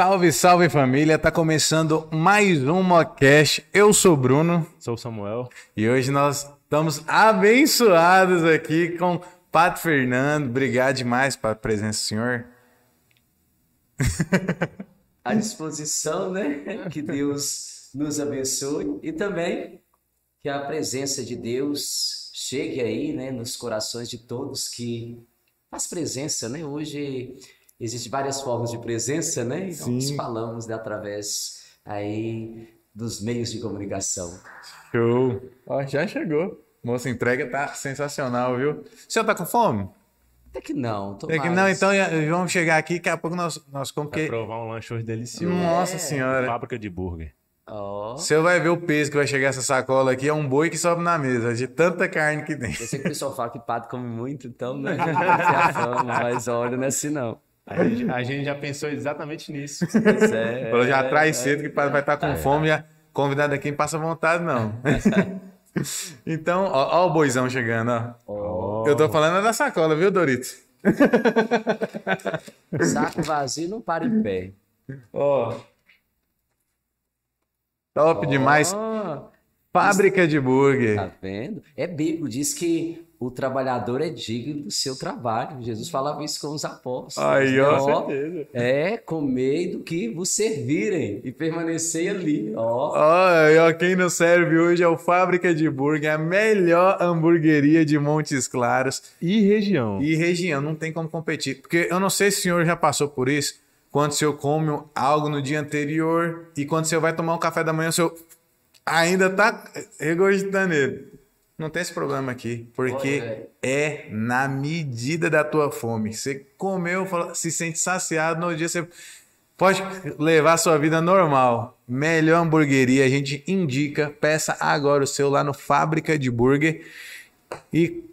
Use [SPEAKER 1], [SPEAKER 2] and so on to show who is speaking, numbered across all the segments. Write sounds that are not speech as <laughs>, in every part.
[SPEAKER 1] Salve, salve família! Tá começando mais um Mocast. Eu sou o Bruno.
[SPEAKER 2] Sou o Samuel.
[SPEAKER 1] E hoje nós estamos abençoados aqui com Pato Fernando. Obrigado demais pela presença do senhor. <laughs>
[SPEAKER 3] À disposição, né? Que Deus nos abençoe e também que a presença de Deus chegue aí, né, nos corações de todos que faz presença, né? Hoje Existem várias formas de presença, né? Então,
[SPEAKER 1] Sim.
[SPEAKER 3] nós falamos né, através aí dos meios de comunicação.
[SPEAKER 1] Show! Ó, já chegou. Moça, entrega tá sensacional, viu? O senhor tá com fome?
[SPEAKER 3] Até que não, tô
[SPEAKER 1] É que não, então vamos chegar aqui, daqui a pouco nós, nós como
[SPEAKER 2] Vai
[SPEAKER 1] que...
[SPEAKER 2] provar um lanche hoje delicioso.
[SPEAKER 1] Nossa
[SPEAKER 3] É.
[SPEAKER 1] senhora!
[SPEAKER 2] Fábrica de burger.
[SPEAKER 3] Ó,
[SPEAKER 1] O senhor vai ver o peso que vai chegar essa sacola aqui, é um boi que sobe na mesa, de tanta carne que tem.
[SPEAKER 3] eu sei que o pessoal fala que pato come muito, então, né? Não <laughs> tem a fama, mas olha, não é assim não.
[SPEAKER 2] A gente, a gente já pensou exatamente nisso.
[SPEAKER 3] Pois é,
[SPEAKER 1] Falou, já traz cedo que vai estar com fome e a convidada aqui não passa vontade, não. <laughs> então, ó, ó o boizão chegando, ó.
[SPEAKER 3] Ó,
[SPEAKER 1] Eu tô falando da sacola, viu, Dorito? <laughs>
[SPEAKER 3] saco vazio não para em pé.
[SPEAKER 1] Ó. Top demais.
[SPEAKER 3] Ó,
[SPEAKER 1] Fábrica de burger.
[SPEAKER 3] Tá vendo? É bíblico, diz que o trabalhador é digno do seu trabalho. Jesus falava isso com os apóstolos.
[SPEAKER 1] Aí, ó.
[SPEAKER 3] Ó,
[SPEAKER 2] certeza.
[SPEAKER 3] É, comei do que vos servirem e permanecei ali. Ó,
[SPEAKER 1] Ó, e ó, quem nos serve hoje é o Fábrica de Burger, a melhor hamburgueria de Montes Claros.
[SPEAKER 2] E região.
[SPEAKER 1] E região, não tem como competir. Porque eu não sei se o senhor já passou por isso. Quando o senhor come algo no dia anterior e quando o senhor vai tomar um café da manhã, o senhor ainda tá regurgitando ele. Não tem esse problema aqui, porque
[SPEAKER 3] Olha.
[SPEAKER 1] é na medida da tua fome. Você comeu, se sente saciado, no dia você pode levar a sua vida normal. Melhor hamburgueria, a gente indica. Peça agora o seu lá no Fábrica de Burger. E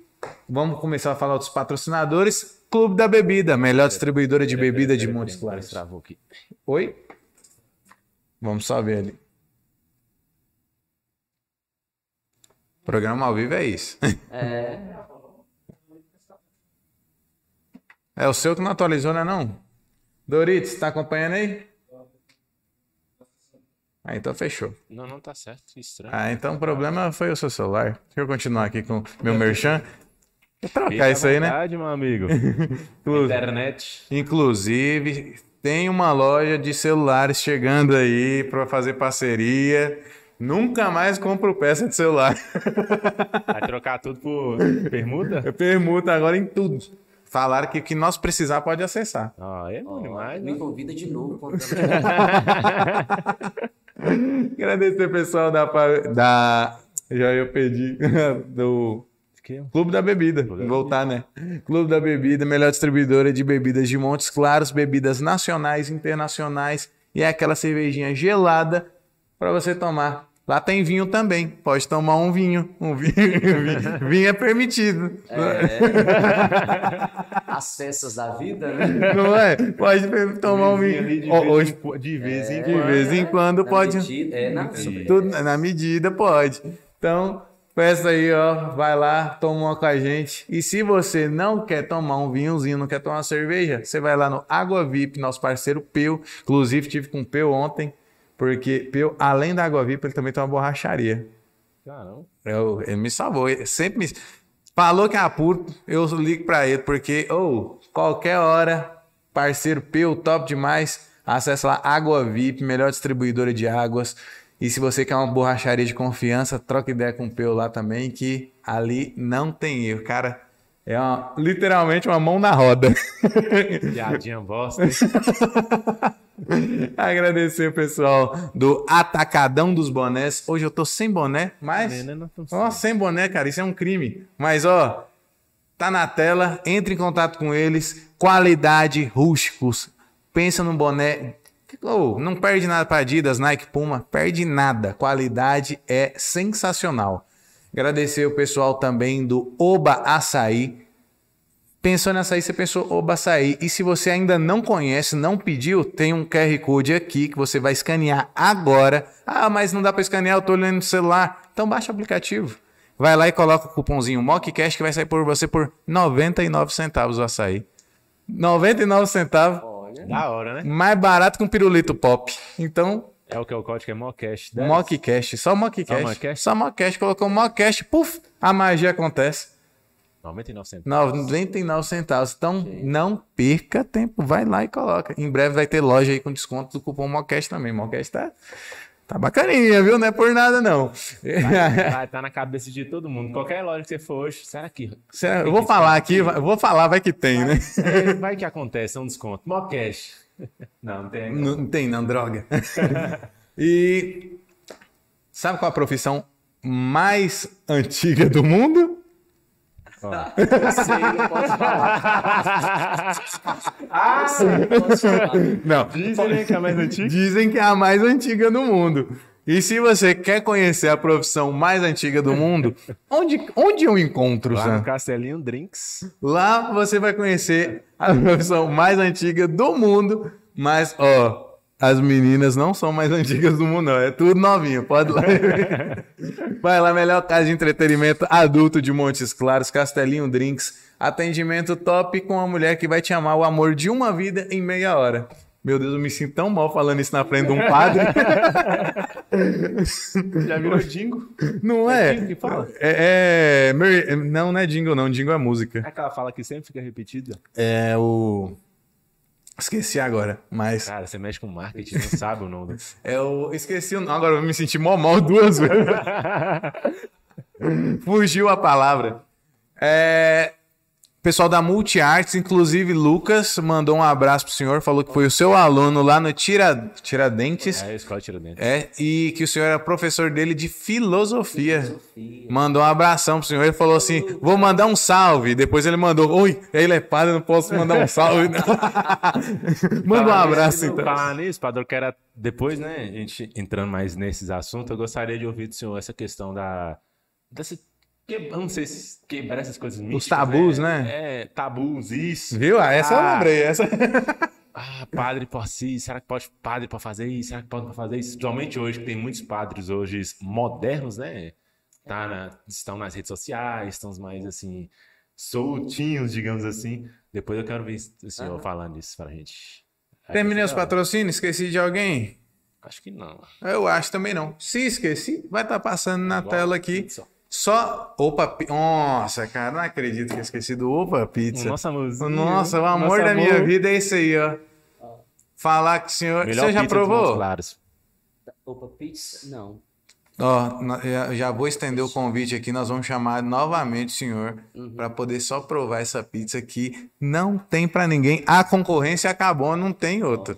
[SPEAKER 1] vamos começar a falar dos patrocinadores. Clube da Bebida, melhor distribuidora de bebida de Montes Claros. Oi? Vamos só ver ali. Programa ao vivo é isso.
[SPEAKER 3] é.
[SPEAKER 1] É o seu que não atualizou, né não? Doritos, tá acompanhando aí? Ah, então fechou.
[SPEAKER 2] Não, não tá certo. Estranho.
[SPEAKER 1] Ah, então o problema foi o seu celular. Deixa eu continuar aqui com meu merchan. Vou trocar
[SPEAKER 2] Fica à
[SPEAKER 1] isso aí, né?
[SPEAKER 2] vontade, meu amigo. <laughs>
[SPEAKER 1] Inclu-
[SPEAKER 2] Internet.
[SPEAKER 1] Inclusive, tem uma loja de celulares chegando aí para fazer parceria. Nunca mais compro peça de celular. <laughs>
[SPEAKER 2] Vai trocar tudo por permuta?
[SPEAKER 1] Eu permuto agora em tudo. Falaram que o que nós precisar pode acessar.
[SPEAKER 2] Ah, é bom demais,
[SPEAKER 3] Me
[SPEAKER 2] né?
[SPEAKER 3] convida de novo. <laughs>
[SPEAKER 1] Agradecer o pessoal da, da. Já eu pedi. <laughs> Do Clube da Bebida.
[SPEAKER 2] Clube da
[SPEAKER 1] Voltar, né? Clube da Bebida, melhor distribuidora de bebidas de Montes Claros, bebidas nacionais, internacionais e é aquela cervejinha gelada para você tomar. Lá tem vinho também. Pode tomar um vinho. Um vinho, <laughs> vinho é permitido. <laughs>
[SPEAKER 3] As festas da vida, né?
[SPEAKER 1] Não é? Pode tomar um vinho.
[SPEAKER 2] De, vez
[SPEAKER 1] hoje,
[SPEAKER 2] qu- de vez em
[SPEAKER 1] de
[SPEAKER 2] quando.
[SPEAKER 1] vez em quando
[SPEAKER 3] Na
[SPEAKER 1] pode.
[SPEAKER 3] medida- é, na,
[SPEAKER 1] Tudo na medida pode. Então, peça aí, ó, vai lá, toma uma com a gente. E se você não quer tomar um vinhozinho, não quer tomar uma cerveja, você vai lá no Água VIP, nosso parceiro Peu. Inclusive, tive com o Peu ontem, porque além da Água VIP, ele também tem uma borracharia.
[SPEAKER 2] Caramba.
[SPEAKER 1] Eu- ele me salvou, ele sempre me... Falou que é apuro, eu ligo pra ele, porque, ou, qualquer hora, parceiro Peu, top demais, acessa lá Água VIP, melhor distribuidora de águas. E se você quer uma borracharia de confiança, troca ideia com o Peu lá também, que ali não tem erro. Cara, é uma- literalmente uma mão na roda.
[SPEAKER 2] Piadinha bosta. <laughs> <laughs>
[SPEAKER 1] Agradecer o pessoal do Atacadão dos Bonés. Hoje eu tô sem boné, mas...
[SPEAKER 2] Né, né, tô
[SPEAKER 1] Ó, sem boné, cara, isso é um crime. Mas, ó, tá na tela, entre em contato com eles. Qualidade, rústicos. Pensa num boné. Ô, não perde nada para Adidas, Nike, Puma, perde nada. Qualidade é sensacional. Agradecer o pessoal também do Oba Açaí. Pensou nessa aí, você pensou Oba Açaí. E se você ainda não conhece, não pediu, tem um QR Code aqui que você vai escanear agora. Ah, mas não dá para escanear, eu tô olhando no celular. Então baixa o aplicativo. Vai lá e coloca o cupomzinho MOCCAST que vai sair por você por 99 centavos o açaí. 99 centavos.
[SPEAKER 3] Olha.
[SPEAKER 2] Da hora, né?
[SPEAKER 1] mais barato que um pirulito pop. Então,
[SPEAKER 2] É o que é o código, é Mocast. 10.
[SPEAKER 1] Mockcast, só Mockcast.
[SPEAKER 2] Mockcast?
[SPEAKER 1] Só Mockcast, colocou Mockcast, puf, a magia acontece.
[SPEAKER 2] 99 centavos.
[SPEAKER 1] 99 centavos. Então, não perca tempo, vai lá e coloca. Em breve vai ter loja aí com desconto do cupom Mockcast também. Mockcast tá, tá bacaninha, viu? Não é por nada, não. <laughs>
[SPEAKER 2] Vai tá na cabeça de todo mundo. Qualquer loja que você for hoje, será que.
[SPEAKER 1] Será- Eu vou falar aqui, vai- eu vou falar, vai que tem, né?
[SPEAKER 2] É, vai que acontece, é um desconto. Mocast. <laughs> Não, não tem.
[SPEAKER 1] Não, não tem, não, droga. <laughs> e sabe qual a profissão mais antiga do mundo?
[SPEAKER 2] Ó. <laughs>
[SPEAKER 3] Eu sei, eu posso falar. Eu sei, eu posso <laughs> falar.
[SPEAKER 1] Não.
[SPEAKER 2] Dizem né, que é a mais antiga.
[SPEAKER 1] Dizem que é a mais antiga do mundo. E se você quer conhecer a profissão mais antiga do mundo, <laughs> onde, onde eu encontro,
[SPEAKER 2] Lá
[SPEAKER 1] Sam?
[SPEAKER 2] no Castelinho Drinks.
[SPEAKER 1] Lá você vai conhecer a profissão mais antiga do mundo, mas, ó, as meninas não são mais antigas do mundo, não. É tudo novinho, pode lá. <laughs> Vai lá, melhor casa de entretenimento adulto de Montes Claros, Castelinho Drinks. Atendimento top com a mulher que vai te amar o amor de uma vida em meia hora. Meu Deus, eu me sinto tão mal falando isso na frente de um padre. <laughs>
[SPEAKER 2] Já virou jingo?
[SPEAKER 1] Não é?
[SPEAKER 2] jingle que fala?
[SPEAKER 1] É, é- Não, não é jingle, não. Jingle é música.
[SPEAKER 2] É aquela fala que sempre fica repetida.
[SPEAKER 1] É o. Esqueci agora, mas.
[SPEAKER 2] Cara, você mexe com marketing, não sabe o nome. <laughs>
[SPEAKER 1] É o. Esqueci o nome. Agora eu me senti mó mal duas vezes. <laughs> Fugiu a palavra. É. Pessoal da Multiarts, inclusive Lucas, mandou um abraço pro senhor, falou que foi o seu aluno lá no Tira... Tiradentes.
[SPEAKER 2] É, escola tira dentro.
[SPEAKER 1] É, e que o senhor era professor dele de filosofia.
[SPEAKER 3] Filosofia.
[SPEAKER 1] Mandou um abração pro senhor. Ele falou assim: vou mandar um salve. Depois ele mandou: Oi, ele é padre, não posso mandar um salve. não." <laughs> Manda um abraço então.
[SPEAKER 2] Falar nisso, Padre, eu quero, depois, né, a gente entrando mais nesses assuntos, eu gostaria de ouvir do senhor essa questão da. dessa. Que- eu não sei se quebrar essas coisas místicas.
[SPEAKER 1] tabus, né?
[SPEAKER 2] É, tabus, isso.
[SPEAKER 1] Viu? Ah, essa eu
[SPEAKER 2] Ah.
[SPEAKER 1] lembrei. Essa... <laughs>
[SPEAKER 2] Ah, padre pode ser, será que pode padre pode fazer isso? Será que pode fazer isso? Principalmente hoje, que tem muitos padres hoje modernos, né? Tá na- estão nas redes sociais, estão mais assim, soltinhos, digamos assim. Depois eu quero ver o senhor
[SPEAKER 3] Aham.
[SPEAKER 2] falando isso pra gente.
[SPEAKER 1] Terminei os patrocínios, esqueci de alguém?
[SPEAKER 2] Acho que não.
[SPEAKER 1] Eu acho também não. Se esqueci, vai estar passando na tela aqui.
[SPEAKER 2] pizza.
[SPEAKER 1] Só Opa Pizza. Nossa, cara, não acredito que eu esqueci do Opa Pizza.
[SPEAKER 2] Nossa, amorzinho.
[SPEAKER 1] Nossa, o amor
[SPEAKER 2] Nosso
[SPEAKER 1] da minha
[SPEAKER 2] amor.
[SPEAKER 1] vida é isso aí, ó. Falar que o senhor.
[SPEAKER 2] Melhor
[SPEAKER 1] você já provou?
[SPEAKER 2] Claros.
[SPEAKER 3] Opa, pizza? Não.
[SPEAKER 1] Ó, já- já vou estender o convite aqui. Nós vamos chamar novamente o senhor para poder só provar essa pizza que não tem para ninguém. A concorrência acabou, não tem outra.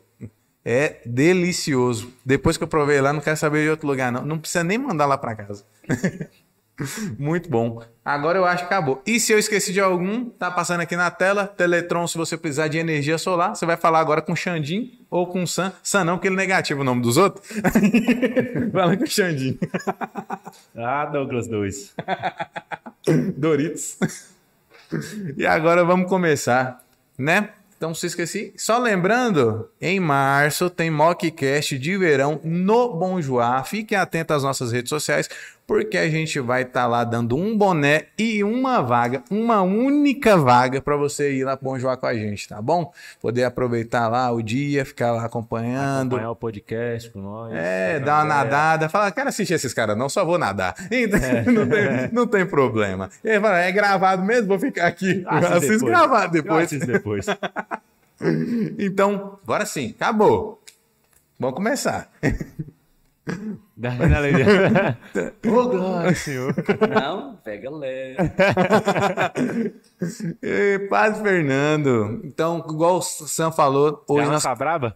[SPEAKER 1] É delicioso. Depois que eu provei lá, não quero saber de outro lugar, não. Não precisa nem mandar lá para casa. <laughs> <laughs> Muito bom. Agora eu acho que acabou. E se eu esqueci de algum, tá passando aqui na tela. Teletron, se você precisar de energia solar, você vai falar agora com o Xandim ou com o Sam. Sam não, porque ele é negativo o nome dos outros. <laughs> Fala com o Xandim. <laughs>
[SPEAKER 2] Ah, Douglas 2.
[SPEAKER 1] Doritos. e agora vamos começar, né? Então, se esqueci, só lembrando, em março tem mockcast de verão no Bom Joá. Fique atento às nossas redes sociais, porque a gente vai estar lá dando um boné e uma vaga, uma única vaga para você ir lá Joá com a gente, tá bom? Poder aproveitar lá o dia, ficar lá acompanhando.
[SPEAKER 2] Acompanhar o podcast com nós.
[SPEAKER 1] É, dá uma nadada, fala, quero assistir esses caras, não, só vou nadar. <laughs> Então,
[SPEAKER 2] É. <laughs>
[SPEAKER 1] não, tem, não tem problema. E aí fala, é gravado mesmo, vou ficar aqui.
[SPEAKER 2] Assiste
[SPEAKER 1] Assisto
[SPEAKER 2] depois.
[SPEAKER 1] gravado depois.
[SPEAKER 2] assisto depois. <laughs>
[SPEAKER 1] Então, agora sim, acabou. Vamos começar.
[SPEAKER 2] Dá uma alegria. Ô, glória, senhor.
[SPEAKER 3] Não, pega leve. <laughs>
[SPEAKER 1] E, Padre Fernando, então, igual o Sam falou, hoje
[SPEAKER 2] Já não
[SPEAKER 1] nós
[SPEAKER 2] tá brava?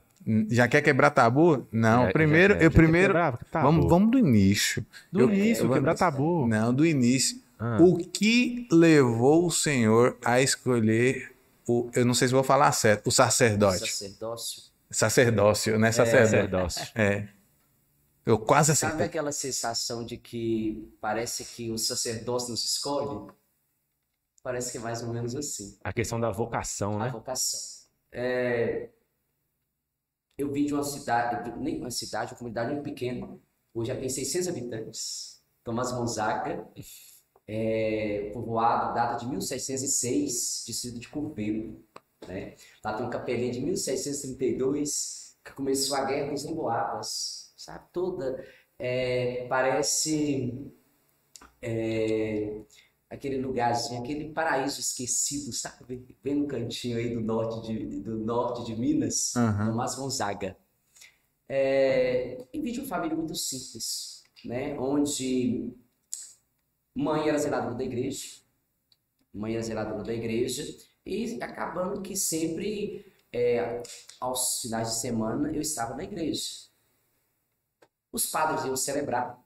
[SPEAKER 1] já quer quebrar tabu? Não,
[SPEAKER 2] Já-
[SPEAKER 1] primeiro,
[SPEAKER 2] já
[SPEAKER 1] eu
[SPEAKER 2] já quer
[SPEAKER 1] primeiro,
[SPEAKER 2] quebrar tabu.
[SPEAKER 1] vamos, vamos do início.
[SPEAKER 2] Do
[SPEAKER 1] Eu-
[SPEAKER 2] início,
[SPEAKER 1] eu-
[SPEAKER 2] quebrar tabu.
[SPEAKER 1] Não, do início.
[SPEAKER 2] Ah.
[SPEAKER 1] O que levou o Senhor a escolher o, eu não sei se vou falar certo, o sacerdote.
[SPEAKER 3] Sacerdócio.
[SPEAKER 1] Sacerdócio, né? Sacerdote.
[SPEAKER 2] Sacerdócio.
[SPEAKER 1] É. Eu quase
[SPEAKER 3] Sabe
[SPEAKER 1] acertei.
[SPEAKER 3] aquela sensação de que parece que o sacerdócio nos escolhe? Parece que é mais ou menos assim.
[SPEAKER 2] A questão da vocação,
[SPEAKER 3] A
[SPEAKER 2] né?
[SPEAKER 3] vocação. É, Eu vim de uma cidade, de- nem uma cidade, uma comunidade muito pequena. Hoje já tem 600 habitantes. Tomás Gonzaga, é, povoado, data de 1606, distrito de Curvelo. Né? Lá tem um capelinha de 1632 que começou a Guerra dos Emboabas, sabe? Toda. É, parece é, aquele lugarzinho, aquele paraíso esquecido, sabe? Bem no cantinho aí do norte de, do norte de Minas,
[SPEAKER 1] Aham.
[SPEAKER 3] Tomás Gonzaga. É, e de uma família muito simples, né? Onde mãe era zeladora da igreja, mãe era zeladora da igreja, e acabando que sempre, é, aos finais de semana, eu estava na igreja. Os padres iam celebrar.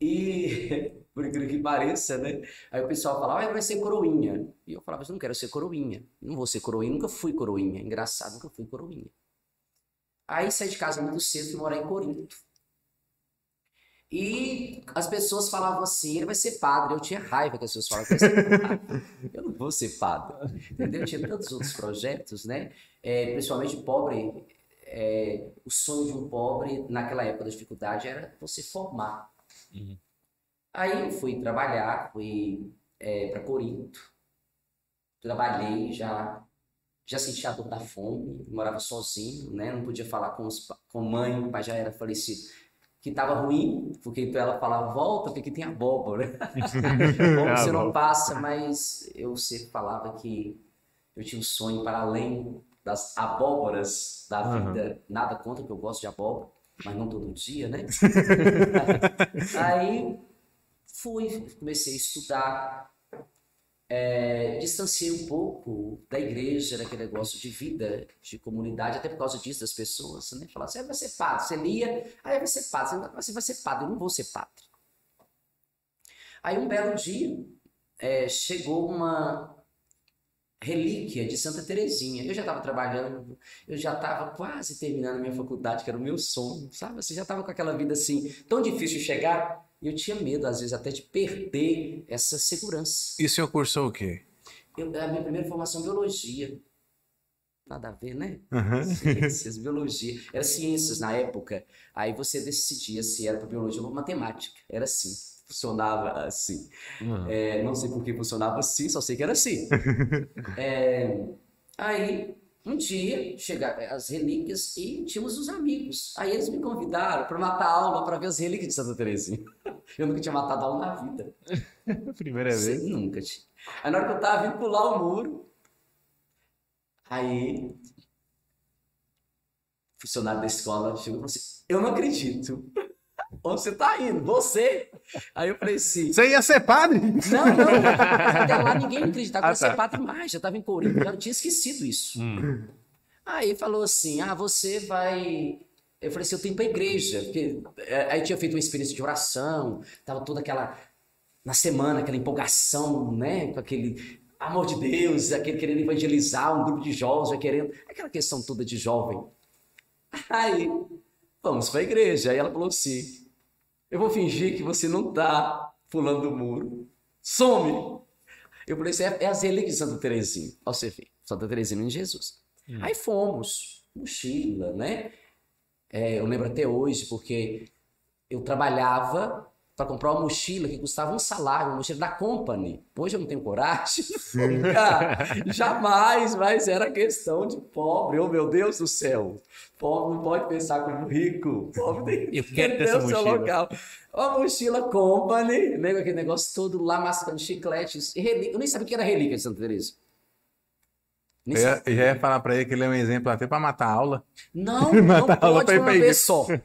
[SPEAKER 3] E, <laughs> por incrível que pareça, né? Aí o pessoal falava, ah, vai ser coroinha. E eu falava, eu não quero ser coroinha. Não vou ser coroinha, nunca fui coroinha. Engraçado, nunca fui coroinha. Aí saí de casa muito cedo e morar em Corinto. E as pessoas falavam assim, ele vai ser padre. Eu tinha raiva que as pessoas falavam que vai ser padre. Eu não vou ser padre. Entendeu? Eu tinha tantos outros projetos, né? É, principalmente pobre. É, o sonho de um pobre, naquela época da dificuldade, era você formar.
[SPEAKER 2] Uhum.
[SPEAKER 3] Aí eu fui trabalhar, fui para Corinto. Trabalhei, já já sentia a dor da fome, morava sozinho, né? Não podia falar com, os, com mãe, o pai já era falecido. Que estava ruim, porque então ela falava, volta, porque tem abóbora. <laughs> Como você não passa, mas eu sempre falava que eu tinha um sonho para além das abóboras da vida. Nada contra, que eu gosto de abóbora, mas não todo dia, né? <laughs> Aí fui, comecei a estudar, é, distanciei um pouco da igreja, daquele negócio de vida, de comunidade, até por causa disso das pessoas, né? Falavam, você vai ser padre, você lia, aí vai ser padre, você- você vai ser padre, eu não vou ser padre. Aí um belo dia, é, chegou uma relíquia de Santa Teresinha. Eu já estava trabalhando, eu já estava quase terminando a minha faculdade, que era o meu sonho, sabe? Você já estava com aquela vida assim, tão difícil de chegar, e eu tinha medo, às vezes, até de perder essa segurança.
[SPEAKER 1] E o senhor cursou o quê?
[SPEAKER 3] Eu, a minha primeira formação é biologia. Nada a ver, né?
[SPEAKER 1] Aham.
[SPEAKER 3] Ciências, biologia. Era ciências na época. Aí você decidia se era para biologia ou matemática. Era assim. Funcionava assim.
[SPEAKER 2] Uhum.
[SPEAKER 3] É, não sei por que funcionava assim, só sei que era assim. <laughs> É, aí, um dia, chegaram as relíquias e tínhamos os amigos. Aí eles me convidaram para matar aula para ver as relíquias de Santa Teresinha. <laughs> Eu nunca tinha matado aula na vida. <laughs>
[SPEAKER 2] Primeira vez.
[SPEAKER 3] Nunca tinha. Aí na hora que eu tava vindo pular o muro, aí o funcionário da escola chegou e falou assim: Eu não acredito. Onde você tá indo? Você? Aí eu falei assim:
[SPEAKER 1] Você ia ser padre?
[SPEAKER 3] Não, não. Até lá ninguém acreditava que
[SPEAKER 1] Ah,
[SPEAKER 3] eu ia ser
[SPEAKER 1] tá.
[SPEAKER 3] padre mais. Já tava em Corinto, já tinha esquecido isso.
[SPEAKER 2] Hum.
[SPEAKER 3] Aí falou assim: Ah, você vai. Eu falei assim: Eu tenho para igreja. Porque, é, aí tinha feito uma experiência de oração, tava toda aquela. Na semana, aquela empolgação, né? Com aquele amor de Deus, aquele querendo evangelizar, um grupo de jovens, já querendo. Aquela questão toda de jovem. Aí, vamos para a igreja. Aí ela falou assim: Eu vou fingir que você não tá pulando do muro. Some! Eu falei É, é as relíquias de Santa Teresinha. Ó, você vê, Santa Teresinha de Jesus. Aí fomos, mochila, né? É, eu lembro até hoje, porque eu trabalhava para comprar uma mochila que custava um salário, uma mochila da Company. Hoje eu não tenho coragem <laughs> jamais, mas era questão de pobre. Oh, meu Deus do céu! Pobre não pode pensar como rico. Pobre tem
[SPEAKER 2] Eu
[SPEAKER 3] que
[SPEAKER 2] quero ter
[SPEAKER 3] o seu local. Uma mochila Company, com aquele negócio todo lá, mascando chicletes. e Eu nem sabia que era relíquia de Santa Teresa.
[SPEAKER 1] Eu ia, eu já ia falar pra ele que ele é um exemplo até pra matar a aula.
[SPEAKER 3] Não, <laughs> não
[SPEAKER 1] aula
[SPEAKER 3] pode
[SPEAKER 1] ir
[SPEAKER 3] uma vez só. <laughs>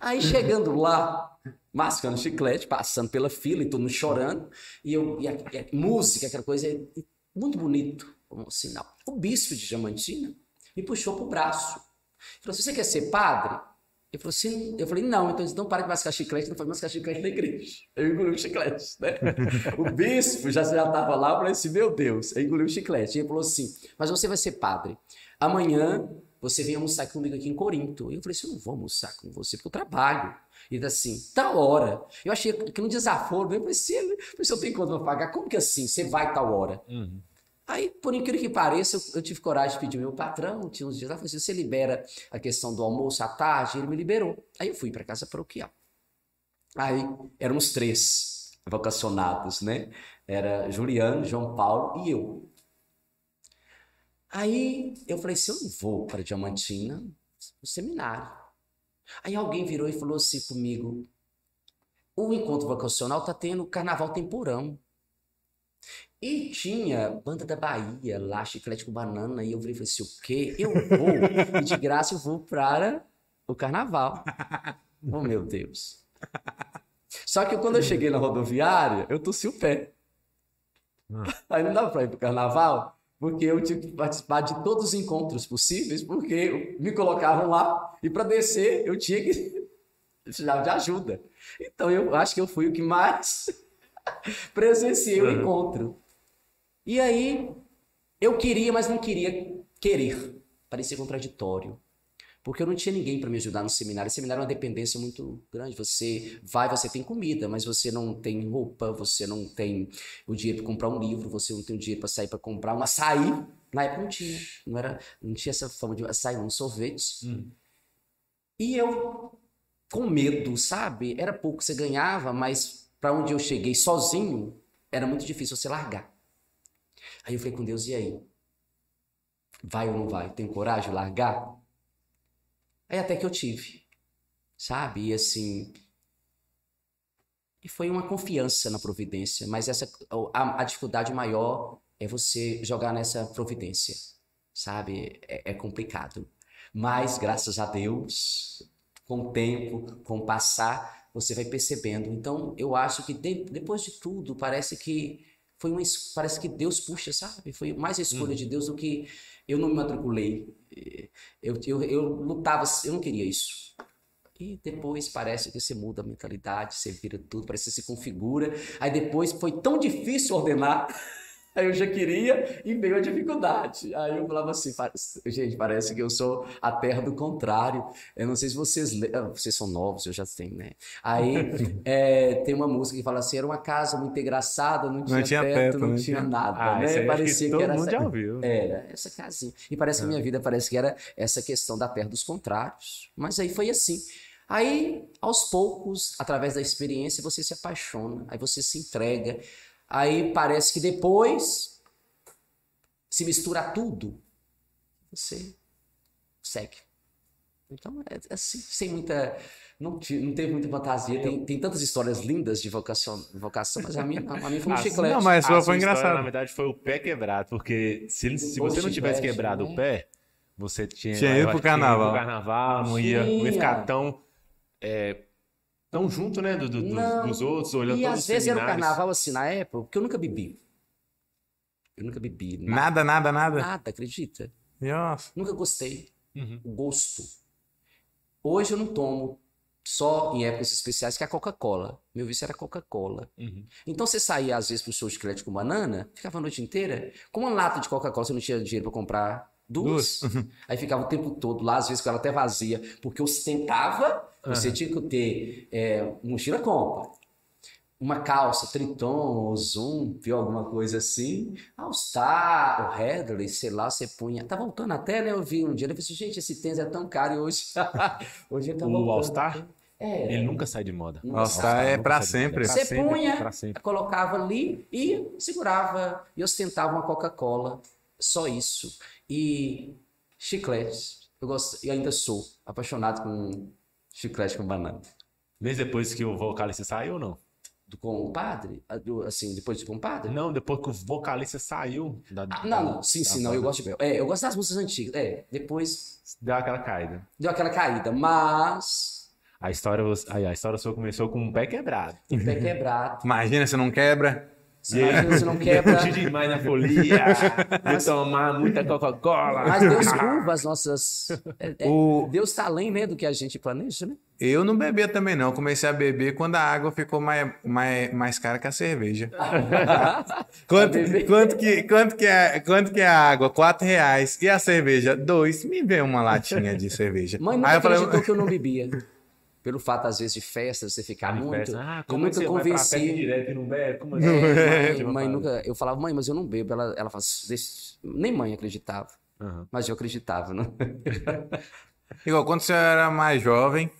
[SPEAKER 3] Aí chegando lá, mascando chiclete, passando pela fila e todo mundo chorando, e, eu, e a, e a música, aquela coisa, e muito bonito, como um sinal. O bispo de Diamantina me puxou pro braço. Falou assim, você quer ser padre? Eu falei assim, eu falei, não, então então para de mascar chiclete, não pode mascar chiclete na igreja. Eu engoli o chiclete, né? O bispo já estava lá, eu falei assim, meu Deus, eu engoli o chiclete. E ele falou assim, mas você vai ser padre. Amanhã você vem almoçar comigo aqui em Corinto. E eu falei assim, eu não vou almoçar com você, porque eu trabalho. E ele assim, tal hora. Eu achei que no desaforo, eu falei assim, eu assim, eu tenho quanto pra pagar? Como que assim? Você vai tal hora?
[SPEAKER 2] Uhum.
[SPEAKER 3] Aí, por incrível que pareça, eu, eu tive coragem de pedir ao meu patrão, tinha uns dias lá, falei assim, você libera a questão do almoço à tarde? Ele me liberou. Aí eu fui para casa paroquial. Aí, éramos três. vocacionados, né? Era Juliano, João Paulo e eu. Aí eu falei assim, eu não vou para Diamantina, no seminário. Aí alguém virou e falou assim comigo, o encontro vocacional tá tendo carnaval temporão. E tinha banda da Bahia lá, chiclete com banana, e eu falei assim, o quê? Eu vou, e de graça eu vou para o carnaval. <laughs> Oh, meu Deus. Só que quando eu cheguei na rodoviária, eu tossi o pé. Aí não dava para ir pro carnaval, porque eu tinha que participar de todos os encontros possíveis, porque me colocavam lá e para descer eu tinha que <laughs> precisava de ajuda. Então eu acho que eu fui o que mais <laughs> presenciei o encontro. E aí eu queria, mas não queria querer. Parecia contraditório. Porque eu não tinha ninguém para me ajudar no seminário. O seminário é uma dependência muito grande. Você vai, você tem comida, mas você não tem roupa, você não tem o dinheiro para comprar um livro, você não tem o dinheiro para sair para comprar um açaí. Na época não tinha. Não, era, não tinha essa forma de açaí, um sorvete.
[SPEAKER 2] Hum.
[SPEAKER 3] E eu, com medo, sabe? Era pouco que você ganhava, mas para onde eu cheguei sozinho, era muito difícil você largar. Aí eu falei com Deus, e aí? Vai ou não vai? Tem coragem de largar? Aí até que eu tive, sabe? E assim. E foi uma confiança na providência, mas essa a, a dificuldade maior é você jogar nessa providência, sabe? É, é complicado. Mas graças a Deus, com o tempo, com o passar, você vai percebendo. Então, eu acho que de, depois de tudo, parece que foi uma parece que Deus puxa, sabe? Foi mais a escolha de Deus do que eu não me matriculei. Eu, eu, eu lutava, eu não queria isso. E depois parece que você muda a mentalidade, você vira tudo, parece que você se configura. Aí depois foi tão difícil ordenar Aí eu já queria e veio a dificuldade. Aí eu falava assim, gente, parece que eu sou a terra do contrário. Eu não sei se vocês ah, vocês são novos, eu já tenho, né? Aí é, <laughs> tem uma música que fala assim, era uma casa muito engraçada, não tinha,
[SPEAKER 1] Não tinha
[SPEAKER 3] teto,
[SPEAKER 1] teto,
[SPEAKER 3] não
[SPEAKER 1] não
[SPEAKER 3] tinha
[SPEAKER 1] tinha-
[SPEAKER 3] nada,
[SPEAKER 2] Ah,
[SPEAKER 3] né? Parecia
[SPEAKER 2] que
[SPEAKER 3] que
[SPEAKER 2] todo
[SPEAKER 3] era
[SPEAKER 2] mundo
[SPEAKER 3] essa,
[SPEAKER 2] já ouviu.
[SPEAKER 3] era essa casinha. E parece que a minha vida parece que era essa questão da terra dos contrários. Mas aí foi assim. Aí, aos poucos, através da experiência, você se apaixona, aí você se entrega. Aí parece que depois se mistura tudo, você segue. Então, é assim, sem muita. Não, não teve muita fantasia. Tem, tem tantas histórias lindas de vocação, vocação mas a minha, a minha foi um
[SPEAKER 2] Ah,
[SPEAKER 3] chiclete.
[SPEAKER 1] Não, mas
[SPEAKER 2] A sua
[SPEAKER 1] foi
[SPEAKER 2] história,
[SPEAKER 1] engraçado.
[SPEAKER 2] na verdade, foi o pé quebrado, porque se, se você não tivesse
[SPEAKER 3] chiclete,
[SPEAKER 2] quebrado
[SPEAKER 3] né?
[SPEAKER 2] o pé, você tinha,
[SPEAKER 1] Tinha ido pro
[SPEAKER 2] que tinha ido
[SPEAKER 1] carnaval.
[SPEAKER 2] pro carnaval, não ia, não ia ficar tão, é, tão junto, né, do, do- dos- outros, olhando
[SPEAKER 3] E
[SPEAKER 2] todos
[SPEAKER 3] às
[SPEAKER 2] os
[SPEAKER 3] vezes era o
[SPEAKER 2] seminários.
[SPEAKER 3] carnaval assim na época, porque eu nunca bebi. Eu nunca bebi.
[SPEAKER 1] Nada, nada, nada.
[SPEAKER 3] Nada, acredita?
[SPEAKER 1] Nossa.
[SPEAKER 3] Nunca gostei.
[SPEAKER 2] Uhum.
[SPEAKER 3] O gosto. Hoje eu não tomo só em épocas especiais, que é a Coca-Cola. Meu vício era Coca-Cola.
[SPEAKER 2] Uhum.
[SPEAKER 3] Então você saía às vezes pro show de chiclete com banana, ficava a noite inteira. Com uma lata de Coca-Cola, você não tinha dinheiro para comprar duas. Aí ficava o tempo todo lá, às vezes com ela até vazia, porque ostentava, você tinha que ter é, mochila compra. Uma calça, Triton, Zoom, viu alguma coisa assim? All Star, o Headley, sei lá, você punha. Tá voltando até, né? Eu vi um dia, eu falei assim, gente, esse tênis é tão caro e hoje. <laughs> hoje ele tá
[SPEAKER 2] O
[SPEAKER 3] voltando.
[SPEAKER 2] All Star?
[SPEAKER 3] É.
[SPEAKER 2] Ele nunca sai de moda.
[SPEAKER 3] Nunca
[SPEAKER 1] All
[SPEAKER 3] sai.
[SPEAKER 1] Star é
[SPEAKER 2] moda.
[SPEAKER 1] sempre.
[SPEAKER 3] Você
[SPEAKER 2] sempre,
[SPEAKER 3] punha,
[SPEAKER 2] sempre.
[SPEAKER 3] colocava ali e segurava e ostentava uma Coca-Cola. Só isso. E chicletes. Eu gosto, e ainda sou apaixonado com chiclete com banana.
[SPEAKER 2] Mesmo depois que o vocalista saiu ou não?
[SPEAKER 3] Do compadre? Ah, do- Assim, depois do compadre?
[SPEAKER 2] Não, depois que o vocalista saiu da,
[SPEAKER 3] Ah, não, não. Sim,
[SPEAKER 2] da
[SPEAKER 3] sim, não. Eu gosto de. É, eu gosto das músicas antigas. É, depois
[SPEAKER 2] Deu aquela caída.
[SPEAKER 3] deu aquela caída. Mas.
[SPEAKER 2] A história, aí, a história sua começou com um pé quebrado.
[SPEAKER 3] O pé quebrado.
[SPEAKER 1] Imagina se não quebra.
[SPEAKER 3] Você imagina se não quebra. <laughs>
[SPEAKER 2] Curti demais na folia. Vou tomar muita <laughs> Coca-Cola.
[SPEAKER 3] Mas Deus curva as nossas. é- é-
[SPEAKER 1] O-
[SPEAKER 3] Deus está além né, do que a gente planeja, né?
[SPEAKER 1] Eu não bebia também, não. Comecei a beber quando a água ficou mais, mais, mais cara que a cerveja. <laughs> Quanto, quanto, que, quanto, que é, quanto que é a água? Quatro reais. E a cerveja? Dois. Me vê uma latinha de cerveja.
[SPEAKER 3] Mãe nunca
[SPEAKER 1] Aí eu falei,
[SPEAKER 3] acreditou que eu não bebia. Pelo fato, às vezes, de festa, você ficar muito.
[SPEAKER 2] festa. Ah,
[SPEAKER 3] eu
[SPEAKER 2] como é que você vai pra festa
[SPEAKER 3] convenci.
[SPEAKER 2] direto e não bebe? Como assim?
[SPEAKER 3] É,
[SPEAKER 2] Tipo,
[SPEAKER 3] mãe, mãe nunca. Eu falava, mãe, mas eu não bebo. Ela, ela nem mãe acreditava.
[SPEAKER 2] Aham.
[SPEAKER 3] Mas eu acreditava, né? <laughs>
[SPEAKER 1] igual, quando você era mais jovem, o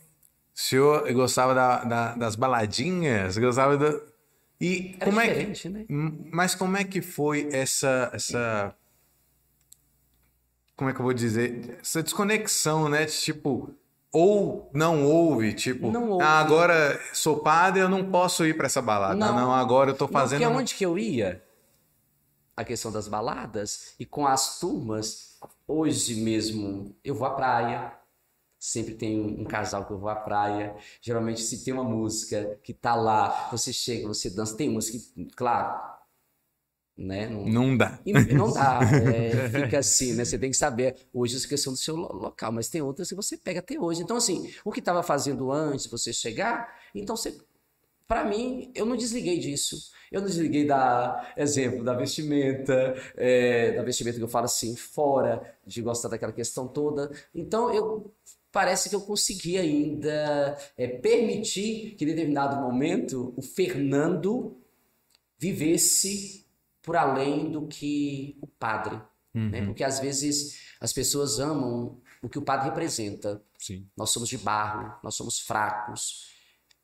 [SPEAKER 1] senhor gostava da- da- das baladinhas, gostava do... E
[SPEAKER 3] Era
[SPEAKER 1] como é que,
[SPEAKER 3] diferente, né?
[SPEAKER 1] Mas como é que foi essa, essa. Como é que eu vou dizer? Essa desconexão, né? Tipo, ou não houve, tipo,
[SPEAKER 3] Não houve.
[SPEAKER 1] "Ah, agora sou padre, eu não posso ir pra essa balada. Não,
[SPEAKER 3] Não.
[SPEAKER 1] agora eu tô
[SPEAKER 3] Não,
[SPEAKER 1] fazendo.
[SPEAKER 3] porque onde que eu ia? A questão das baladas e com as turmas, hoje mesmo eu vou à praia. Sempre tem um, um casal que eu vou à praia. Geralmente, se tem uma música que tá lá, você chega, você dança. Tem música, que, claro, né? Não,
[SPEAKER 1] Não dá.
[SPEAKER 3] e não dá, <laughs> é, fica assim, né? Você tem que saber hoje essa questão do seu lo- local, mas tem outras que você pega até hoje. Então, assim, o que estava fazendo antes você chegar, então você. Para mim, eu não desliguei disso. Eu não desliguei da, exemplo, da vestimenta, é, da vestimenta que eu falo assim, fora, de gostar daquela questão toda. Então, eu parece que eu consegui ainda é, permitir que, em determinado momento, o Fernando vivesse por além do que o padre. Né? Porque às vezes as pessoas amam o que o padre representa.
[SPEAKER 2] Sim.
[SPEAKER 3] Nós somos de barro, nós somos fracos.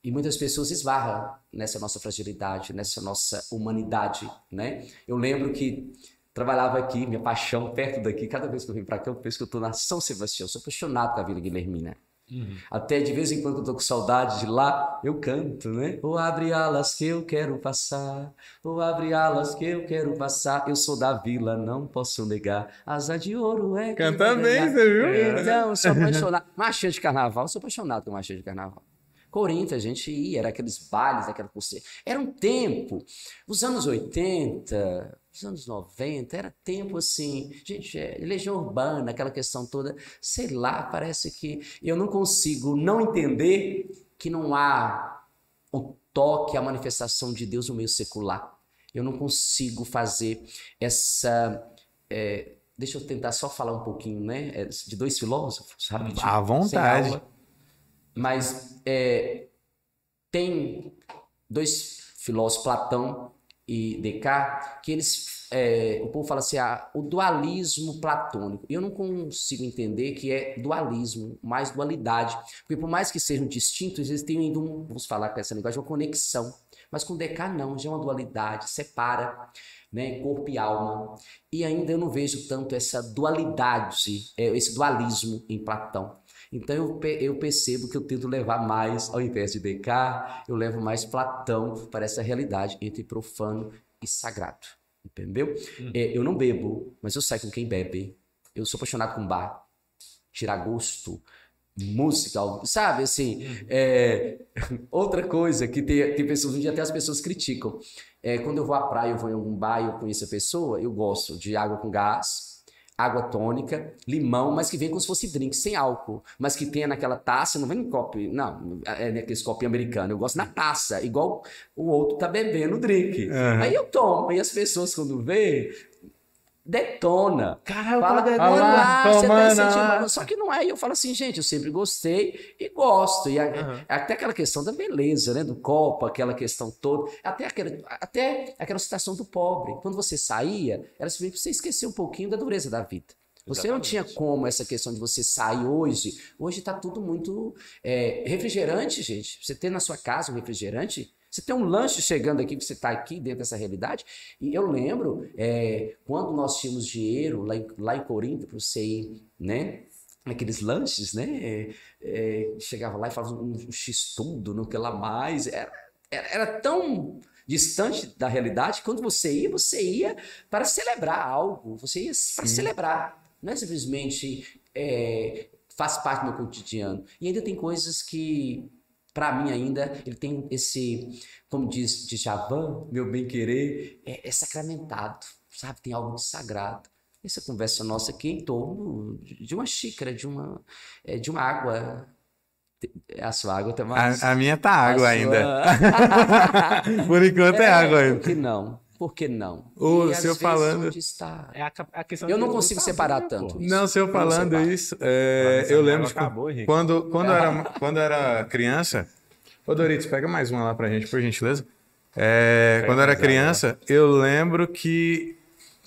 [SPEAKER 3] E muitas pessoas esbarram nessa nossa fragilidade, nessa nossa humanidade, né? Eu lembro que trabalhava aqui, minha paixão perto daqui, cada vez que eu venho para cá, eu penso que eu estou na São Sebastião, eu sou apaixonado com a Vila Guilhermina. Até de vez em quando eu tô com saudade de lá, eu canto, né? Ou abre alas que eu quero passar, ou abre alas que eu quero passar. Eu sou da vila, não posso negar. Asa de ouro é.
[SPEAKER 1] Canta bem, você viu?
[SPEAKER 3] Então, eu sou apaixonado. <laughs> Marchinha de carnaval, eu sou apaixonado com marchinha de carnaval. Corinto, a gente ia, era aqueles bailes, aquela pulseira. Era um tempo, os anos 80, os anos 90, era tempo assim, gente, é, legião urbana, aquela questão toda, sei lá, parece que eu não consigo não entender que não há o toque, a manifestação de Deus no meio secular. Eu não consigo fazer essa. é, deixa eu tentar só falar um pouquinho, né? é, De dois filósofos, rapidinho.
[SPEAKER 1] À vontade.
[SPEAKER 3] aula. Mas é, tem dois filósofos, Platão e Descartes, que eles, é, o povo fala assim, ah, o dualismo platônico. Eu não consigo entender que é dualismo, mais dualidade. Porque por mais que sejam distintos, eles têm ainda um, vamos falar com essa linguagem, uma conexão. Mas com Descartes não, já é uma dualidade, separa né, corpo e alma. E ainda eu não vejo tanto essa dualidade, é, esse dualismo em Platão. Então eu, pe- eu percebo que eu tento levar mais, ao invés de Descartes, eu levo mais Platão para essa realidade entre profano e sagrado. Entendeu? É, eu não bebo, mas eu saio com quem bebe. Eu sou apaixonado com bar, tirar gosto, música, sabe? Assim, é, <laughs> outra coisa que tem, tem pessoas, um dia até as pessoas criticam. É, quando eu vou à praia, eu vou em algum bar e eu conheço a pessoa, eu gosto de água com gás, água tônica, limão, mas que vem como se fosse drink, sem álcool, mas que tenha naquela taça, não vem em copo, não, é naqueles copinhos americanos, eu gosto na taça, igual o outro tá bebendo o drink.
[SPEAKER 1] Aham.
[SPEAKER 3] Aí eu tomo, aí as pessoas quando vê, detona.
[SPEAKER 2] Caralho,
[SPEAKER 3] Fala,
[SPEAKER 2] padre,
[SPEAKER 3] olha
[SPEAKER 1] lá,
[SPEAKER 3] lá, você tá incentivando. Só que não é. E eu falo assim, gente, eu sempre gostei e gosto. E a-
[SPEAKER 2] Aham.
[SPEAKER 3] até aquela questão da beleza, né? Do copo, aquela questão toda. Até aquela, até aquela situação do pobre. Quando você saía, era simplesmente você esquecer um pouquinho da dureza da vida. Você não tinha
[SPEAKER 2] Exatamente.
[SPEAKER 3] como essa questão de você sair hoje. Hoje tá tudo muito. é, refrigerante, gente. Você ter na sua casa um refrigerante. Você tem um lanche chegando aqui, que você está aqui dentro dessa realidade. E eu lembro, é, quando nós tínhamos dinheiro lá em, lá em Corinto, para você ir, né? Aqueles lanches, né? é, é, chegava lá e falava um, um x-tudo, não que lá mais. Era, era, era tão distante da realidade, quando você ia, você ia para celebrar algo, você ia para celebrar, não é simplesmente é, faz parte do meu cotidiano. E ainda tem coisas que, para mim ainda, ele tem esse, como diz Djavan, meu bem-querer, é, é sacramentado, sabe? Tem algo de sagrado. Essa conversa nossa aqui é em torno de de uma xícara, de uma, é, de uma água. A sua água tá mais...
[SPEAKER 1] A, a minha tá água
[SPEAKER 3] a
[SPEAKER 1] ainda.
[SPEAKER 3] sua- <laughs>
[SPEAKER 1] Por enquanto é, água
[SPEAKER 3] Por
[SPEAKER 1] ainda.
[SPEAKER 3] que não? Por que não?
[SPEAKER 1] Ô,
[SPEAKER 3] E,
[SPEAKER 1] se eu falando-
[SPEAKER 3] onde está?
[SPEAKER 2] É a, a questão
[SPEAKER 3] Eu não consigo separar
[SPEAKER 2] né,
[SPEAKER 3] tanto isso.
[SPEAKER 1] Não, se eu falando isso, é, eu lembro
[SPEAKER 2] acabou, Henrique.
[SPEAKER 1] quando, quando, eu <laughs> era, quando era criança. Ô Doritos, pega mais uma lá pra gente, por gentileza. É, quando eu era criança, eu lembro que.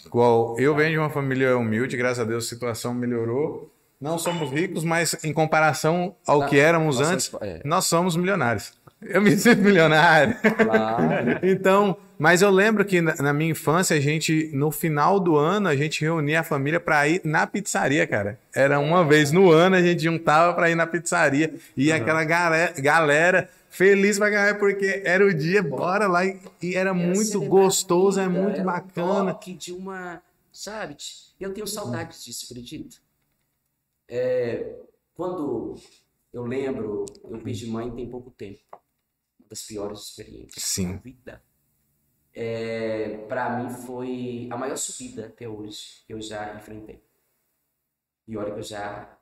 [SPEAKER 1] Igual, eu venho de uma família humilde, graças a Deus a situação melhorou. Não somos ricos, mas em comparação ao
[SPEAKER 3] Tá.
[SPEAKER 1] que éramos antes,
[SPEAKER 3] é.
[SPEAKER 1] nós somos milionários. Eu me sinto milionário.
[SPEAKER 3] Claro. <laughs>
[SPEAKER 1] Então, mas eu lembro que na, na minha infância, a gente, no final do ano, a gente reunia a família para ir na pizzaria, cara. Era uma vez no ano, a gente juntava para ir na pizzaria. E aquela galera, galera feliz pra caralho, porque era o dia, bora lá. E, e era,
[SPEAKER 3] Era
[SPEAKER 1] muito gostoso,
[SPEAKER 3] a
[SPEAKER 1] é
[SPEAKER 3] vida,
[SPEAKER 1] muito
[SPEAKER 3] era um
[SPEAKER 1] bacana.
[SPEAKER 3] toque de uma, sabe? Eu tenho saudades disso, acredito. É, quando eu lembro, eu perdi mãe tem pouco tempo. Das piores experiências
[SPEAKER 1] Sim.
[SPEAKER 3] da vida. É, para mim foi a maior subida até hoje que eu já enfrentei. E olha que eu já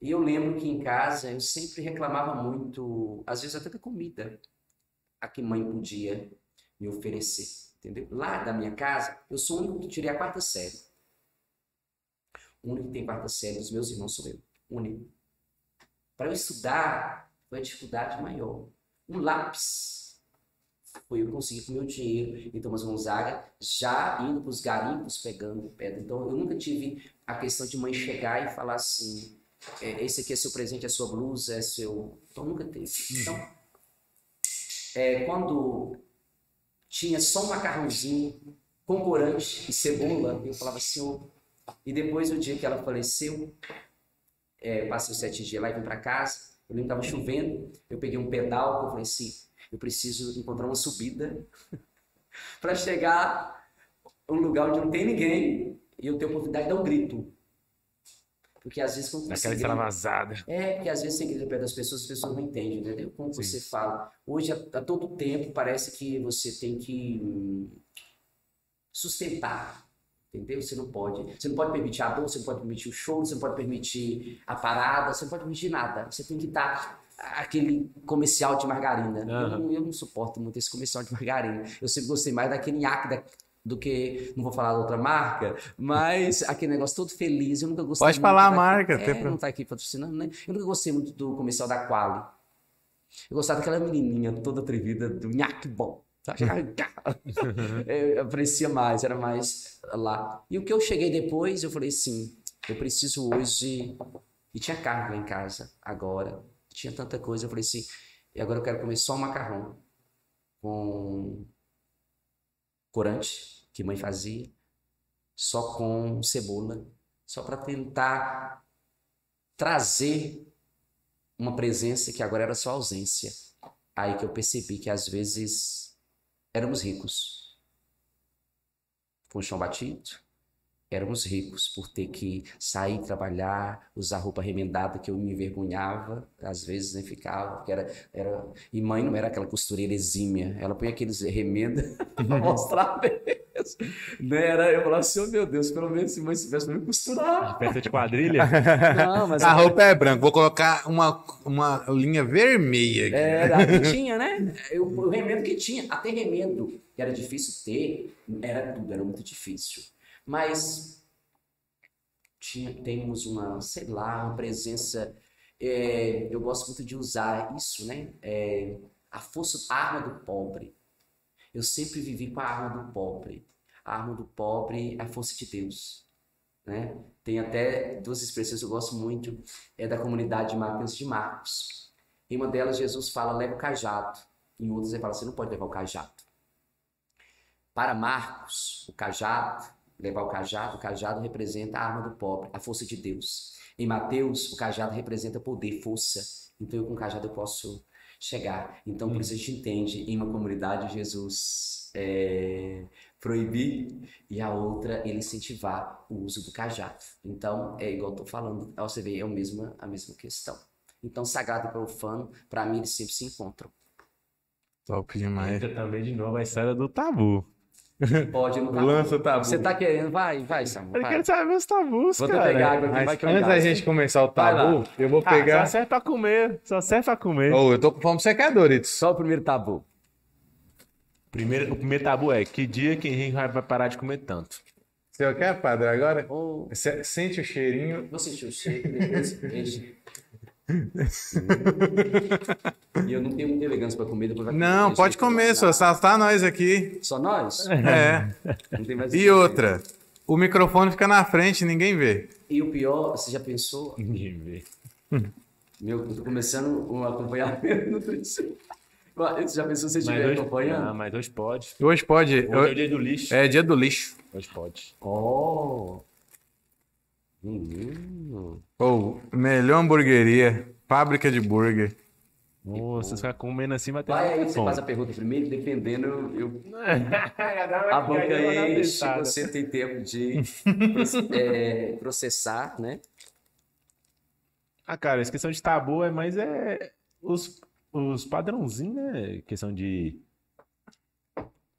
[SPEAKER 3] e eu lembro que em casa eu sempre reclamava muito, às vezes até da comida, a que mãe podia me oferecer, entendeu? Lá da minha casa, eu sou o único que tirei a quarta série. O único que tem quarta série dos meus irmãos sou eu, o único. Para eu estudar, foi a dificuldade maior. Um lápis foi eu conseguir com o meu dinheiro em Thomas Gonzaga, já indo para os garimpos pegando pedra. Então eu nunca tive a questão de mãe chegar e falar assim: é, esse aqui é seu presente, é sua blusa, é seu. Então nunca teve. Então, é, quando tinha só um macarrãozinho com corante e cebola, eu falava, senhor. E depois, no dia que ela faleceu, é, passei os sete dias lá e vim para casa. Eu lembro que estava chovendo, eu peguei um pedal, eu falei assim, eu preciso encontrar uma subida <laughs> para chegar a um lugar onde não tem ninguém e eu tenho a oportunidade de dar um grito. Porque às vezes quando você
[SPEAKER 2] Daquela
[SPEAKER 3] grita,
[SPEAKER 2] extravasada.
[SPEAKER 3] é, porque às vezes você grita perto das pessoas, as pessoas não entendem, entendeu? Como
[SPEAKER 2] Sim.
[SPEAKER 3] você fala. Hoje, a, a todo tempo, parece que você tem que hum, sustentar, entendeu? Você não pode. Você não pode permitir a dor, você não pode permitir o choro, você não pode permitir a parada, você não pode permitir nada. Você tem que estar aquele comercial de margarina. Eu,
[SPEAKER 2] Aham.
[SPEAKER 3] não, eu não suporto muito esse comercial de margarina. Eu sempre gostei mais daquele nhaque da- do que, não vou falar da outra marca, mas <laughs> aquele negócio todo feliz, eu nunca gostei
[SPEAKER 1] Pode falar a marca,
[SPEAKER 3] É,
[SPEAKER 1] pro-
[SPEAKER 3] não tá aqui patrocinando, né? Eu nunca gostei muito do comercial da Quali. Eu gostava daquela menininha toda atrevida do nhaque bom. <laughs> Eu aprecia mais, era mais lá. E o que eu cheguei depois, eu falei assim, eu preciso hoje... E tinha carne lá em casa, agora. Tinha tanta coisa, eu falei assim, e agora eu quero comer só macarrão com corante, que mãe fazia, só com cebola, só para tentar trazer uma presença que agora era só ausência. Aí que eu percebi que às vezes éramos ricos. Com o chão batido, éramos ricos por ter que sair trabalhar, usar roupa remendada que eu me envergonhava, às vezes nem ficava, porque era, era... E mãe não era aquela costureira exímia, ela põe aqueles remenda <laughs> pra mostrar mesmo. Né? Era, eu falava assim, oh meu Deus, pelo menos se mãe soubesse pra me costurar.
[SPEAKER 2] Peça de quadrilha.
[SPEAKER 3] Não, mas
[SPEAKER 1] A roupa é branca, vou colocar uma, uma linha vermelha aqui.
[SPEAKER 3] Era, que tinha, né? Eu- O remendo que tinha, até remendo que era difícil ter, era tudo, era muito difícil. Mas tinha, temos uma, sei lá, uma presença. é, eu gosto muito de usar isso, né? É, a força, a arma do pobre. Eu sempre vivi com a arma do pobre. A arma do pobre é a força de Deus. Né? Tem até duas expressões que eu gosto muito, é da comunidade de Marcos de Marcos. Em uma delas, Jesus fala, leva o cajado. Em outras, ele fala, você não pode levar o cajado. Para Marcos, o cajado, levar o cajado, o cajado representa a arma do pobre, a força de Deus. Em Mateus, o cajado representa poder, força. Então, eu com o cajado eu posso chegar. Então, por isso a gente entende, em uma comunidade, Jesus é, proibir e a outra, ele incentivar o uso do cajado. Então, é igual eu tô falando, você ver, é a mesma, a mesma questão. Então, sagrado e profano, para mim, eles sempre se encontram.
[SPEAKER 1] Top demais.
[SPEAKER 2] Entra também de novo a história do tabu.
[SPEAKER 3] Pode, não <laughs> tá
[SPEAKER 1] Lança o tabu.
[SPEAKER 3] Você tá querendo, vai, vai, Samuel.
[SPEAKER 2] Eu
[SPEAKER 3] vai.
[SPEAKER 2] quero saber os tabus,
[SPEAKER 3] Vou
[SPEAKER 2] cara.
[SPEAKER 3] pegar água aqui,
[SPEAKER 1] Mas
[SPEAKER 3] vai que eu
[SPEAKER 1] antes da gente começar o tabu, eu vou
[SPEAKER 2] Ah,
[SPEAKER 1] pegar.
[SPEAKER 2] só serve pra comer. Só serve pra comer.
[SPEAKER 1] Ô, eu tô com fome seca, Doritos.
[SPEAKER 3] Só o primeiro tabu.
[SPEAKER 2] Primeiro, o primeiro tabu é que dia que Henrique vai vai parar de comer tanto?
[SPEAKER 1] Você quer, padre, agora? Se- Sente o cheirinho.
[SPEAKER 3] vou sentir o cheiro, depois. E eu não tenho muita elegância pra comer, depois vai
[SPEAKER 1] Não,
[SPEAKER 3] enche
[SPEAKER 1] pode
[SPEAKER 3] depois.
[SPEAKER 1] comer, só só tá nós aqui.
[SPEAKER 3] Só nós?
[SPEAKER 1] É.
[SPEAKER 3] Não tem mais
[SPEAKER 1] E outra, o microfone fica na frente, ninguém vê.
[SPEAKER 3] E o pior, você já pensou?
[SPEAKER 2] Ninguém vê.
[SPEAKER 3] Meu, eu tô começando um acompanhamento nutricional. Você já pensou se você estiver acompanhando?
[SPEAKER 2] ah, mas hoje pode.
[SPEAKER 1] Hoje pode.
[SPEAKER 2] Hoje é o dia do lixo.
[SPEAKER 1] É dia do lixo.
[SPEAKER 2] Hoje pode.
[SPEAKER 3] Oh! Menino.
[SPEAKER 1] Ou melhor hamburgueria, fábrica de burger.
[SPEAKER 2] Nossa, você ficar comendo assim vai ter
[SPEAKER 3] Vai aí, você faz a pergunta primeiro, dependendo, eu <laughs>
[SPEAKER 2] a
[SPEAKER 3] A boca enche, você tem tempo de <laughs> é, processar, né?
[SPEAKER 2] Ah, cara, essa questão de tabu é mais é os, os padrãozinhos, né? Questão de.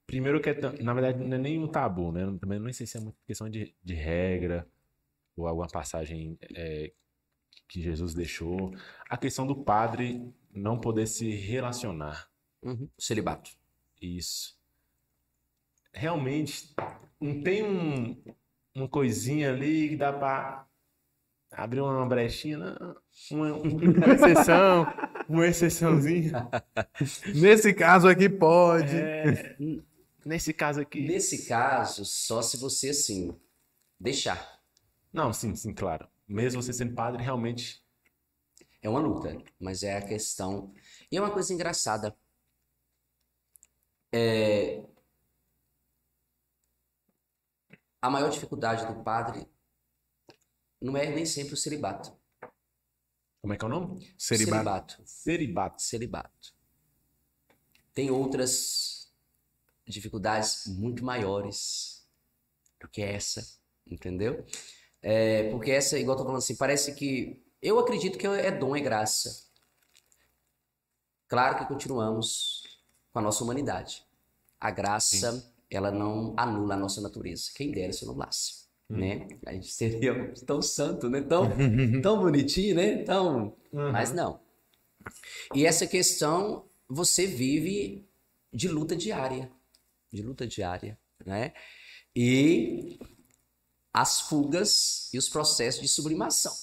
[SPEAKER 2] Primeiro que é, na verdade, não é nem um tabu, né? Também não sei se é muito questão de, de regra ou alguma passagem é, que Jesus deixou. A questão do padre não poder se relacionar.
[SPEAKER 3] Uhum. Celibato.
[SPEAKER 2] Isso. Realmente, não tem um, uma coisinha ali que dá pra abrir uma brechinha, não. Uma, uma exceção, uma exceçãozinha. <laughs>
[SPEAKER 1] Nesse caso aqui pode.
[SPEAKER 2] É, nesse caso aqui.
[SPEAKER 3] Nesse caso, só se você, assim, deixar.
[SPEAKER 2] Não, sim, sim, claro. Mesmo você sendo padre, realmente.
[SPEAKER 3] É uma luta, mas é a questão. E é uma coisa engraçada. É... A maior dificuldade do padre não é nem sempre o celibato.
[SPEAKER 2] Como é que é o nome?
[SPEAKER 1] Celibato.
[SPEAKER 3] Celibato.
[SPEAKER 2] Celibato.
[SPEAKER 3] Celibato. Tem outras dificuldades muito maiores do que essa, entendeu? É, porque essa, igual eu tô falando assim, parece que. Eu acredito que é dom, é graça. Claro que continuamos com a nossa humanidade. A graça, ela não anula a nossa natureza. Quem dera se anulasse, né? A gente seria <laughs> tão santo, né? Tão, <laughs> tão bonitinho, né? Tão... Mas não. E essa questão, você vive de luta diária. De luta diária, né? E as fugas e os processos de sublimação.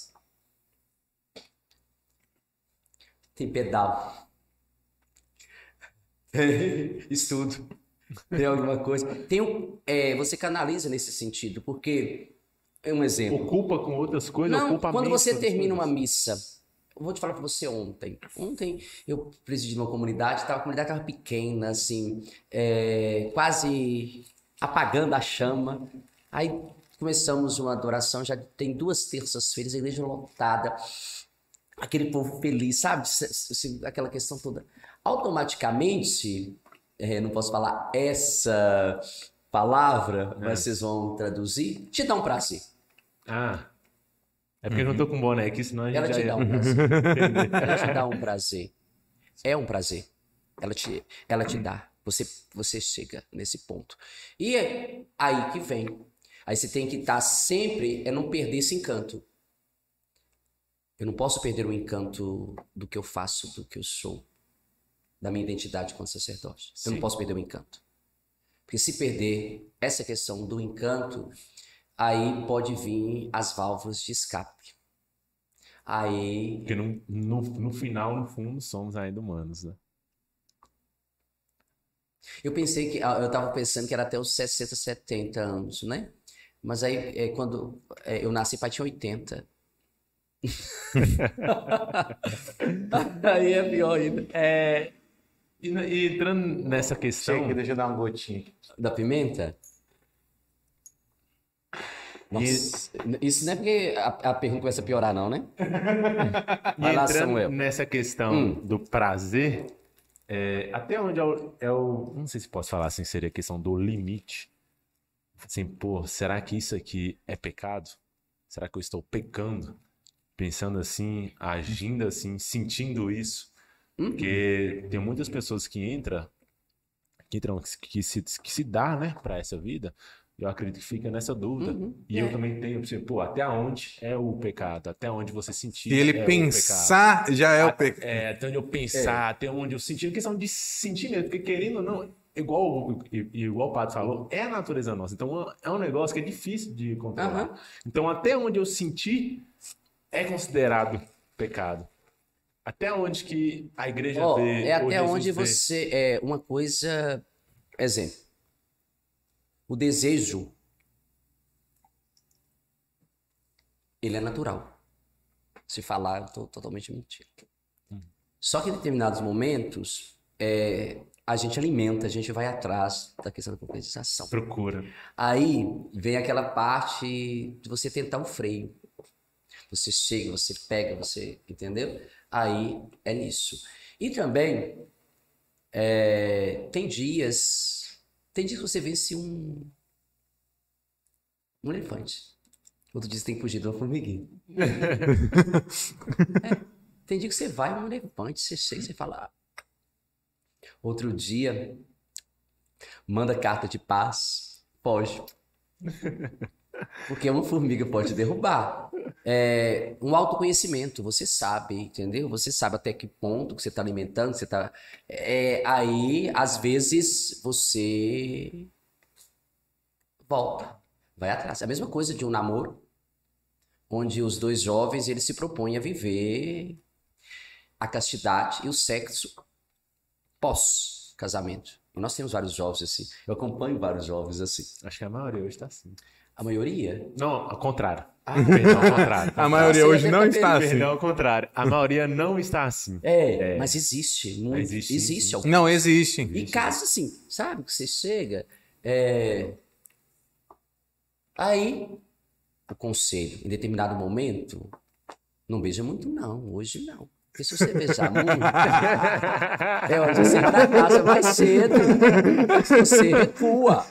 [SPEAKER 3] Tem pedal. <laughs> Estudo. Tem alguma coisa. Tem um, é, você canaliza nesse sentido, porque é um exemplo.
[SPEAKER 2] Ocupa com outras coisas,
[SPEAKER 3] Não,
[SPEAKER 2] ocupa
[SPEAKER 3] quando você termina uma missa, eu vou te falar pra você ontem. Ontem eu presidi uma comunidade, tava, a comunidade estava pequena, assim, é, quase apagando a chama. Aí começamos uma adoração, já tem duas terças-feiras, a igreja lotada, aquele povo feliz, sabe? Aquela questão toda. Automaticamente, é, não posso falar essa palavra, mas vocês vão traduzir, te dá um prazer.
[SPEAKER 2] Ah. É porque eu não tô com boné aqui, senão a gente
[SPEAKER 3] Ela te
[SPEAKER 2] ia-
[SPEAKER 3] dá um prazer. <laughs> Ela te dá um prazer. É um prazer. Ela te, ela te dá. Você, você chega nesse ponto. E é aí que vem. Aí você tem que estar sempre, é não perder esse encanto. Eu não posso perder o encanto do que eu faço, do que eu sou, da minha identidade como sacerdote. Eu não
[SPEAKER 2] Sim.
[SPEAKER 3] posso perder o encanto. Porque se perder essa questão do encanto, aí pode vir as válvulas de escape. Aí
[SPEAKER 2] Porque no, no, no final, no fundo, somos ainda humanos, né?
[SPEAKER 3] Eu pensei que, ah, eu tava pensando que era até os 60, 70 anos, né? Mas aí, é, quando é, eu nasci, pai tinha 80. <laughs> <laughs> aí é pior ainda.
[SPEAKER 2] É, e, e entrando nessa
[SPEAKER 1] Chega
[SPEAKER 2] questão,
[SPEAKER 1] aqui, deixa eu dar uma gotinha. aqui.
[SPEAKER 3] Da pimenta? Nossa, isso não é porque a, a pergunta começa a piorar, não, né? <laughs> Vai lá, Samuel.
[SPEAKER 2] nessa questão
[SPEAKER 3] Hum.
[SPEAKER 2] do prazer, é, até onde é o, é o- Não sei se posso falar assim, seria a questão do limite. Assim, pô, será que isso aqui é pecado? Será que eu estou pecando? Pensando assim, agindo assim, sentindo isso.
[SPEAKER 3] Uhum.
[SPEAKER 2] Porque tem muitas pessoas que entram, que entram, que se, que se dá, né, para essa vida. Eu acredito que fica nessa dúvida.
[SPEAKER 3] Uhum.
[SPEAKER 2] E eu também tenho, assim, pô, até onde é o pecado? Até onde você sentir
[SPEAKER 1] Se ele
[SPEAKER 2] é
[SPEAKER 1] pensar, já é o pecado.
[SPEAKER 2] É, até onde eu pensar, até onde eu sentir. questão de sentir mesmo, porque querendo ou não, igual, igual o Pato falou, é a natureza nossa. Então é um negócio que é difícil de controlar.
[SPEAKER 3] Aham.
[SPEAKER 2] Então até onde eu sentir é considerado pecado. Até onde que a igreja
[SPEAKER 3] Ó,
[SPEAKER 2] vê.
[SPEAKER 3] é até onde
[SPEAKER 2] vê.
[SPEAKER 3] você. É uma coisa. Exemplo. O desejo. Ele é natural. Se falar, eu tô totalmente mentindo. Só que em determinados momentos, é, a gente alimenta, a gente vai atrás da questão da concretização.
[SPEAKER 2] Procura.
[SPEAKER 3] Aí vem aquela parte de você tentar o freio. Você chega, você pega, você. Entendeu? Aí é nisso. E também é, tem dias. Tem dias que você vence um. Um elefante. Outro dia você tem que fugir de uma formiguinha. <laughs> É, tem dia que você vai um elefante, você chega e você fala. Outro dia, manda carta de paz, pode. <laughs> Porque uma formiga pode derrubar. É, um autoconhecimento, você sabe, entendeu? Você sabe até que ponto que você está alimentando, você está. aí, às vezes, você volta, vai atrás. É a mesma coisa de um namoro, onde os dois jovens eles se propõem a viver a castidade e o sexo pós-casamento. E nós temos vários jovens assim. Eu acompanho vários jovens assim.
[SPEAKER 2] Acho que a maioria hoje tá assim.
[SPEAKER 3] A maioria?
[SPEAKER 2] Não, ao contrário.
[SPEAKER 3] Ah.
[SPEAKER 2] Perdão, ao contrário.
[SPEAKER 1] A maioria
[SPEAKER 3] Nossa,
[SPEAKER 1] hoje não está assim.
[SPEAKER 2] Perdão, ao contrário. A maioria não está assim.
[SPEAKER 3] É, mas existe. Muito,
[SPEAKER 2] Existe,
[SPEAKER 3] existe. algum-
[SPEAKER 1] Não existe.
[SPEAKER 3] E casos assim, sabe? Que você chega. é, Aí, o conselho, em determinado momento, não beija muito, não. Hoje não. Porque se você beijar muito, é onde você pra casa mais cedo. Você recua.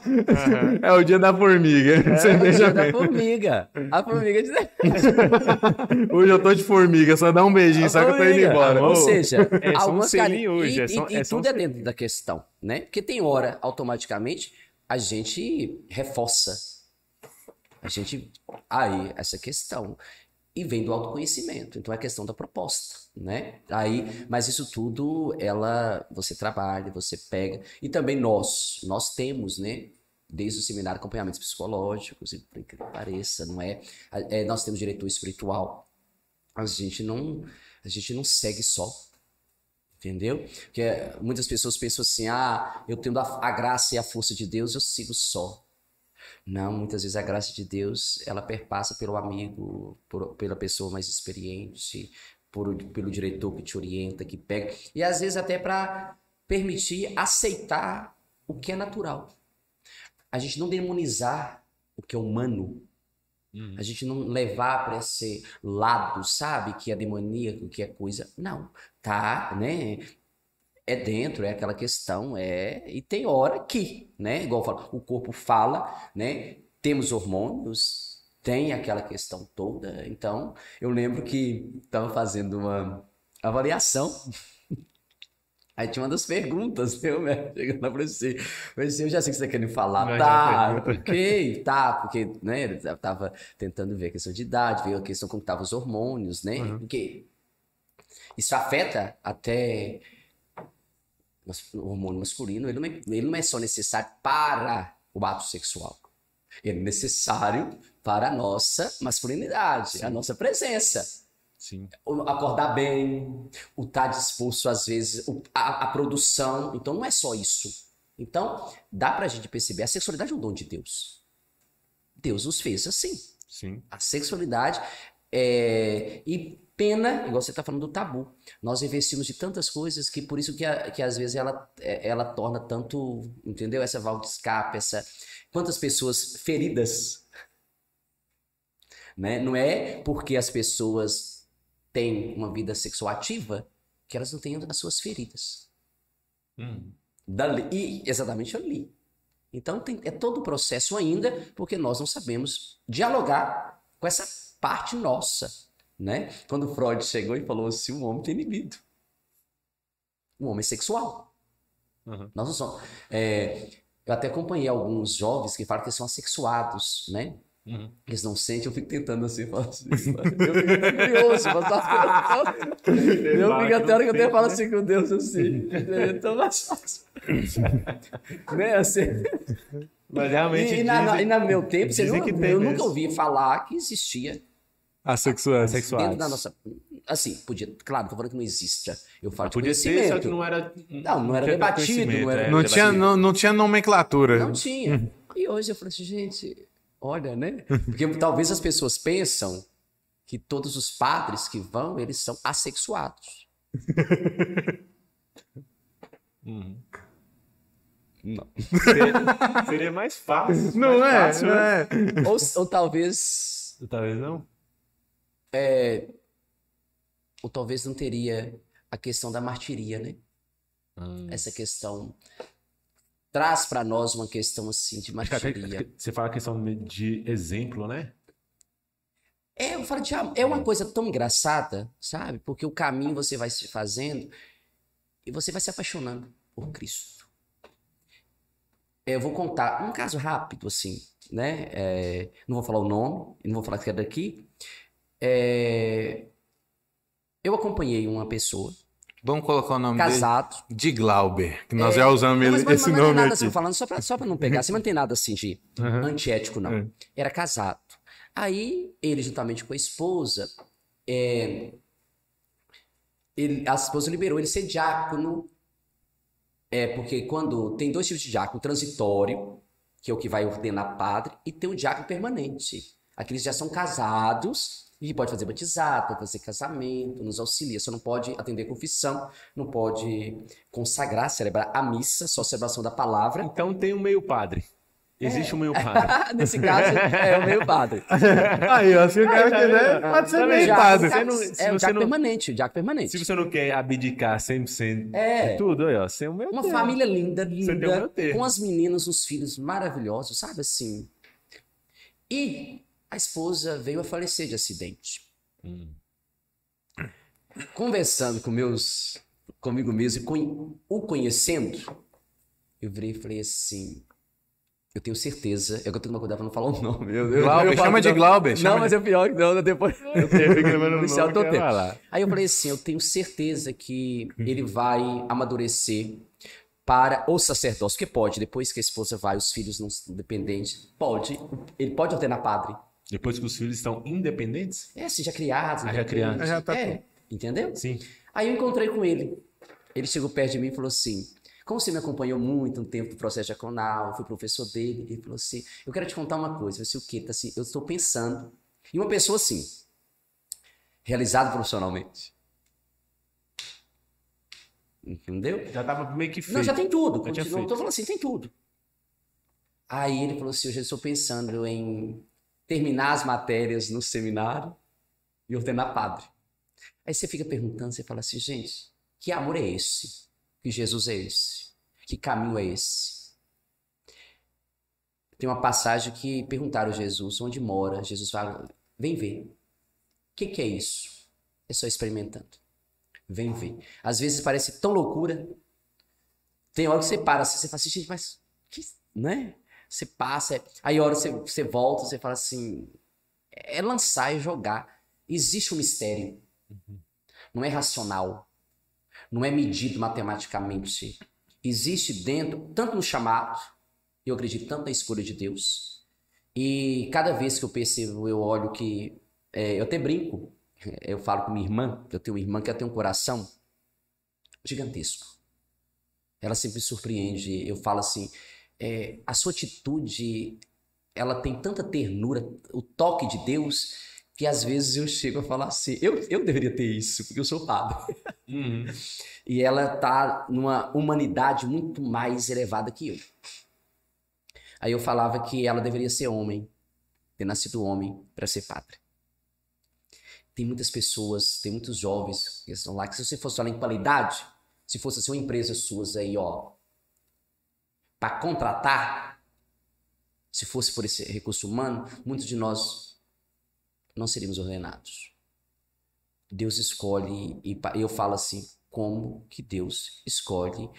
[SPEAKER 1] É o dia da formiga. Você
[SPEAKER 3] É o dia da
[SPEAKER 1] bem.
[SPEAKER 3] formiga. A formiga diz.
[SPEAKER 1] Hoje eu tô de formiga, só dá um beijinho, só que eu tô indo embora.
[SPEAKER 3] Ou seja,
[SPEAKER 2] é só um
[SPEAKER 3] algumas cari-
[SPEAKER 2] hoje,
[SPEAKER 3] E,
[SPEAKER 2] é só-
[SPEAKER 3] e-
[SPEAKER 2] é
[SPEAKER 3] e
[SPEAKER 2] só um
[SPEAKER 3] tudo é
[SPEAKER 2] selinho.
[SPEAKER 3] dentro da questão, né? Porque tem hora, automaticamente, a gente reforça. A gente. Aí, essa questão. E vem do autoconhecimento. Então é questão da proposta, né? Aí, mas isso tudo, ela, você trabalha, você pega. E também nós, nós temos, né? Desde o seminário acompanhamentos psicológicos, e por que pareça, não é? É, Nós temos diretor espiritual. A gente não, a gente não segue só. Entendeu? Porque muitas pessoas pensam assim: ah, eu tendo a, a graça e a força de Deus, eu sigo só. Não, muitas vezes a graça de Deus, ela perpassa pelo amigo, por- pela pessoa mais experiente, por- pelo diretor que te orienta, que pega. E às vezes até para permitir aceitar o que é natural. A gente não demonizar o que é humano, a gente não levar para esse lado, sabe? Que é demoníaco, que é coisa. Não. Tá, né? É dentro, é aquela questão, é. E tem hora que, né? Igual eu falo, o corpo fala, né? Temos hormônios, tem aquela questão toda. Então, eu lembro que estava fazendo uma avaliação. <laughs> Aí tinha uma das perguntas, né? né? Chegando lá você. Mas eu já sei que você tá querendo falar.
[SPEAKER 2] Mas
[SPEAKER 3] tá, ok, tá, porque, né? Eu tava tentando ver a questão de idade, ver a questão como estavam os hormônios, né? Porque isso afeta até o hormônio masculino, ele não, é, ele não é só necessário para o ato sexual. Ele é necessário para a nossa masculinidade, a nossa presença.
[SPEAKER 2] Sim.
[SPEAKER 3] O acordar bem, o estar disposto, às vezes, a, a produção. Então, não é só isso. Então, dá pra gente perceber, a sexualidade é um dom de Deus. Deus nos fez assim.
[SPEAKER 2] Sim.
[SPEAKER 3] A sexualidade é... e pena, igual você está falando do tabu. Nós investimos de tantas coisas que por isso que, a- que às vezes ela, é- ela torna tanto, entendeu? Essa válvula de escape, essa quantas pessoas feridas, né? Não é porque as pessoas têm uma vida sexual ativa que elas não têm as suas feridas.
[SPEAKER 2] Hum.
[SPEAKER 3] Dali, e exatamente ali. Então tem, é todo o processo ainda, porque nós não sabemos dialogar com essa parte nossa, né? Quando Freud chegou e falou assim, o homem tem libido. O homem é sexual.
[SPEAKER 2] Uhum.
[SPEAKER 3] Nós não somos. É, eu até acompanhei alguns jovens que falam que são assexuados, né?
[SPEAKER 2] Uhum.
[SPEAKER 3] Eles não sentem, eu fico tentando assim, falar assim. Eu fico curioso, mas tá- eu fico até hora que eu até falo assim com Deus assim. Então mais fácil. né? Assim.
[SPEAKER 2] Mas realmente
[SPEAKER 3] E, e na,
[SPEAKER 2] dizem-
[SPEAKER 3] e no meu tempo, você
[SPEAKER 2] tem
[SPEAKER 3] eu nunca ouvi falar que existia
[SPEAKER 1] Assexuais.
[SPEAKER 2] Assexuais.
[SPEAKER 3] dentro da nossa. Assim, podia. Claro, tô falando que não exista. Eu falo de
[SPEAKER 2] Podia ser, só que não era.
[SPEAKER 3] Não, não era debatido, não era-
[SPEAKER 2] é,
[SPEAKER 1] Não tinha,
[SPEAKER 2] debatido.
[SPEAKER 1] não, não tinha nomenclatura.
[SPEAKER 3] Não tinha. E hoje eu falei assim, gente, olha, né? Porque talvez as pessoas pensam que todos os padres que vão, eles são assexuados. <laughs>
[SPEAKER 2] Uhum.
[SPEAKER 3] Não.
[SPEAKER 2] Seria, seria mais fácil.
[SPEAKER 1] Não
[SPEAKER 2] mais
[SPEAKER 1] é,
[SPEAKER 2] fácil,
[SPEAKER 1] não
[SPEAKER 2] né?
[SPEAKER 1] é.
[SPEAKER 3] ou, ou talvez
[SPEAKER 2] Talvez não.
[SPEAKER 3] Ou talvez não teria a questão da martiria, né?
[SPEAKER 2] Hum.
[SPEAKER 3] Essa questão traz para nós uma questão assim de martiria. <laughs>
[SPEAKER 2] você fala a questão de exemplo, né?
[SPEAKER 3] É, eu falo de. É uma coisa tão engraçada, sabe? Porque o caminho você vai se fazendo e você vai se apaixonando por Cristo. É, Eu vou contar um caso rápido, assim, né? É, não vou falar o nome, não vou falar que é daqui. É, eu acompanhei uma pessoa,
[SPEAKER 1] Vamos colocar o nome
[SPEAKER 3] casado.
[SPEAKER 1] dele de Glauber, que nós
[SPEAKER 3] É,
[SPEAKER 1] já usamos
[SPEAKER 3] Não, mas,
[SPEAKER 1] esse
[SPEAKER 3] mas não
[SPEAKER 1] nome
[SPEAKER 3] nada
[SPEAKER 1] aqui.
[SPEAKER 3] assim, falando só pra, só pra não pegar, assim, mas não tem nada assim de
[SPEAKER 2] Uhum.
[SPEAKER 3] antiético, não.
[SPEAKER 1] É.
[SPEAKER 3] Era casado. Aí, ele, juntamente com a esposa, é, ele- a esposa liberou ele ser diácono. É, porque quando tem dois tipos de diácono, transitório, que é o que vai ordenar padre, e tem o diácono permanente. Aqueles que já são casados e pode fazer batizado, pode fazer casamento, nos auxilia. Só não pode atender confissão, não pode consagrar, celebrar a missa, só celebração da palavra.
[SPEAKER 2] Então tem um meio padre. Existe
[SPEAKER 3] É.
[SPEAKER 2] um meio <laughs> padre.
[SPEAKER 3] Nesse caso, é o meio padre. <laughs>
[SPEAKER 1] Aí, ó, se o cara quiser, pode ser?
[SPEAKER 3] Diácono
[SPEAKER 1] padre.
[SPEAKER 2] Você não- se
[SPEAKER 3] é o
[SPEAKER 2] não-
[SPEAKER 3] permanente, o diácono permanente.
[SPEAKER 2] Se você não quer abdicar 100%
[SPEAKER 3] É.
[SPEAKER 2] de tudo, aí, ó, você é um meio
[SPEAKER 3] Uma
[SPEAKER 2] termo.
[SPEAKER 3] família linda, linda,
[SPEAKER 2] meu termo.
[SPEAKER 3] com as meninas, os filhos maravilhosos, sabe assim? E a esposa veio a falecer de acidente.
[SPEAKER 2] Hum.
[SPEAKER 3] Conversando com meus, comigo mesmo e o conhecendo, eu virei e falei assim, eu tenho certeza, é que eu tenho que tomar cuidado pra não falar o <laughs> nome. Eu, eu-
[SPEAKER 1] Glauber,
[SPEAKER 3] eu falo
[SPEAKER 1] chama
[SPEAKER 3] que
[SPEAKER 1] de
[SPEAKER 3] não.
[SPEAKER 1] Glauber,
[SPEAKER 3] Não,
[SPEAKER 1] chama
[SPEAKER 3] mas é pior que não, depois... <laughs>
[SPEAKER 2] Eu fiquei lembrando o
[SPEAKER 3] Policial
[SPEAKER 2] nome,
[SPEAKER 3] tempo. Aí eu falei assim, eu tenho certeza que ele vai amadurecer para o sacerdócio, porque pode, depois que a esposa vai, os filhos não são dependentes, pode, ele pode ordenar padre.
[SPEAKER 2] Depois que os filhos estão independentes?
[SPEAKER 3] É, assim, já criados.
[SPEAKER 2] Ah, já criados.
[SPEAKER 1] Já tá
[SPEAKER 3] é, entendeu?
[SPEAKER 2] Sim.
[SPEAKER 3] Aí eu encontrei com ele. Ele chegou perto de mim e falou assim: Como você me acompanhou muito um tempo do processo diaconal, eu fui professor dele, ele falou assim: Eu quero te contar uma coisa. Eu falei assim: O quê? Tá assim, eu estou pensando em uma pessoa assim, realizada profissionalmente. Entendeu?
[SPEAKER 2] Já tava meio que feito.
[SPEAKER 3] Não, já tem tudo.
[SPEAKER 2] Já feito.
[SPEAKER 3] tô falando assim, tem tudo. Aí ele falou assim: Eu já estou pensando em terminar as matérias no seminário e ordenar padre. Aí você fica perguntando, você fala assim, gente, que amor é esse? Que Jesus é esse? Que caminho é esse? Tem uma passagem que perguntaram a Jesus onde mora. Jesus fala: vem ver. O que, que é isso? É só experimentando. Vem ver. Às vezes parece tão loucura. Tem hora que você para assim, você fala assim, gente, mas que, né? Você passa, aí a hora você, você volta, você fala assim, é lançar e jogar. Existe um mistério. Não é racional. Não é medido matematicamente. Existe dentro, tanto no chamado, eu acredito tanto na escolha de Deus. E cada vez que eu percebo, eu olho que. é, eu até brinco. <laughs> Eu falo com minha irmã, que eu tenho uma irmã que ela tem um coração gigantesco. Ela sempre me surpreende. Eu falo assim, é, a sua atitude, ela tem tanta ternura, o toque de Deus, que às vezes eu chego a falar assim, eu, eu deveria ter isso, porque eu sou padre.
[SPEAKER 2] Uhum. <laughs>
[SPEAKER 3] E ela tá numa humanidade muito mais elevada que eu. Aí eu falava que ela deveria ser homem, ter nascido homem para ser padre. Tem muitas pessoas, tem muitos jovens que estão lá, que se você fosse falar em qualidade, se fosse assim, uma empresa suas aí, ó, para contratar, se fosse por esse recurso humano, muitos de nós não seríamos ordenados. Deus escolhe, e eu falo assim, como que Deus escolhe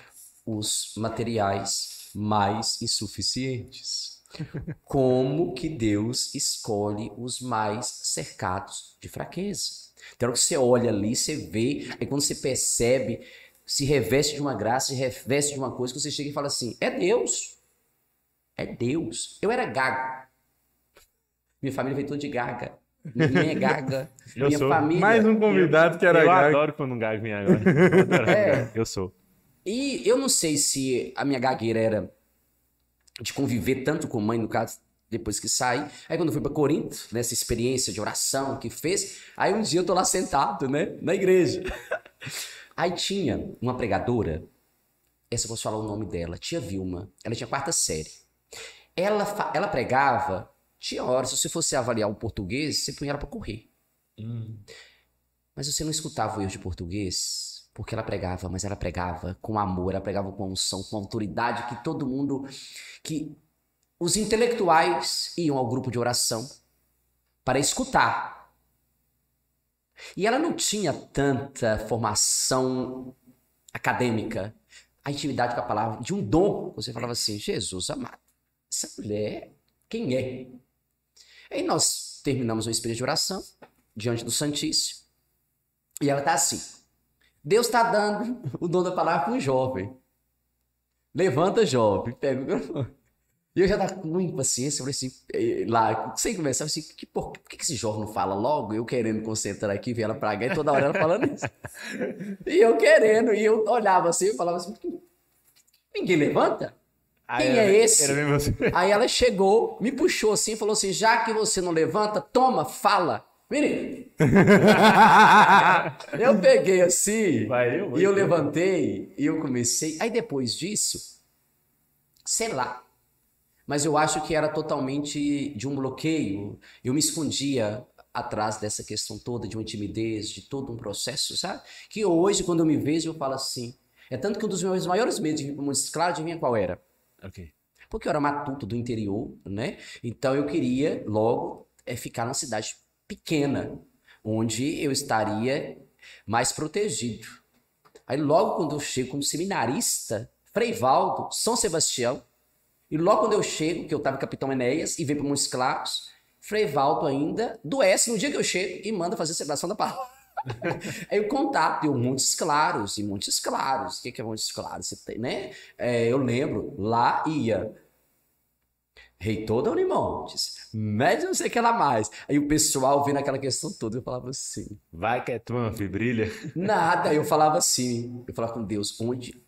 [SPEAKER 3] os materiais mais insuficientes? <laughs> Como que Deus escolhe os mais cercados de fraqueza? Então, que você olha ali, você vê, aí quando você percebe, se reveste de uma graça, se reveste de uma coisa, que você chega e fala assim: é Deus. É Deus. Eu era gago. Minha família veio toda de gaga. Minha mãe é gaga. <laughs>
[SPEAKER 2] Eu
[SPEAKER 3] Minha
[SPEAKER 2] sou.
[SPEAKER 3] família.
[SPEAKER 1] Mais um convidado que era
[SPEAKER 2] eu
[SPEAKER 1] gago.
[SPEAKER 2] adoro quando um gago vem agora. Eu.
[SPEAKER 3] É.
[SPEAKER 2] Eu sou.
[SPEAKER 3] E eu não sei se a minha gagueira era de conviver tanto com mãe, no caso, depois que saí. Aí quando eu fui para Corinto, nessa experiência de oração que fez, aí um dia eu tô lá sentado, né, na igreja. Aí tinha uma pregadora, essa eu posso falar o nome dela, tia Vilma. Ela tinha quarta série. Ela, ela pregava, tinha horas, se você fosse avaliar o português, você punha ela para correr.
[SPEAKER 2] Hum.
[SPEAKER 3] Mas você não escutava o erro de português, porque ela pregava, mas ela pregava com amor, ela pregava com unção, com autoridade, que todo mundo, que os intelectuais iam ao grupo de oração para escutar. E ela não tinha tanta formação acadêmica, a intimidade com a palavra, de um dom. Você falava assim, Jesus amado, essa mulher, quem é? Aí nós terminamos uma experiência de oração diante do Santíssimo. E ela tá assim. Deus está dando <laughs> o dom da palavra para um jovem. Levanta, jovem. Pega o microfone. E eu já tava com impaciência, eu falei assim, eh, lá, sem conversar, eu falei assim, que, por, por que esse jovem não fala logo? Eu querendo concentrar aqui, ver ela pra cá, e toda hora ela falando isso. <laughs> e eu querendo, e eu olhava assim, eu falava assim, ninguém levanta? Quem
[SPEAKER 2] era-
[SPEAKER 3] é esse?
[SPEAKER 2] Era você.
[SPEAKER 3] Aí ela chegou, me puxou assim falou assim: já que você não levanta, toma, fala. Menino, <laughs> eu peguei assim,
[SPEAKER 2] Vai eu,
[SPEAKER 3] e eu. levantei, e eu comecei. Aí depois disso, sei lá. Mas eu acho que era totalmente de um bloqueio. Eu me escondia atrás dessa questão toda de uma timidez, de todo um processo, sabe? Que hoje, quando eu me vejo, eu falo assim. É tanto que um dos meus maiores medos de vir para o Montes Claros, adivinha qual era?
[SPEAKER 2] Ok.
[SPEAKER 3] Porque eu era matuto do interior, né? Então eu queria logo é, ficar numa cidade pequena, onde eu estaria mais protegido. Aí logo quando eu chego como seminarista, Frei Valdo, São Sebastião, e logo quando eu chego, que eu estava Capitão Enéas e veio para Montes Claros, Frei Valdo ainda doece no dia que eu chego e manda fazer a celebração da palavra. <laughs> Aí o contato, eu Montes Claros, e Montes Claros, o que é Montes Claros? Você tem, né? É, eu lembro, lá ia reitor da Unimontes, médio não sei o que lá mais. Aí o pessoal vendo aquela questão toda, eu falava assim,
[SPEAKER 2] Vai que é filho, brilha.
[SPEAKER 3] nada. Eu falava assim, eu falava com Deus, onde,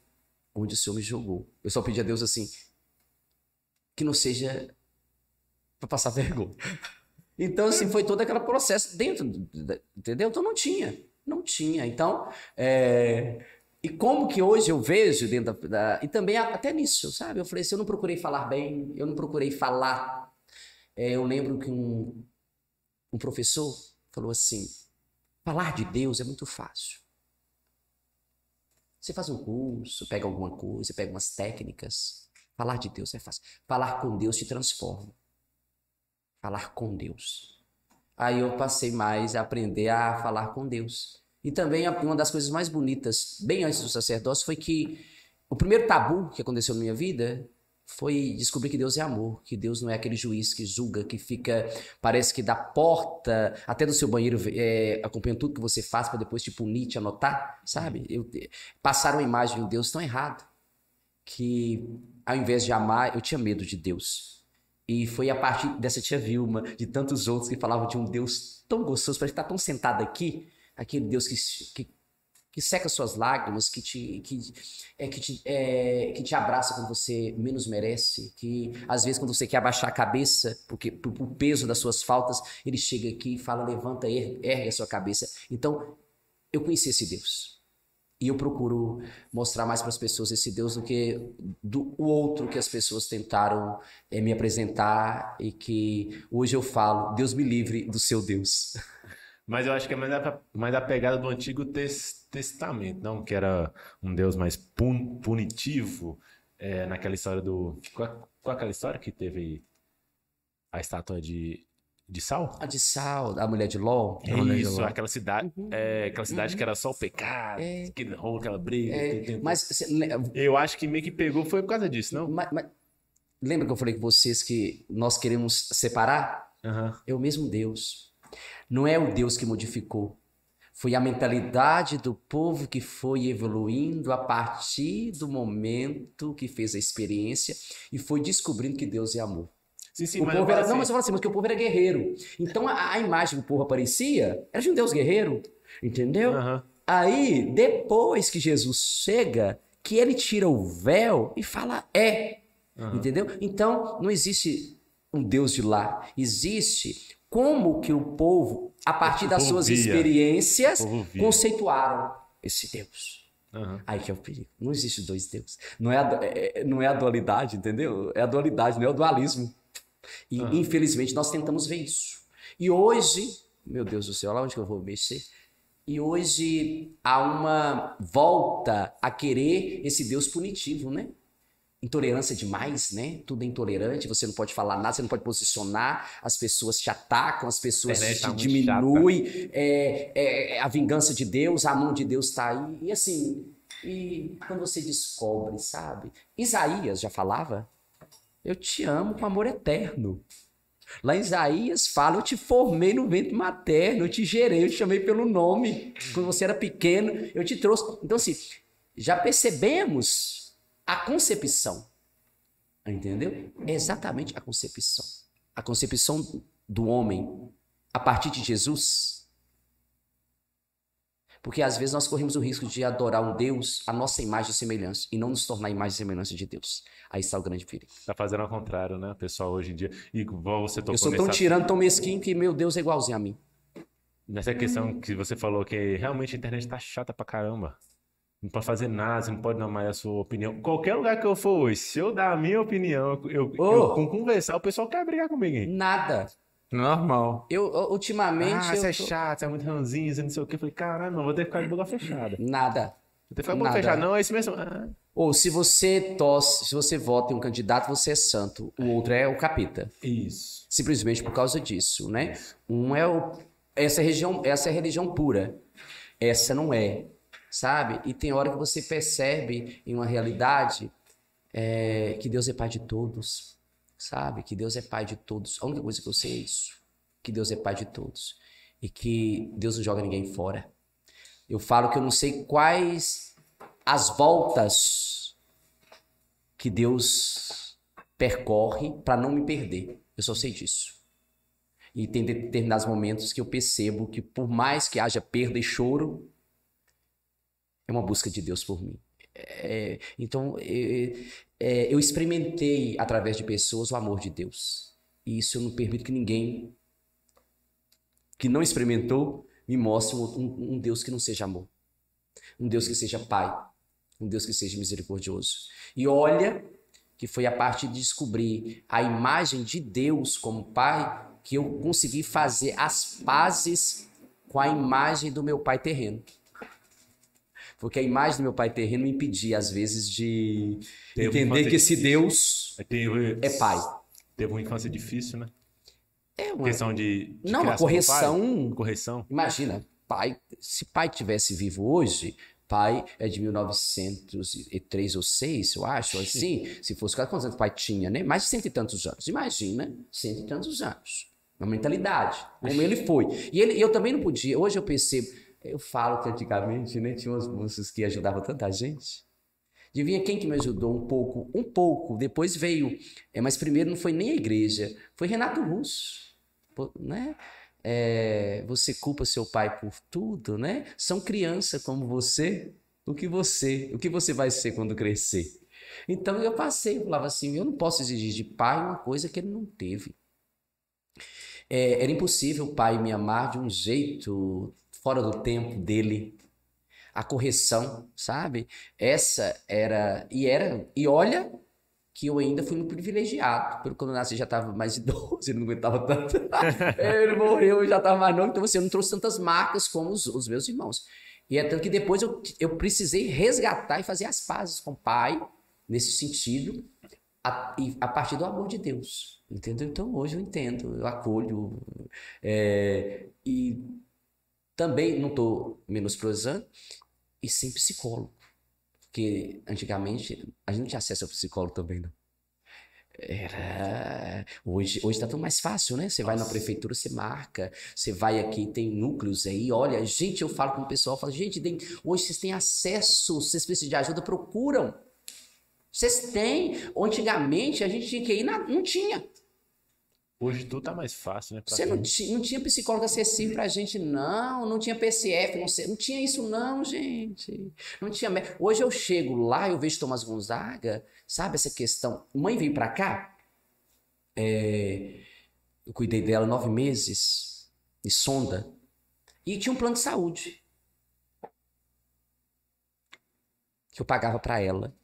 [SPEAKER 3] onde o Senhor me jogou? Eu só pedia a Deus assim, que não seja para passar vergonha. Então, assim, foi todo aquele processo dentro, entendeu? Então não tinha, não tinha. Então, é, e como que hoje eu vejo dentro da, e também até nisso, sabe? Eu falei assim, eu não procurei falar bem, eu não procurei falar. É, eu lembro que um, um professor falou assim, falar de Deus é muito fácil. Você faz um curso, pega alguma coisa, pega umas técnicas. Falar de Deus é fácil. Falar com Deus te transforma. Falar com Deus. Aí eu passei mais a aprender a falar com Deus. E também a- uma das coisas mais bonitas, bem antes do sacerdócio, foi que o primeiro tabu que aconteceu na minha vida foi descobrir que Deus é amor, que Deus não é aquele juiz que julga, que fica, parece que da porta até do seu banheiro é, acompanhando tudo que você faz para depois te punir, te anotar, sabe? Eu, passaram uma imagem de Deus tão errado que ao invés de amar, eu tinha medo de Deus. E foi a partir dessa tia Vilma, de tantos outros que falavam de um Deus tão gostoso, parece que está tão sentado aqui, aquele Deus que, que, que seca suas lágrimas, que te, que, é, que, te, é, que te abraça quando você menos merece, que às vezes quando você quer abaixar a cabeça, porque por, por peso das suas faltas, ele chega aqui e fala, levanta, ergue, ergue a sua cabeça. Então, eu conheci esse Deus. E eu procuro mostrar mais para as pessoas esse Deus do que do o outro que as pessoas tentaram eh, me apresentar e que hoje eu falo, Deus me livre do seu Deus. <laughs>
[SPEAKER 2] Mas eu acho que é mais a, mais a pegada do Antigo Tes- Testamento, não? Que era um Deus mais pun- punitivo é, naquela história do. Qual, qual aquela história que teve a estátua de, de sal?
[SPEAKER 3] A de Sal, a mulher de Ló.
[SPEAKER 1] Mulher de
[SPEAKER 2] Isso,
[SPEAKER 1] Ló.
[SPEAKER 2] aquela cidade, é, aquela cidade que era só o pecado,
[SPEAKER 3] É.
[SPEAKER 2] aquele rolo, aquela briga.
[SPEAKER 3] É,
[SPEAKER 2] tem-
[SPEAKER 3] mas, cê
[SPEAKER 2] Eu acho que meio que pegou foi por causa disso, não?
[SPEAKER 3] mas- mas- lembra que eu falei com vocês que nós queremos separar?
[SPEAKER 2] Aham.
[SPEAKER 3] É o mesmo Deus. Não é o Deus que modificou. Foi a mentalidade do povo que foi evoluindo a partir do momento que fez a experiência e foi descobrindo que Deus é amor.
[SPEAKER 2] Sim, sim,
[SPEAKER 3] o
[SPEAKER 2] mas
[SPEAKER 3] povo era, não, mas eu falo assim, mas que o povo era guerreiro. Então a, a imagem que o povo aparecia era de um Deus guerreiro, entendeu?
[SPEAKER 2] aham.
[SPEAKER 3] Aí, depois que Jesus chega, que ele tira o véu e fala é.
[SPEAKER 2] Aham.
[SPEAKER 3] Entendeu? Então, não existe um Deus de lá. Existe como que o povo, a partir <laughs> das suas
[SPEAKER 2] via.
[SPEAKER 3] experiências, conceituaram esse Deus.
[SPEAKER 2] Aham.
[SPEAKER 3] Aí que é o perigo. Não existe dois deuses. Não é a, é- é- não é a dualidade, entendeu? É a dualidade, não é o dualismo. E
[SPEAKER 2] Ah.
[SPEAKER 3] infelizmente nós tentamos ver isso. E hoje, meu Deus do céu, lá onde que eu vou mexer? E hoje há uma volta a querer esse Deus punitivo, né? Intolerância demais, né? Tudo é intolerante, você não pode falar nada, você não pode posicionar, as pessoas te atacam, as pessoas
[SPEAKER 2] internet
[SPEAKER 3] te
[SPEAKER 2] tá
[SPEAKER 3] diminuem, é, é- é a vingança de Deus, a mão de Deus está aí. E assim, e quando você descobre, sabe? Isaías já falava, eu te amo com amor eterno. Lá em Isaías fala, eu te formei no ventre materno, eu te gerei, eu te chamei pelo nome. Quando você era pequeno, eu te trouxe. Então assim, já percebemos a concepção. Entendeu? É exatamente a concepção. A concepção do homem a partir de Jesus. Porque às vezes nós corremos o risco de adorar um Deus a nossa imagem e semelhança e não nos tornar imagem e semelhança de Deus. Aí está o grande perigo.
[SPEAKER 2] Tá fazendo ao contrário, né, pessoal, hoje em dia. E igual você tocou
[SPEAKER 3] Eu sou tão
[SPEAKER 2] nessa,
[SPEAKER 3] tirano, tão mesquinho que meu Deus é igualzinho a mim.
[SPEAKER 2] nessa questão que você falou que realmente a internet tá chata pra caramba. Não pode fazer nada, você não pode dar mais a sua opinião. Qualquer lugar que eu for hoje, se eu dar a minha opinião, eu,
[SPEAKER 3] Ô!
[SPEAKER 2] eu com conversar, o pessoal quer brigar comigo, hein?
[SPEAKER 3] Nada.
[SPEAKER 1] Normal.
[SPEAKER 3] Eu, eu, ultimamente.
[SPEAKER 2] Ah, você é
[SPEAKER 3] tô-
[SPEAKER 2] chato, você é muito ranzinho, você não sei o quê. Eu falei, caralho, não, vou ter que ficar de boca fechada. Vou
[SPEAKER 3] Nada.
[SPEAKER 2] ter que ficar de boca
[SPEAKER 3] Nada.
[SPEAKER 2] fechada. Não, é isso mesmo. Ah,
[SPEAKER 3] Ou se você tosse, se você vota em um candidato, você é santo. O outro é o capeta.
[SPEAKER 2] isso.
[SPEAKER 3] Simplesmente por causa disso, né? Um é o. Essa é a religião, essa é a religião pura. Essa não é. Sabe? E tem hora que você percebe em uma realidade é, que Deus é pai de todos. Sabe? Que Deus é pai de todos. A única coisa que eu sei é isso. Que Deus é pai de todos. E que Deus não joga ninguém fora. Eu falo que eu não sei quais as voltas que Deus percorre para não me perder. Eu só sei disso. E tem determinados momentos que eu percebo que, por mais que haja perda e choro, é uma busca de Deus por mim. É, então, é, é, eu experimentei através de pessoas o amor de Deus. E isso eu não permito que ninguém que não experimentou me mostre um, um- um Deus que não seja amor. Um Deus que seja Pai. Um Deus que seja misericordioso. E olha que foi a parte de descobrir a imagem de Deus como Pai que eu consegui fazer as pazes com a imagem do meu pai terreno. Porque a imagem do meu pai terreno me impedia, às vezes, de
[SPEAKER 2] Teve
[SPEAKER 3] entender que esse
[SPEAKER 2] infância
[SPEAKER 3] Deus
[SPEAKER 2] Teve,
[SPEAKER 3] é pai.
[SPEAKER 2] Teve uma infância difícil, né?
[SPEAKER 3] É uma...
[SPEAKER 2] Questão de, de
[SPEAKER 3] Não, uma correção.
[SPEAKER 2] Correção.
[SPEAKER 3] Imagina, pai, se pai tivesse vivo hoje, pai é de 1903 ou 6, eu acho, assim, se fosse o caso, quantos anos o pai tinha, né? Mais de cento e tantos anos. Imagina, cento e tantos anos. Uma mentalidade, como ele foi. E ele, eu também não podia, hoje eu percebo, eu falo que antigamente, né, tinha umas moças que ajudavam tanta gente. Adivinha quem que me ajudou um pouco? Um pouco, depois veio, é, mas primeiro não foi nem a igreja, foi Renato Russo, né? É, você culpa seu pai por tudo, né? São criança como você. O que você, o que você vai ser quando crescer? Então eu passei, eu falava assim, eu não posso exigir de pai uma coisa que ele não teve. É, era impossível o pai me amar de um jeito fora do tempo dele. A correção, sabe? Essa era e era e olha que eu ainda fui muito privilegiado. Pelo quando eu nasci já estava mais <laughs> idoso, ele não aguentava tanto. <laughs> ele morreu, eu já estava mais novo, então assim, eu não trouxe tantas marcas como os, os meus irmãos. E é tanto que depois eu, eu precisei resgatar e fazer as pazes com o pai, nesse sentido, a, a partir do amor de Deus. Entendeu? Então hoje eu entendo, eu acolho. é, e também não estou menosprezando, e sem psicólogo. Porque antigamente a gente não tinha acesso ao psicólogo também, não. Era. Hoje, hoje tá tão mais fácil, né? Você vai na prefeitura, você marca, você vai aqui, tem núcleos aí. Olha, gente, eu falo com o pessoal, falo, gente, hoje vocês têm acesso, vocês precisam de ajuda, procuram. Vocês têm. Antigamente a gente tinha que ir, na- não tinha.
[SPEAKER 2] Hoje tudo tá mais fácil, né?
[SPEAKER 3] Você não, não tinha psicólogo acessível pra gente, não. Não tinha PCF, não, sei, não tinha isso, não, gente. Não tinha. Hoje eu chego lá, eu vejo Thomas Gonzaga, sabe essa questão? Mãe veio pra cá, é, eu cuidei dela nove meses, de sonda, e tinha um plano de saúde que eu pagava para ela.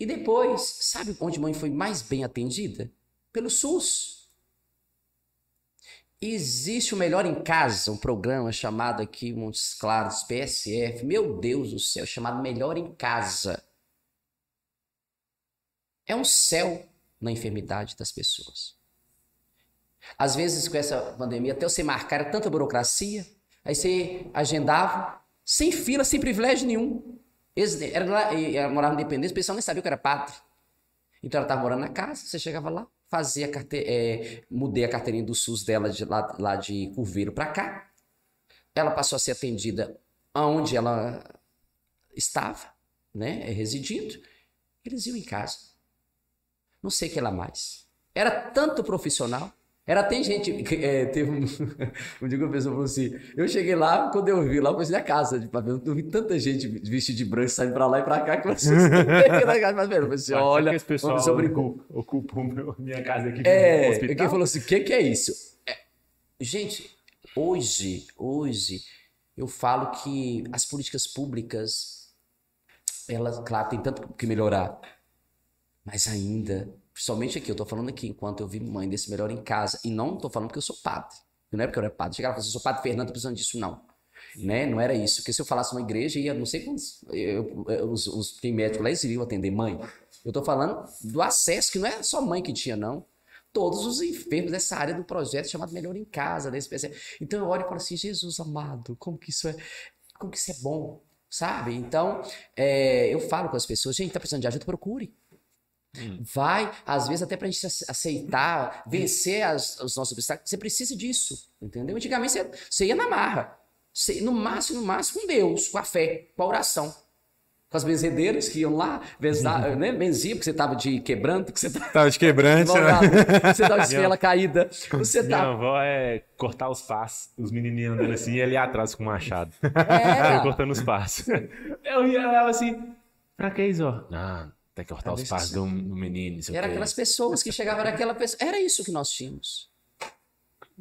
[SPEAKER 3] E depois, sabe onde mãe foi mais bem atendida? Pelo SUS. Existe o Melhor em Casa, um programa chamado aqui Montes Claros, PSF, meu Deus do céu, chamado Melhor em Casa. É um céu na enfermidade das pessoas. Às vezes, com essa pandemia, até você marcar era tanta burocracia, aí você agendava, sem fila, sem privilégio nenhum. Era ela morava na Independência, o pessoal nem sabia que era padre. Então ela estava morando na casa, você chegava lá, fazia carte... É, mudei a carteirinha do SUS dela de lá, lá de Curveiro para cá. Ela passou a ser atendida aonde ela estava, né, residindo. Eles iam em casa. Não sei o que lá mais. Era tanto profissional era, tem gente, é, teve um, <laughs> um dia que a pessoa falou assim, eu cheguei lá, quando eu vi lá, eu pensei na casa, de papel, eu vi tanta gente vestida de branco saindo pra lá e pra cá, que você na casa, mas velho, você olha,
[SPEAKER 2] esse pessoal
[SPEAKER 3] brincou.
[SPEAKER 2] ocupa minha casa aqui
[SPEAKER 3] é, hospital. Quem falou assim, o que, que é isso? É, gente, hoje, hoje, eu falo que as políticas públicas, elas, claro, tem tanto que melhorar, mas ainda Principalmente aqui, eu tô falando aqui, enquanto eu vi mãe desse melhor em casa. E não tô falando porque eu sou padre. Não é porque eu era padre. Chegava e falava, eu sou padre Fernando, tô precisando disso, não. Né? Não era isso. Porque se eu falasse uma igreja, ia não sei quantos. Eu, eu, os, os, tem médico lá, eles iriam atender mãe. Eu tô falando do acesso, que não é só mãe que tinha, não. Todos os enfermos dessa área do projeto chamado Melhor em Casa, desse né? Então eu olho e falo assim, Jesus amado, como que isso é, como que isso é bom, sabe? Então, é, eu falo com as pessoas, gente, tá precisando de ajuda, procure. Hum. Vai, às vezes, até pra gente aceitar, vencer as, os nossos obstáculos, você precisa disso, entendeu? Antigamente você, você ia na marra. Você, no máximo, no máximo, com Deus, com a fé, com a oração. Com as benzedeiras que iam lá, vezar, uhum. <laughs> né? benzia, porque você tava de quebranto, que você tava,
[SPEAKER 1] tava de quebrante, <laughs>
[SPEAKER 3] né? <laughs> você tava de espela caída. Você
[SPEAKER 2] Minha
[SPEAKER 3] tava...
[SPEAKER 2] avó é cortar os passos, os menininhos andando assim, e ele atrás com o machado. É. cortando os passos. Eu ia assim, pra que isso? Ah, tem que cortar os passos do, do menino.
[SPEAKER 3] Era aquelas pessoas que chegavam naquela pessoa. Era isso que nós tínhamos.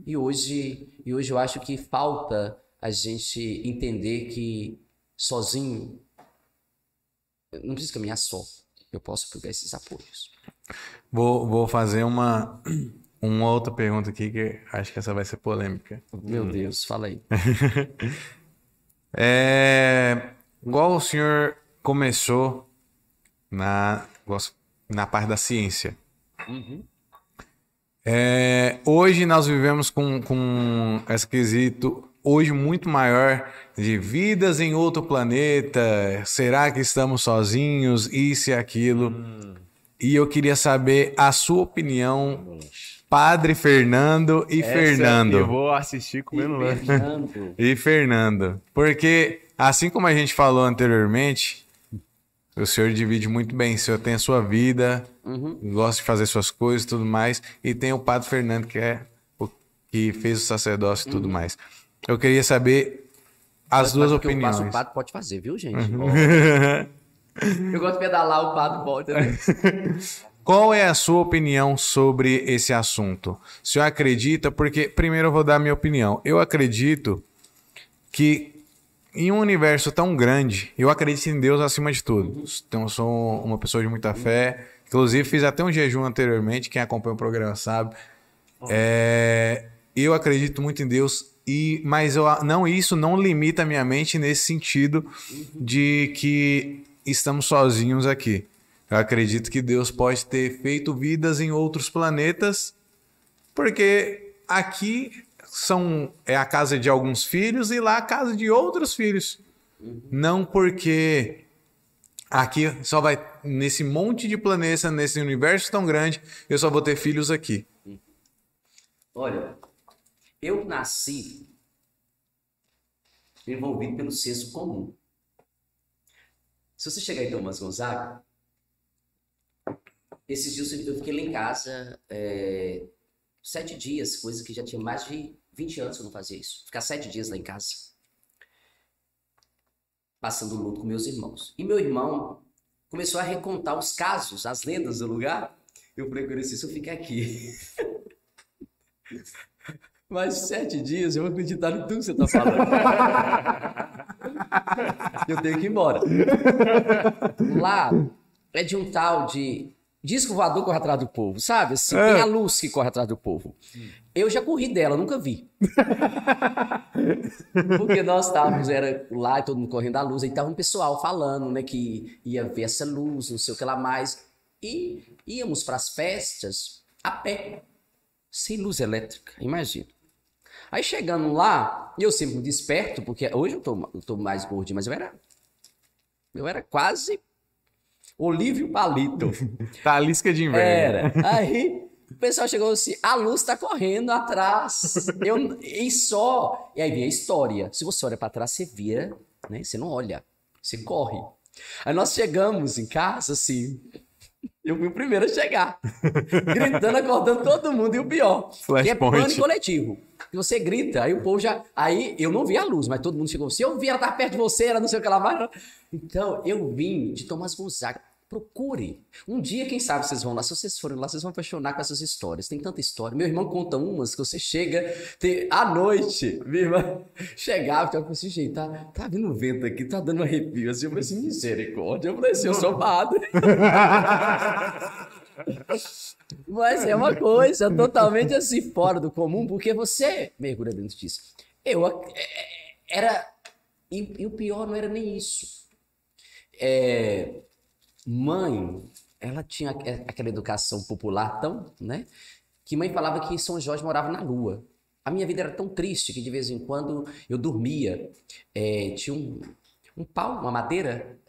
[SPEAKER 3] E hoje, e hoje eu acho que falta a gente entender que sozinho não precisa caminhar só. Eu posso pegar esses apoios.
[SPEAKER 1] Vou, vou fazer uma, uma outra pergunta aqui que acho que essa vai ser polêmica.
[SPEAKER 3] Meu hum. Deus, fala aí. <laughs>
[SPEAKER 1] é, igual o senhor começou na, na parte da ciência. Uhum. É, hoje nós vivemos com, com esse quesito hoje muito maior de vidas em outro planeta. Será que estamos sozinhos? Isso e aquilo. Hum. E eu queria saber a sua opinião, Padre Fernando e Essa Fernando.
[SPEAKER 2] Eu vou assistir comendo lanche.
[SPEAKER 1] e Fernando. Porque, assim como a gente falou anteriormente, o senhor divide muito bem. O senhor tem a sua vida, uhum. gosta de fazer suas coisas e tudo mais. E tem o Padre Fernando, que é o que fez o sacerdócio e tudo uhum. mais. Eu queria saber as duas opiniões.
[SPEAKER 3] O padre pode fazer, viu, gente? Uhum. <laughs> Eu gosto de pedalar, o padre pode também. <laughs>
[SPEAKER 1] Qual é a sua opinião sobre esse assunto? O senhor acredita? Porque, primeiro, eu vou dar a minha opinião. Eu acredito que em um universo tão grande, eu acredito em Deus acima de tudo. Então, sou uma pessoa de muita fé. Inclusive, fiz até um jejum anteriormente, quem acompanha o programa sabe. É, eu acredito muito em Deus, e mas eu, não isso não limita a minha mente nesse sentido de que estamos sozinhos aqui. Eu acredito que Deus pode ter feito vidas em outros planetas, porque aqui são é a casa de alguns filhos e lá a casa de outros filhos. Não porque aqui só vai nesse monte de planetas, nesse universo tão grande, eu só vou ter filhos aqui.
[SPEAKER 3] Olha, eu nasci envolvido pelo senso comum. Se você chegar em Thomas Gonzaga, esses dias eu fiquei lá em casa é, sete dias, coisa que já tinha mais de 20 anos que eu não fazia isso. Ficar sete dias lá em casa. Passando luto com meus irmãos. E meu irmão começou a recontar os casos, as lendas do lugar. Eu falei com ele assim, se eu ficar aqui <laughs> mais sete dias, eu vou acreditar em tudo que você está falando. <laughs> eu tenho que ir embora. Lá é de um tal de disco voador corre atrás do povo, sabe? Assim,
[SPEAKER 1] É.
[SPEAKER 3] tem a luz que corre atrás do povo. Eu já corri dela, nunca vi. <laughs> Porque nós estávamos, era lá, e todo mundo correndo da luz, aí tava um pessoal falando, né, que ia ver essa luz, não sei o que lá mais. E íamos para as festas a pé, sem luz elétrica, imagina. Aí chegando lá, eu sempre muito esperto, porque hoje eu tô, eu tô mais gordinho, mas eu era. Eu era quase Olívio Palito. <laughs>
[SPEAKER 1] Talisca de inverno.
[SPEAKER 3] Era. Aí o pessoal chegou assim: a luz tá correndo atrás. Eu, e só. E aí vem a história. Se você olha para trás, você vira, né? Você não olha, você corre. Aí nós chegamos em casa, assim. Eu fui o primeiro a chegar. <laughs> Gritando, acordando todo mundo. E o pior, que é
[SPEAKER 1] Flashpoint.
[SPEAKER 3] pânico coletivo. Você grita, aí o povo já. Aí eu não vi a luz, mas todo mundo chegou. Se eu vi, ela tava perto de você, ela não sei o que ela vai. Então, eu vim de Tomás Gonzaga. Procure. Um dia, quem sabe, vocês vão lá. Se vocês forem lá, vocês vão apaixonar com essas histórias. Tem tanta história. Meu irmão conta umas que você chega tem, à noite. Minha irmã <laughs> chegava falava assim, gente, tá, tá vindo vento aqui, tá dando arrepio. Assim, eu falei assim, misericórdia. Eu falei assim, eu sou padre. <laughs> Mas é uma coisa totalmente assim, fora do comum, porque você mergulha dentro disso. Eu ac- é, era. E, e o pior não era nem isso. É, mãe, ela tinha aqu- aquela educação popular tão, né? Que mãe falava que São Jorge morava na lua. A minha vida era tão triste que de vez em quando eu dormia. é, tinha um, um pau, uma madeira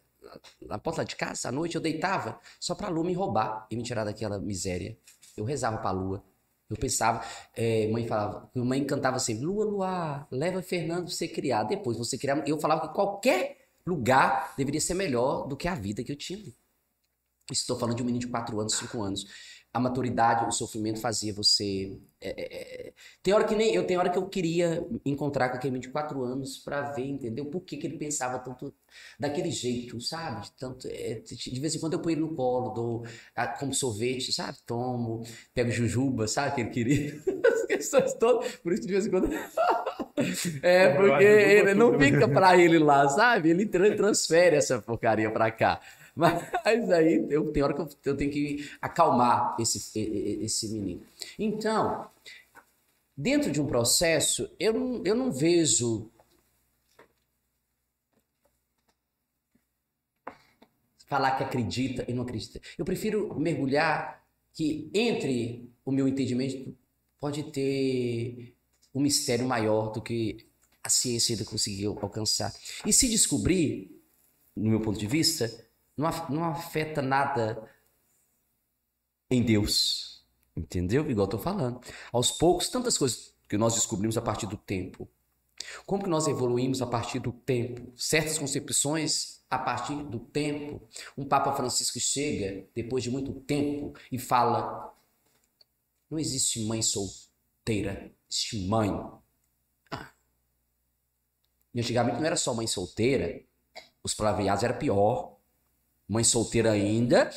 [SPEAKER 3] na porta de casa, à noite eu deitava só pra lua me roubar e me tirar daquela miséria. Eu rezava pra lua. Eu pensava, é, mãe falava, mãe cantava sempre, lua, luar, leva Fernando você criar. Depois você criar. Eu falava que qualquer lugar deveria ser melhor do que a vida que eu tinha. Estou falando de um menino de 4 anos, 5 anos. A maturidade, o sofrimento fazia você. é, é, é, Tem hora que nem eu, tem hora que eu queria encontrar com aquele menino de 4 anos pra ver, entendeu? Por que, que ele pensava tanto daquele jeito, sabe? Tanto, é, de vez em quando eu ponho ele no colo, dou ah, como sorvete, sabe? Tomo, pego jujuba, sabe? Que ele queria. <laughs> As questões todas. Por isso, de vez em quando. <laughs> É, porque ele não fica pra ele lá, sabe? Ele tra- transfere essa porcaria pra cá. Mas aí eu, tem hora que eu, eu tenho que acalmar esse, esse menino. Então, dentro de um processo, eu eu não vejo falar que acredita e não acredita. Eu prefiro mergulhar que entre o meu entendimento pode ter um mistério maior do que a ciência ainda conseguiu alcançar. E se descobrir, no meu ponto de vista, não, não afeta nada em Deus. Entendeu? Igual eu falando. Aos poucos, tantas coisas que nós descobrimos a partir do tempo. Como que nós evoluímos a partir do tempo? Certas concepções a partir do tempo. Um Papa Francisco chega, depois de muito tempo, e fala: não existe mãe solteira, existe mãe. Ah. E antigamente não era só mãe solteira, os palavreados era pior. Mãe solteira ainda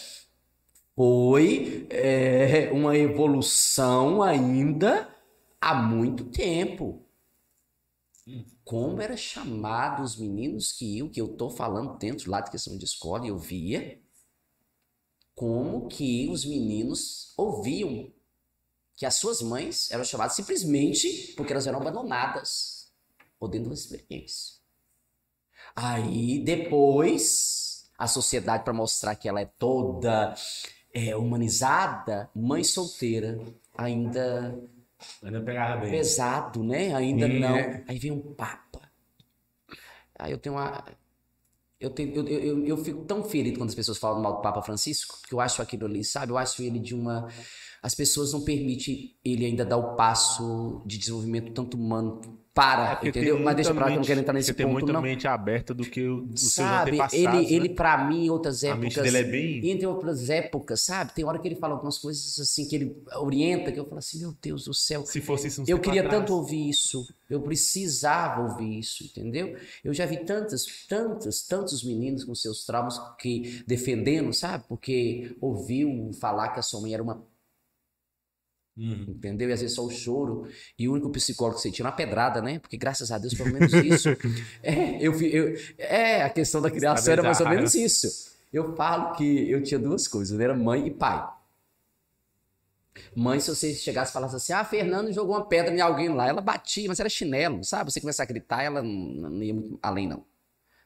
[SPEAKER 3] foi é, uma evolução ainda há muito tempo. Como era chamado os meninos que que eu tô falando dentro lá de questão de escola, eu via como que os meninos ouviam que as suas mães eram chamadas simplesmente porque elas eram abandonadas ou dentro da experiência. Aí depois a sociedade para mostrar que ela é toda é, humanizada, mãe solteira ainda
[SPEAKER 2] Ainda pegava bem.
[SPEAKER 3] pesado, né? Ainda
[SPEAKER 1] Sim,
[SPEAKER 3] não.
[SPEAKER 1] é.
[SPEAKER 3] Aí vem um papa. Aí eu tenho uma eu, tenho, eu, eu, eu, eu fico tão ferido quando as pessoas falam mal do Papa Francisco, porque eu acho aquilo ali, sabe? Eu acho ele de uma. As pessoas não permitem ele ainda dar o passo de desenvolvimento tanto humano para,
[SPEAKER 2] É
[SPEAKER 3] entendeu?
[SPEAKER 2] tem
[SPEAKER 3] Mas deixa pra lá que eu não quero entrar nesse
[SPEAKER 2] Você tem
[SPEAKER 3] ponto,
[SPEAKER 2] muita
[SPEAKER 3] não.
[SPEAKER 2] mente aberta do que o- os seus
[SPEAKER 3] Sabe,
[SPEAKER 2] antepassados,
[SPEAKER 3] ele,
[SPEAKER 2] né?
[SPEAKER 3] ele para mim, em outras
[SPEAKER 2] A
[SPEAKER 3] épocas.
[SPEAKER 2] mente dele é bem...
[SPEAKER 3] Entre outras épocas, sabe? Tem hora que ele fala algumas coisas assim, que ele orienta, que eu falo assim, meu Deus do céu.
[SPEAKER 2] Se fosse isso
[SPEAKER 3] Eu queria tanto ouvir isso, eu precisava ouvir isso, entendeu? Eu já vi tantas, tantas, tantos meninos com seus traumas que defendendo, sabe? Porque ouviu falar que a sua mãe era uma
[SPEAKER 2] Uhum.
[SPEAKER 3] entendeu? E às vezes só o choro. E o único psicólogo que você tira é uma pedrada, né? Porque graças a Deus, pelo menos isso. <laughs> é, eu, eu- é, a questão da criação era mais ou menos isso. Eu falo que eu tinha duas coisas, era mãe e pai. Mãe, se você chegasse e falasse assim, ah, Fernando jogou uma pedra em alguém lá, ela batia, mas era chinelo, sabe? Você começar a gritar, ela não, não ia muito além, não.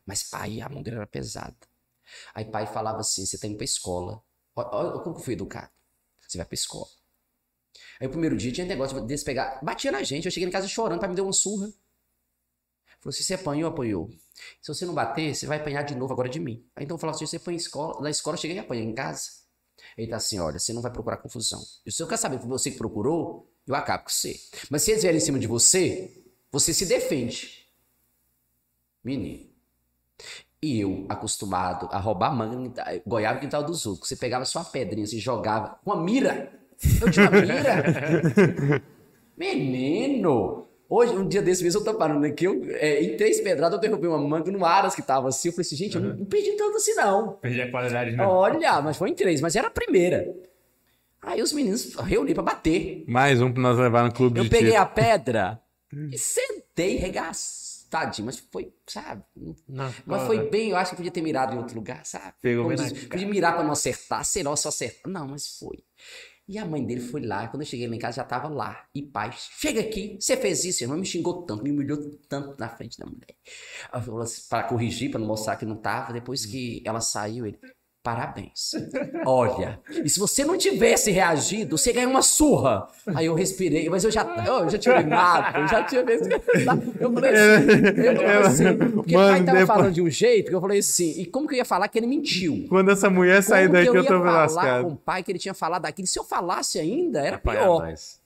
[SPEAKER 3] Mas pai, a mão dele era pesada. Aí pai falava assim, você tem que ir pra escola. Olha, olha como que eu fui educado. Você vai pra escola. Aí o primeiro dia tinha negócio desse pegar. Batia na gente. Eu cheguei em casa chorando, pai me deu uma surra. Falou: se você apanhou, apanhou. Se você não bater, você vai apanhar de novo agora de mim. Aí então eu falava assim: você foi em escola. Na escola eu cheguei e apanhei em casa. Ele tá assim: olha, você não vai procurar confusão. E se eu quero saber que você que procurou, eu acabo com você. Mas se eles vierem em cima de você, você se defende. Menino. E eu, acostumado a roubar manga, goiaba no quintal dos outros. Você pegava sua pedrinha, se jogava com a mira. Eu tinha <laughs> mira. Menino! Hoje, um dia desse mesmo, eu tô parando aqui. Eu, é, em três pedradas, eu derrubei uma manga no Aras que tava assim. Eu falei assim, gente, eu não, não perdi tanto assim, não.
[SPEAKER 2] Perdi a qualidade, né?
[SPEAKER 3] Olha, mas foi em três, mas era a primeira. Aí os meninos reuniram pra bater.
[SPEAKER 1] Mais um pra nós levar no clube
[SPEAKER 3] Eu
[SPEAKER 1] de
[SPEAKER 3] peguei
[SPEAKER 1] tiro.
[SPEAKER 3] a pedra e sentei regastadinho, mas foi, sabe?
[SPEAKER 2] Não,
[SPEAKER 3] Mas foi bem, eu acho que podia ter mirado em outro lugar, sabe?
[SPEAKER 2] Pegou bem
[SPEAKER 3] diz,
[SPEAKER 2] cara.
[SPEAKER 3] Podia mirar pra não acertar, sei lá, só acertar. Não, mas foi. E a mãe dele foi lá, quando eu cheguei lá em casa já tava lá. E pai, chega aqui, você fez isso, irmão, me xingou tanto, me humilhou tanto na frente da mulher. Ela falou assim, Pra corrigir, pra não mostrar que não tava, depois que ela saiu, ele, parabéns. Olha, e se você não tivesse reagido, você ganha uma surra. Aí eu respirei, mas eu já, eu já tinha rimado, eu já tinha visto. Eu falei assim, eu falei assim, porque o pai
[SPEAKER 1] Mano,
[SPEAKER 3] tava
[SPEAKER 1] depois-
[SPEAKER 3] falando de um jeito que eu falei assim, e como que eu ia falar que ele mentiu?
[SPEAKER 1] Quando essa mulher sair daqui, eu,
[SPEAKER 3] ia
[SPEAKER 1] tô
[SPEAKER 3] falar
[SPEAKER 1] lascado.
[SPEAKER 3] com o pai que ele tinha falado daquilo? Se eu falasse ainda, era
[SPEAKER 2] Apanhar
[SPEAKER 3] pior.
[SPEAKER 2] mais.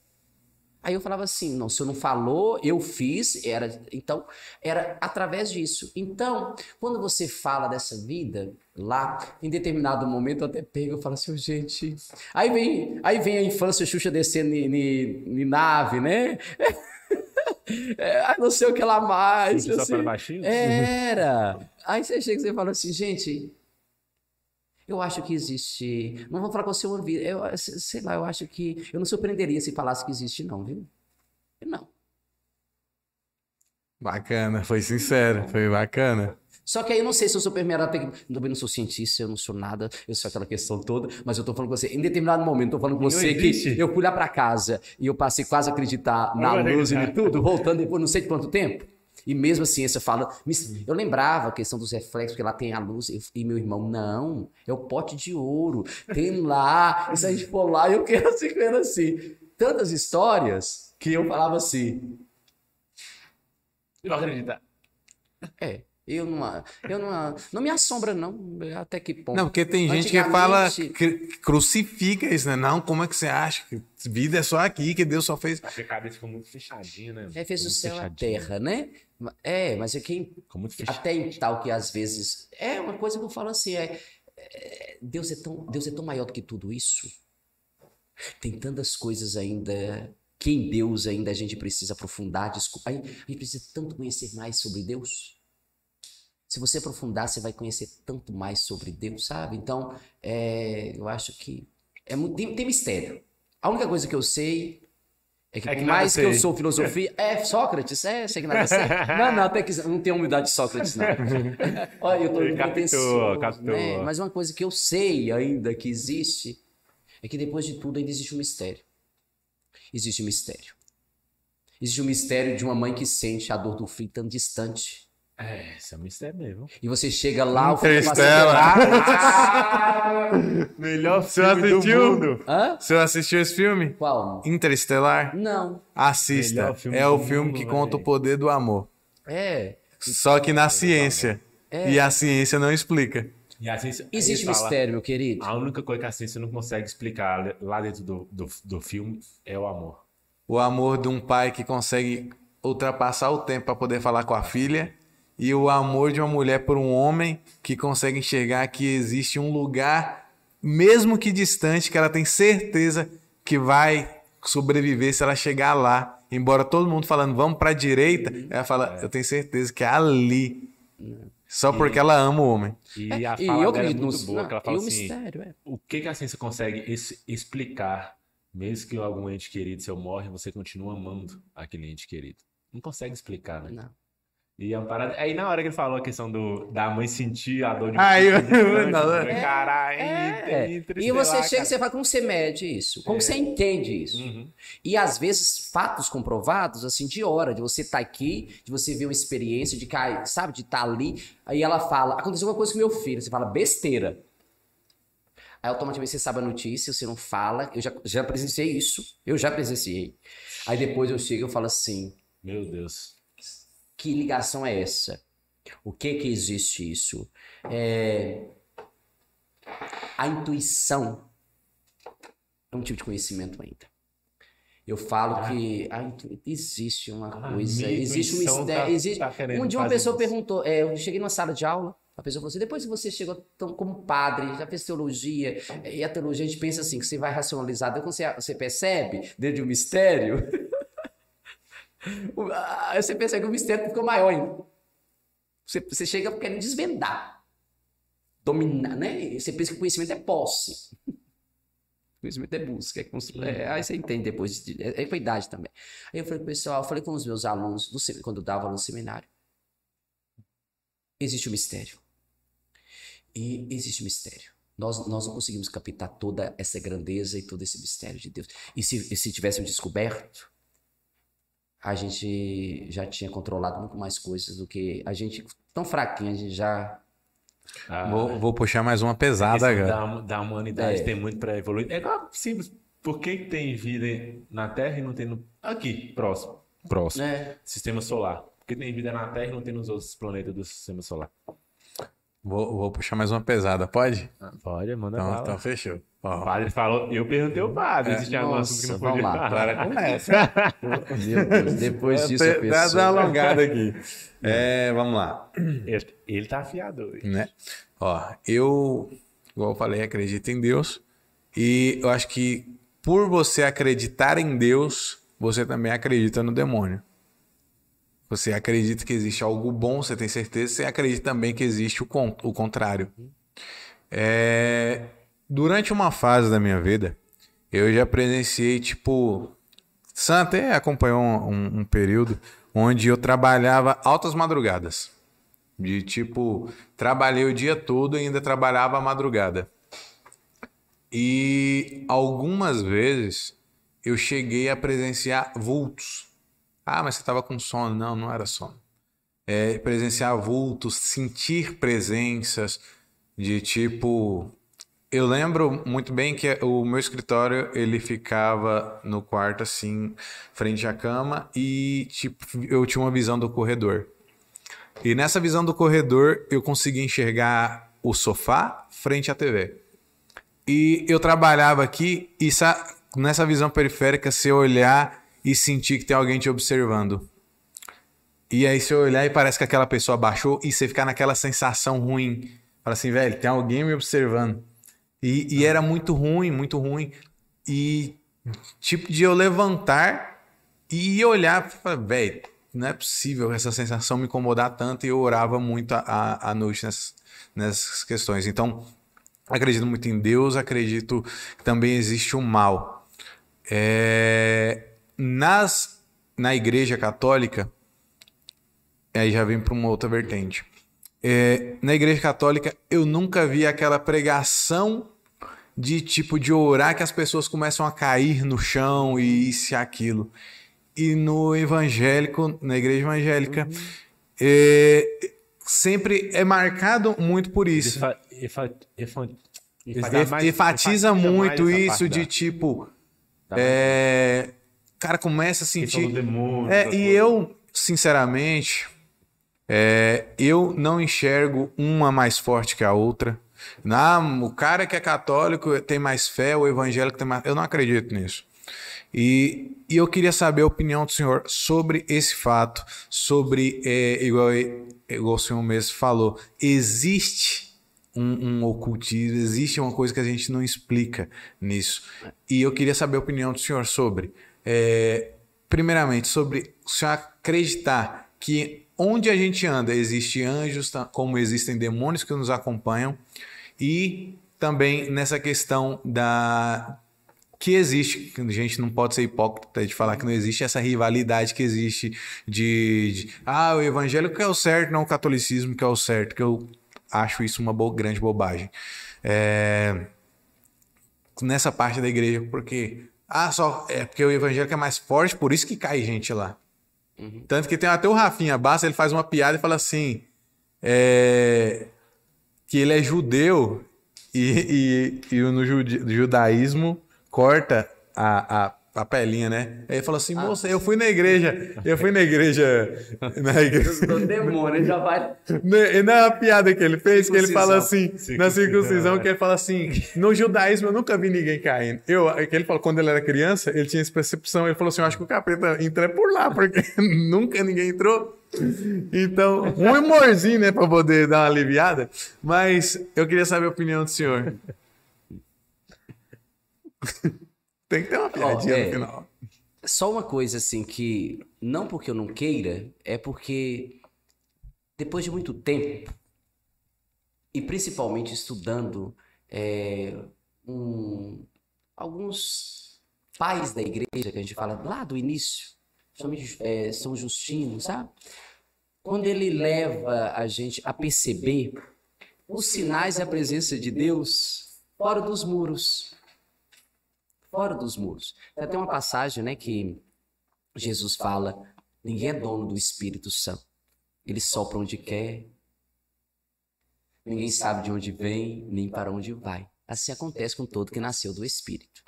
[SPEAKER 3] Aí eu falava assim, não, se eu não falou, eu fiz, era, então, era através disso. Então, quando você fala dessa vida lá, em determinado momento eu até pego e falo assim, "Ô, gente, aí vem, aí vem a infância Xuxa descendo em nave, né? <laughs> É, ah, não sei o que lá mais. Assim. Era. Aí você chega e você fala assim, gente, eu acho que existe. Não vou falar com você uma vida. Eu, sei lá, eu acho que. Eu não surpreenderia se falasse que existe, não, viu? Não.
[SPEAKER 1] Bacana, foi sincero, foi bacana.
[SPEAKER 3] Só que aí eu não sei se eu sou permeado. Também não sou cientista, eu não sou nada, eu sou aquela questão toda, mas eu tô falando com você. Em determinado momento, eu tô falando com você
[SPEAKER 2] existe.
[SPEAKER 3] que eu fui lá pra casa e eu passei quase a acreditar na luz e de tudo, voltando depois não sei de quanto tempo. E mesmo a ciência fala. me- Eu lembrava a questão dos reflexos, porque lá tem a luz. E, meu irmão, não, é o pote de ouro. Tem lá. <laughs> E se a gente for lá, eu quero assim, quero assim. Tantas histórias que eu falava assim.
[SPEAKER 2] Não acredita.
[SPEAKER 3] É, eu não, eu não, não me assombra, não. Até que ponto.
[SPEAKER 1] Não, porque tem gente que fala, que crucifica isso, né? Não, como é que você acha que vida é só aqui, que Deus só fez.
[SPEAKER 2] Que a cabeça ficou muito fechadinha, né?
[SPEAKER 3] É, fez o céu e a terra, né? É, mas é quem. Até em tal que às vezes. É uma coisa que eu falo assim: é, é, Deus, é tão, Deus é tão maior do que tudo isso. Tem tantas coisas ainda. Que em Deus ainda a gente precisa aprofundar, desculpa. A gente precisa tanto conhecer mais sobre Deus. Se você aprofundar, você vai conhecer tanto mais sobre Deus, sabe? Então, é, eu acho que é muito, tem, tem mistério. A única coisa que eu sei é que,
[SPEAKER 2] É que
[SPEAKER 3] por mais que eu sou filosofia, é Sócrates, é, sei que nada sei. Não, não, até que não tenho humildade de Sócrates, não. <laughs> Olha, eu tô
[SPEAKER 2] Ele captou,
[SPEAKER 3] pretensioso,
[SPEAKER 2] captou.
[SPEAKER 3] né? Mas uma coisa que eu sei ainda que existe é que depois de tudo ainda existe um mistério. Existe um mistério. Existe um mistério de uma mãe que sente a dor do filho tão distante.
[SPEAKER 2] É, isso é um mistério mesmo.
[SPEAKER 3] E você chega lá, o filho
[SPEAKER 1] Interstellar. <laughs>
[SPEAKER 2] Melhor
[SPEAKER 1] Você assistiu?
[SPEAKER 2] mundo.
[SPEAKER 3] Hã?
[SPEAKER 1] Você assistiu esse filme?
[SPEAKER 3] Qual?
[SPEAKER 1] Interestelar?
[SPEAKER 3] Não.
[SPEAKER 1] Assista.
[SPEAKER 2] Filme
[SPEAKER 1] É o
[SPEAKER 2] do
[SPEAKER 1] filme
[SPEAKER 2] mundo,
[SPEAKER 1] que conta o poder do amor.
[SPEAKER 3] É.
[SPEAKER 1] Só que na ciência.
[SPEAKER 3] É.
[SPEAKER 1] E a ciência não explica.
[SPEAKER 2] E a ciência-
[SPEAKER 3] Existe mistério, meu querido.
[SPEAKER 2] A única coisa que a ciência não consegue explicar lá dentro do, do, do filme é o amor.
[SPEAKER 1] O amor de um pai que consegue ultrapassar o tempo para poder falar com a filha e o amor de uma mulher por um homem que consegue enxergar que existe um lugar, mesmo que distante, que ela tem certeza que vai sobreviver se ela chegar lá. Embora todo mundo falando, vamos para a direita, ela fala, eu tenho certeza que é ali. Só porque ela ama o homem.
[SPEAKER 2] E
[SPEAKER 3] É,
[SPEAKER 2] a
[SPEAKER 3] e
[SPEAKER 2] fala
[SPEAKER 3] eu
[SPEAKER 2] dela é
[SPEAKER 3] acredito
[SPEAKER 2] muito
[SPEAKER 3] no-
[SPEAKER 2] boa, que ela fala
[SPEAKER 3] e o
[SPEAKER 2] assim,
[SPEAKER 3] mistério, é.
[SPEAKER 2] o que, que a ciência consegue es- explicar, mesmo que algum ente querido seu morre, você continua amando aquele ente querido. Não consegue explicar, né?
[SPEAKER 3] Não.
[SPEAKER 2] E é uma parada... Aí na hora que ele falou a questão do, da mãe sentir a dor de
[SPEAKER 1] Aí,
[SPEAKER 2] filho <laughs>
[SPEAKER 1] eu-
[SPEAKER 3] é.
[SPEAKER 2] caralho,
[SPEAKER 3] É. E você chega e você fala, como você mede isso? Como você entende isso?
[SPEAKER 2] Uhum.
[SPEAKER 3] E às vezes, fatos comprovados, assim, de hora, de você estar aqui, de você ver uma experiência, de cair, sabe, de estar ali. Aí ela fala, aconteceu uma coisa com meu filho, você fala, besteira. Aí automaticamente você sabe a notícia, você não fala, eu já, já presenciei isso, eu já presenciei. Aí depois eu chego e eu falo assim,
[SPEAKER 2] Meu Deus.
[SPEAKER 3] Que ligação é essa? O que que existe isso? É... A intuição é um tipo de conhecimento ainda. Eu falo que a intu... existe uma
[SPEAKER 2] Ah,
[SPEAKER 3] coisa, existe um mistério.
[SPEAKER 2] tá-
[SPEAKER 3] existe...
[SPEAKER 2] tá
[SPEAKER 3] um dia uma pessoa
[SPEAKER 2] isso.
[SPEAKER 3] perguntou, é, eu cheguei numa sala de aula, a pessoa falou assim, depois que você chegou tão- como padre, já fez teologia, e a teologia a gente pensa assim, que você vai racionalizar, quando você, você percebe, dentro de um mistério, ah, <laughs> aí você percebe que o mistério ficou maior ainda. Você, você chega querendo desvendar, dominar, né? Você pensa que o conhecimento é posse. <laughs> O conhecimento é busca, é constru... é, aí você entende depois, de, é, é com a idade também. Aí eu falei com o pessoal, eu falei com os meus alunos, do, quando eu dava aula no seminário, existe o mistério. E existe o mistério. Nós, nós não conseguimos captar toda essa grandeza e todo esse mistério de Deus. E se, e se tivéssemos descoberto, a gente já tinha controlado muito mais coisas do que a gente, tão fraquinho, a gente já.
[SPEAKER 2] Ah,
[SPEAKER 1] Vou, vou puxar mais uma pesada agora.
[SPEAKER 2] da, da humanidade
[SPEAKER 3] É.
[SPEAKER 2] tem muito para evoluir. É simples. Por que tem vida na Terra e não tem no... Aqui, próximo. Próximo.
[SPEAKER 3] Né?
[SPEAKER 2] Sistema solar. Por que tem vida na Terra e não tem nos outros planetas do sistema solar?
[SPEAKER 1] Vou, vou puxar mais uma pesada, pode?
[SPEAKER 2] Pode, manda
[SPEAKER 1] Então,
[SPEAKER 2] bala.
[SPEAKER 1] então fechou.
[SPEAKER 2] O
[SPEAKER 1] Ó,
[SPEAKER 2] padre falou, eu perguntei ao padre, existe algum
[SPEAKER 3] Nossa,
[SPEAKER 2] assunto que não
[SPEAKER 3] vamos
[SPEAKER 2] podia
[SPEAKER 3] lá.
[SPEAKER 2] falar.
[SPEAKER 1] agora <laughs> começa.
[SPEAKER 3] Meu Deus, depois disso a
[SPEAKER 1] Dá- Dá uma
[SPEAKER 3] pessoa.
[SPEAKER 1] alongada aqui. É, vamos lá.
[SPEAKER 2] Ele, ele tá afiado hoje.
[SPEAKER 1] né? Ó, eu, igual eu falei, acredito em Deus. E eu acho que por você acreditar em Deus, você também acredita no demônio. Você acredita que existe algo bom, você tem certeza, você acredita também que existe o, con- o contrário. É, durante uma fase da minha vida, eu já presenciei, tipo. Sam até acompanhou um, um- um período onde eu trabalhava altas madrugadas. De tipo, trabalhei o dia todo e ainda trabalhava à madrugada. E algumas vezes eu cheguei a presenciar vultos. Ah, mas você estava com sono. Não, não era sono. É presenciar vultos, sentir presenças de tipo. Eu lembro muito bem que o meu escritório ele ficava no quarto assim, frente à cama e tipo eu tinha uma visão do corredor. E nessa visão do corredor eu conseguia enxergar o sofá frente à TV. E eu trabalhava aqui e sa- nessa visão periférica você olhar e sentir que tem alguém te observando. E aí você olhar e parece que aquela pessoa baixou e você ficar naquela sensação ruim. Fala assim, velho, tem alguém me observando. E, e era muito ruim, muito ruim. E tipo de eu levantar e olhar velho, não é possível essa sensação me incomodar tanto e eu orava muito à noite nessas, nessas questões. Então, acredito muito em Deus, acredito que também existe o mal. É, nas, na igreja católica, aí já vem para uma outra vertente. É, na igreja católica, eu nunca vi aquela pregação de tipo de orar que as pessoas começam a cair no chão e isso e aquilo. E no evangélico, na igreja evangélica, é, sempre é marcado muito por isso.
[SPEAKER 2] Enfa- enfa- enfa-
[SPEAKER 1] Ef-
[SPEAKER 2] enfatiza mais-
[SPEAKER 1] muito isso de
[SPEAKER 2] da-
[SPEAKER 1] tipo. é, o cara começa a sentir.
[SPEAKER 2] demônio,
[SPEAKER 1] É, e
[SPEAKER 2] coisas.
[SPEAKER 1] eu, sinceramente, é, eu não enxergo uma mais forte que a outra. Ah, o cara que é católico tem mais fé, o evangélico tem mais. Eu não acredito nisso. E, e eu queria saber a opinião do senhor sobre esse fato, sobre, é, igual, igual o senhor mesmo falou, existe um, um, ocultismo, existe uma coisa que a gente não explica nisso. E eu queria saber a opinião do senhor sobre, é, primeiramente, sobre senhor acreditar que onde a gente anda existe anjos, como existem demônios que nos acompanham, e também nessa questão da que existe, a gente não pode ser hipócrita de falar que não existe essa rivalidade que existe de, de ah, o evangélico é o certo, não o catolicismo que é o certo, que eu acho isso uma grande bobagem. É, nessa parte da igreja, porque ah, só é porque o evangélico é mais forte, por isso que cai gente lá. Uhum. Tanto que tem até o Rafinha Bassa, ele faz uma piada e fala assim: é, que ele é judeu e, e, e no judaísmo corta a, a, a pelinha, né? Aí ele falou assim, moça, eu fui na igreja, eu fui na igreja, na igreja. <laughs>
[SPEAKER 3] Do demônio, já vai...
[SPEAKER 1] E não é a piada que ele fez, que ele fala assim, na circuncisão, é. que ele fala assim, no judaísmo eu nunca vi ninguém caindo. Eu, que ele falou, quando ele era criança, ele tinha essa percepção, ele falou assim, eu acho que o capeta entra por lá, porque <laughs> nunca ninguém entrou. Então, um humorzinho, né, pra poder dar uma aliviada, mas eu queria saber a opinião do senhor. <laughs> Tem que ter uma piadinha oh, é, no final.
[SPEAKER 3] Só uma coisa assim que não porque eu não queira, é porque depois de muito tempo e principalmente estudando é, um, alguns pais da igreja que a gente fala lá do início, é, São Justino, sabe? Quando ele leva a gente a perceber os sinais e a presença de Deus fora dos muros fora dos muros. Tem uma passagem né, que Jesus fala: ninguém é dono do Espírito Santo. Ele sopra onde quer, ninguém sabe de onde vem, nem para onde vai. Assim acontece com todo que nasceu do Espírito.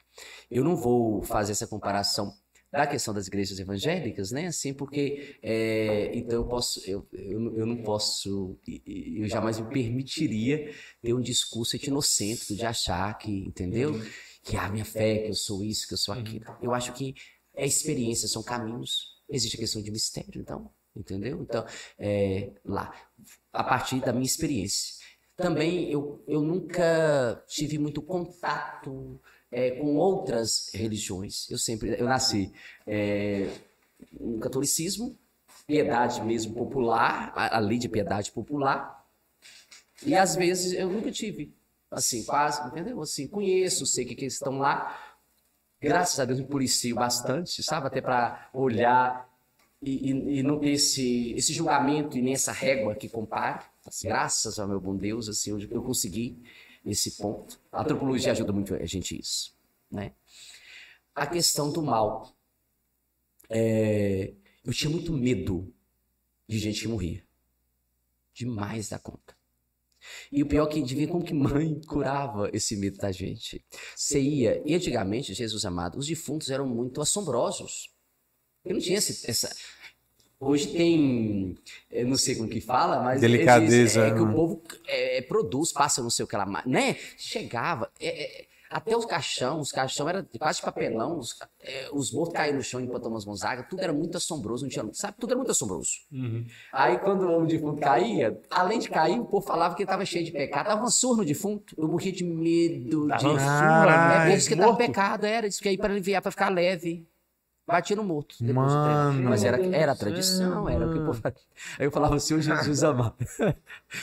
[SPEAKER 3] Eu não vou fazer essa comparação da questão das igrejas evangélicas, né? Assim, porque é, então eu posso, eu, eu, eu, não posso, eu jamais me permitiria ter um discurso etnocêntrico de achar que, entendeu? Que a minha fé, que eu sou isso, que eu sou aquilo. Eu acho que é experiência, são caminhos. Existe a questão de mistério, então, entendeu? Então, é, lá, a partir da minha experiência. Também eu, eu nunca tive muito contato é, com outras religiões. Eu sempre, eu nasci é, no catolicismo, piedade mesmo popular, a, a lei de piedade popular. E às vezes eu nunca tive assim, quase, entendeu? Assim, conheço, sei que, que eles estão lá. Graças a Deus me policio bastante, sabe? Até para olhar e, e, e, esse, esse julgamento e nem essa régua que compare. Assim, graças ao meu bom Deus, assim, eu, eu consegui esse ponto. A antropologia ajuda muito a gente isso, né? A questão do mal. É, eu tinha muito medo de gente que morria. Demais da conta. E o pior é que devia como que mãe curava esse medo da gente. Você ia, e antigamente, Jesus amado, os defuntos eram muito assombrosos. Eu não tinha essa. Hoje tem, eu não sei como que fala, mas
[SPEAKER 1] delicadeza,
[SPEAKER 3] é, que o né? povo é, produz, passa não sei o que lá, né? Chegava, é, é até os caixão, os caixão era quase de papelão, os, é, os mortos caíam no chão enquanto Thomas Gonzaga, tudo era muito assombroso, não tinha, sabe? Tudo era muito assombroso. Uhum. Aí quando o homem defunto caía, além de cair, o povo falava que ele estava cheio de pecado, dava uma surra no defunto, eu morria de medo de surra. É, disse que dava pecado, era, disse que aí para aliviar, para ficar leve. Batia no morto.
[SPEAKER 1] Mano.
[SPEAKER 3] Mas era, era a tradição, era o que o povo fazia. Aí eu falava assim, o Jesus amado. <laughs>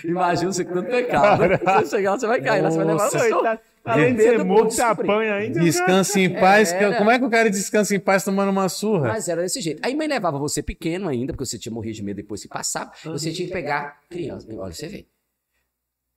[SPEAKER 3] Imagina você com tanto pecado. Você chegar lá, você vai cair, lá, você vai levar uma
[SPEAKER 2] Além de ser morto, você apanha ainda.
[SPEAKER 1] Descanse em paz. Era... Como é que o cara descansa em paz tomando uma surra?
[SPEAKER 3] Mas era desse jeito. Aí mãe levava você pequeno ainda, porque você tinha morrido de medo depois que passava. Uhum. Você tinha que pegar criança. Olha, você vê.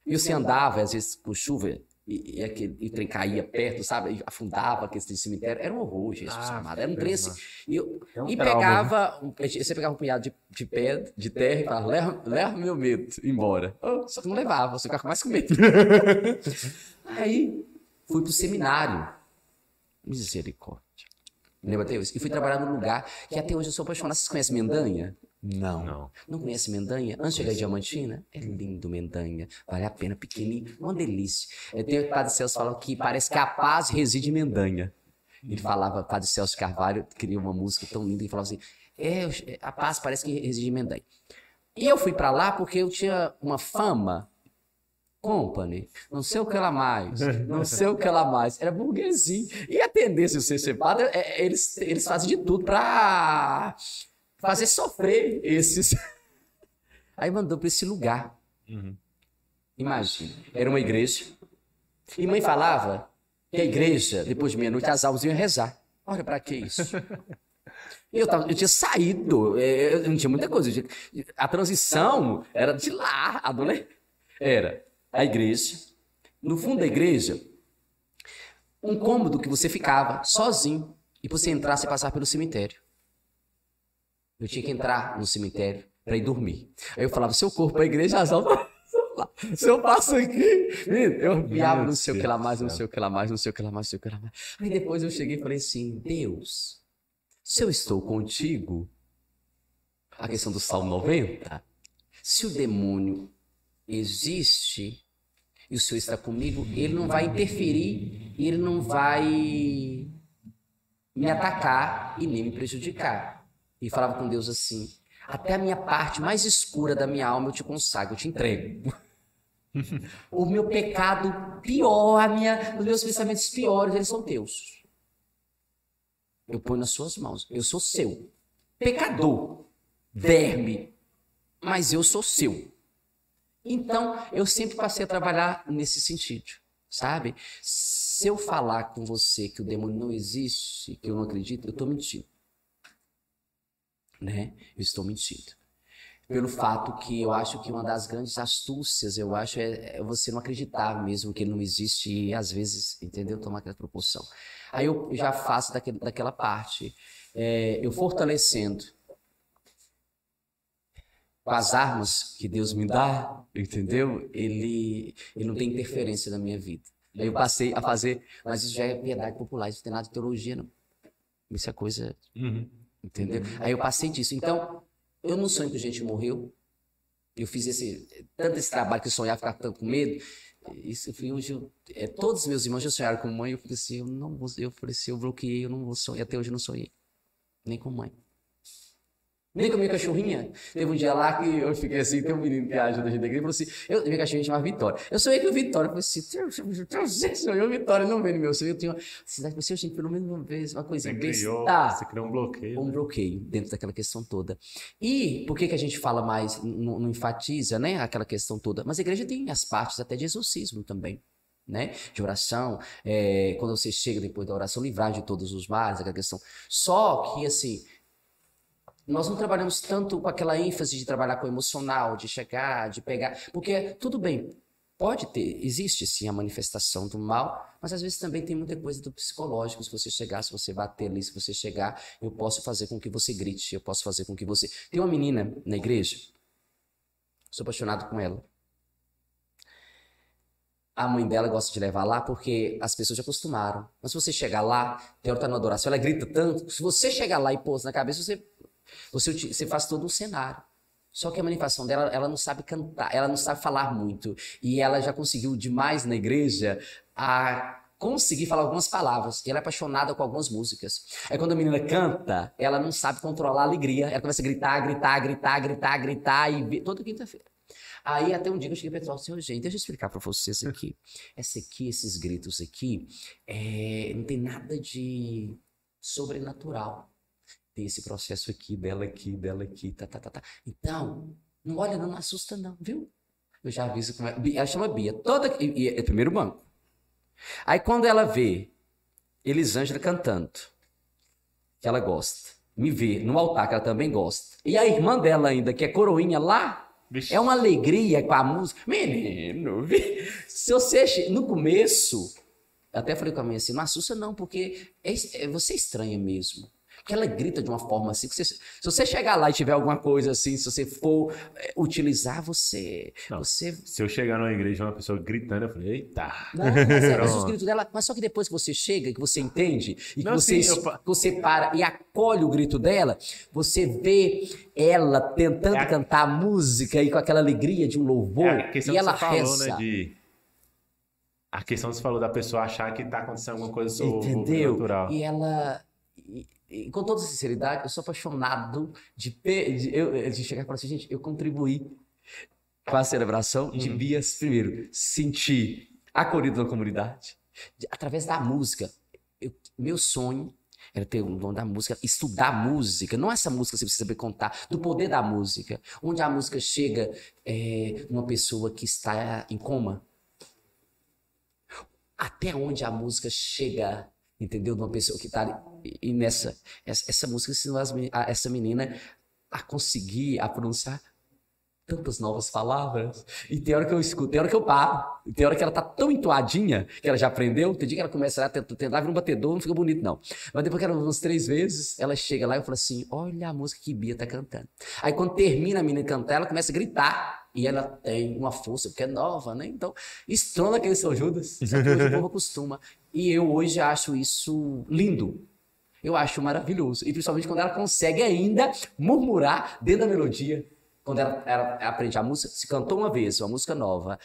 [SPEAKER 3] E você andava, às vezes, com chuva, e, e aquele e trem caía perto, sabe? Afundava aquele cemitério. Era um horror, Jesus ah, amado. Era um trem assim. E, eu, é um e pegava, né? você pegava um punhado de, de, pé, de terra e falava, leva, leva meu medo embora. Oh, só que não levava, você ficava mais com medo. <laughs> Aí fui pro seminário. Misericórdia. Lembra até isso? E fui trabalhar num lugar que até hoje eu sou apaixonado. Vocês conhecem Mendanha?
[SPEAKER 1] Não. Não,
[SPEAKER 3] não conhece Mendanha? Antes de chegar em Diamantina? É lindo Mendanha. Vale a pena, pequenininho, uma delícia. É, tem o Padre Celso falou que parece que a paz reside em Mendanha. Ele falava, Padre Celso Carvalho criou uma música tão linda que falava assim: é, a paz parece que reside em Mendai. E eu fui para lá porque eu tinha uma fama company, não sei o que ela mais, não sei o que ela mais. Era burguesinho. E a tendência de ser separado, é, é, eles, eles fazem de tudo para fazer sofrer esses. <laughs> Aí mandou para esse lugar. Uhum. Imagina, era uma igreja. E mãe falava que a igreja, depois de meia-noite, as almas iam rezar. Olha para que isso? <laughs> Eu, tava, eu tinha saído, é, eu não tinha muita coisa. A transição era de lado, né? Era a igreja. No fundo da igreja, um cômodo que você ficava sozinho e você entrasse e passar pelo cemitério. Eu tinha que entrar no cemitério para ir dormir. Aí eu falava, seu corpo a igreja, as almas. Se eu passo aqui, eu viava não sei o que lá mais, não sei o que lá mais, não sei o que lá mais, não sei o que lá mais. Aí depois eu cheguei e falei assim: Deus, se eu estou contigo, a questão do Salmo 90, se o demônio existe e o Senhor está comigo, ele não vai interferir, ele não vai me atacar e nem me prejudicar. E falava com Deus assim: até a minha parte mais escura da minha alma eu te consagro, eu te entrego. <laughs> o meu pecado pior, a minha, os meus pensamentos piores, eles são teus. Eu ponho nas suas mãos. Eu sou seu. Pecador, verme, mas eu sou seu. Então, eu sempre passei a trabalhar nesse sentido, sabe? Se eu falar com você que o demônio não existe, que eu não acredito, eu estou mentindo. Né? Eu estou mentindo. Pelo fato que eu acho que uma das grandes astúcias, eu acho, é, é você não acreditar mesmo que ele não existe e às vezes, entendeu? Tomar aquela proporção. Aí eu já faço daquele, daquela parte. É, eu fortalecendo com as armas que Deus me dá, entendeu? Ele, ele não tem interferência na minha vida. Aí eu passei a fazer, mas isso já é piedade popular, isso não tem nada de teologia, não. Isso é coisa. Uhum. Entendeu? Aí eu passei disso. Então, eu não sonho que a gente morreu. Eu fiz esse, tanto esse trabalho que eu sonhava ficar tanto com medo. Isso, eu hoje, eu, é, todos os meus irmãos já sonharam com mãe. Eu falei assim, eu não vou, eu falei assim, eu bloqueei, eu não vou sonhar. Até hoje eu não sonhei. Nem com mãe. Nem com a minha cachorrinha. Teve um dia lá que eu fiquei assim, tem um menino que ajuda a gente da igreja, falou assim, eu, minha cachorrinha chamava Vitória. Eu sonhei com o Vitória, eu falei assim, sonhou Vitória, não veio no meu sonho. Eu tinha uma cidade, você, gente, pelo menos uma vez, uma coisa
[SPEAKER 2] você criou, Você criou um bloqueio.
[SPEAKER 3] Um né? bloqueio dentro daquela questão toda. E por que, que a gente fala mais, não, não enfatiza, né, aquela questão toda? Mas a igreja tem as partes até de exorcismo também. Né? de oração, é, quando você chega depois da oração, livrar de todos os males, aquela questão. Só que, assim, nós não trabalhamos tanto com aquela ênfase de trabalhar com o emocional, de chegar, de pegar, porque tudo bem, pode ter, existe sim a manifestação do mal, mas às vezes também tem muita coisa do psicológico. Se você chegar, se você bater ali, se você chegar, eu posso fazer com que você grite, eu posso fazer com que você. Tem uma menina na igreja, sou apaixonado com ela. A mãe dela gosta de levar lá porque as pessoas já acostumaram. Mas se você chegar lá, tem hora tá na adoração, ela grita tanto. Se você chegar lá e pôs na cabeça, você você, você faz todo um cenário. Só que a manifestação dela, ela não sabe cantar, ela não sabe falar muito. E ela já conseguiu demais na igreja a conseguir falar algumas palavras. E ela é apaixonada com algumas músicas. Aí quando a menina canta, ela não sabe controlar a alegria. Ela começa a gritar, gritar, gritar, gritar, gritar, e toda quinta-feira. Aí até um dia eu cheguei para o assim, gente, deixa eu explicar para vocês aqui. Essa aqui, esses gritos aqui, é, não tem nada de sobrenatural tem esse processo aqui, dela aqui, dela aqui, tá, tá, tá, tá. Então, não olha, não, não assusta não, viu? Eu já aviso como é. Ela chama Bia, toda. E, é primeiro banco. Aí quando ela vê Elisângela cantando, que ela gosta, me vê no altar, que ela também gosta, e a irmã dela ainda, que é coroinha lá, Vixe. é uma alegria com a música. Menino, se você. No começo, até falei com a minha assim, não assusta não, porque é, é, você é estranha mesmo. Porque ela grita de uma forma assim. Você, se você chegar lá e tiver alguma coisa assim, se você for é, utilizar, você,
[SPEAKER 2] não,
[SPEAKER 3] você.
[SPEAKER 2] Se eu chegar numa igreja e uma pessoa gritando, eu falei, eita.
[SPEAKER 3] Não, mas, é, mas os <laughs> gritos dela. Mas só que depois que você chega, que você entende, e que você, sim, eu... você para e acolhe o grito dela, você vê ela tentando é a... cantar a música e com aquela alegria de um louvor. É
[SPEAKER 2] a questão e ela que você falou, né, reza. Né, de A questão que você falou da pessoa achar que tá acontecendo alguma coisa
[SPEAKER 3] Entendeu?
[SPEAKER 2] sobrenatural.
[SPEAKER 3] E ela. E, e com toda sinceridade, eu sou apaixonado de, de, eu- de chegar e falar assim, gente, eu contribuí com a celebração de
[SPEAKER 2] Uhum.
[SPEAKER 3] Bias, primeiro, sentir acolhido na comunidade, de- através da música. Eu- meu sonho era ter um dom da música, estudar música, não essa música que você precisa saber contar, do poder da música, onde a música chega é, numa pessoa que está em coma, até onde a música chega, entendeu? De uma pessoa que está. E, nessa, essa, essa música ensinou as a- essa menina a conseguir a pronunciar tantas novas palavras. E tem hora que eu escuto, tem hora que eu paro. E tem hora que ela tá tão entoadinha que ela já aprendeu. Tem dia que ela começa a tentar, tentar vir um batedor, não fica bonito, não. Mas depois que ela umas três vezes, ela chega lá e eu falo assim: olha a música que Bia tá cantando. Aí quando termina a menina cantar, ela começa a gritar. E ela tem uma força, porque é nova, né? Então, estrona aquele São Judas. Hoje o povo acostuma. E eu hoje acho isso lindo. Eu acho maravilhoso. E principalmente quando ela consegue ainda murmurar dentro da melodia. Quando ela, ela aprende a música, se cantou uma vez, uma música nova,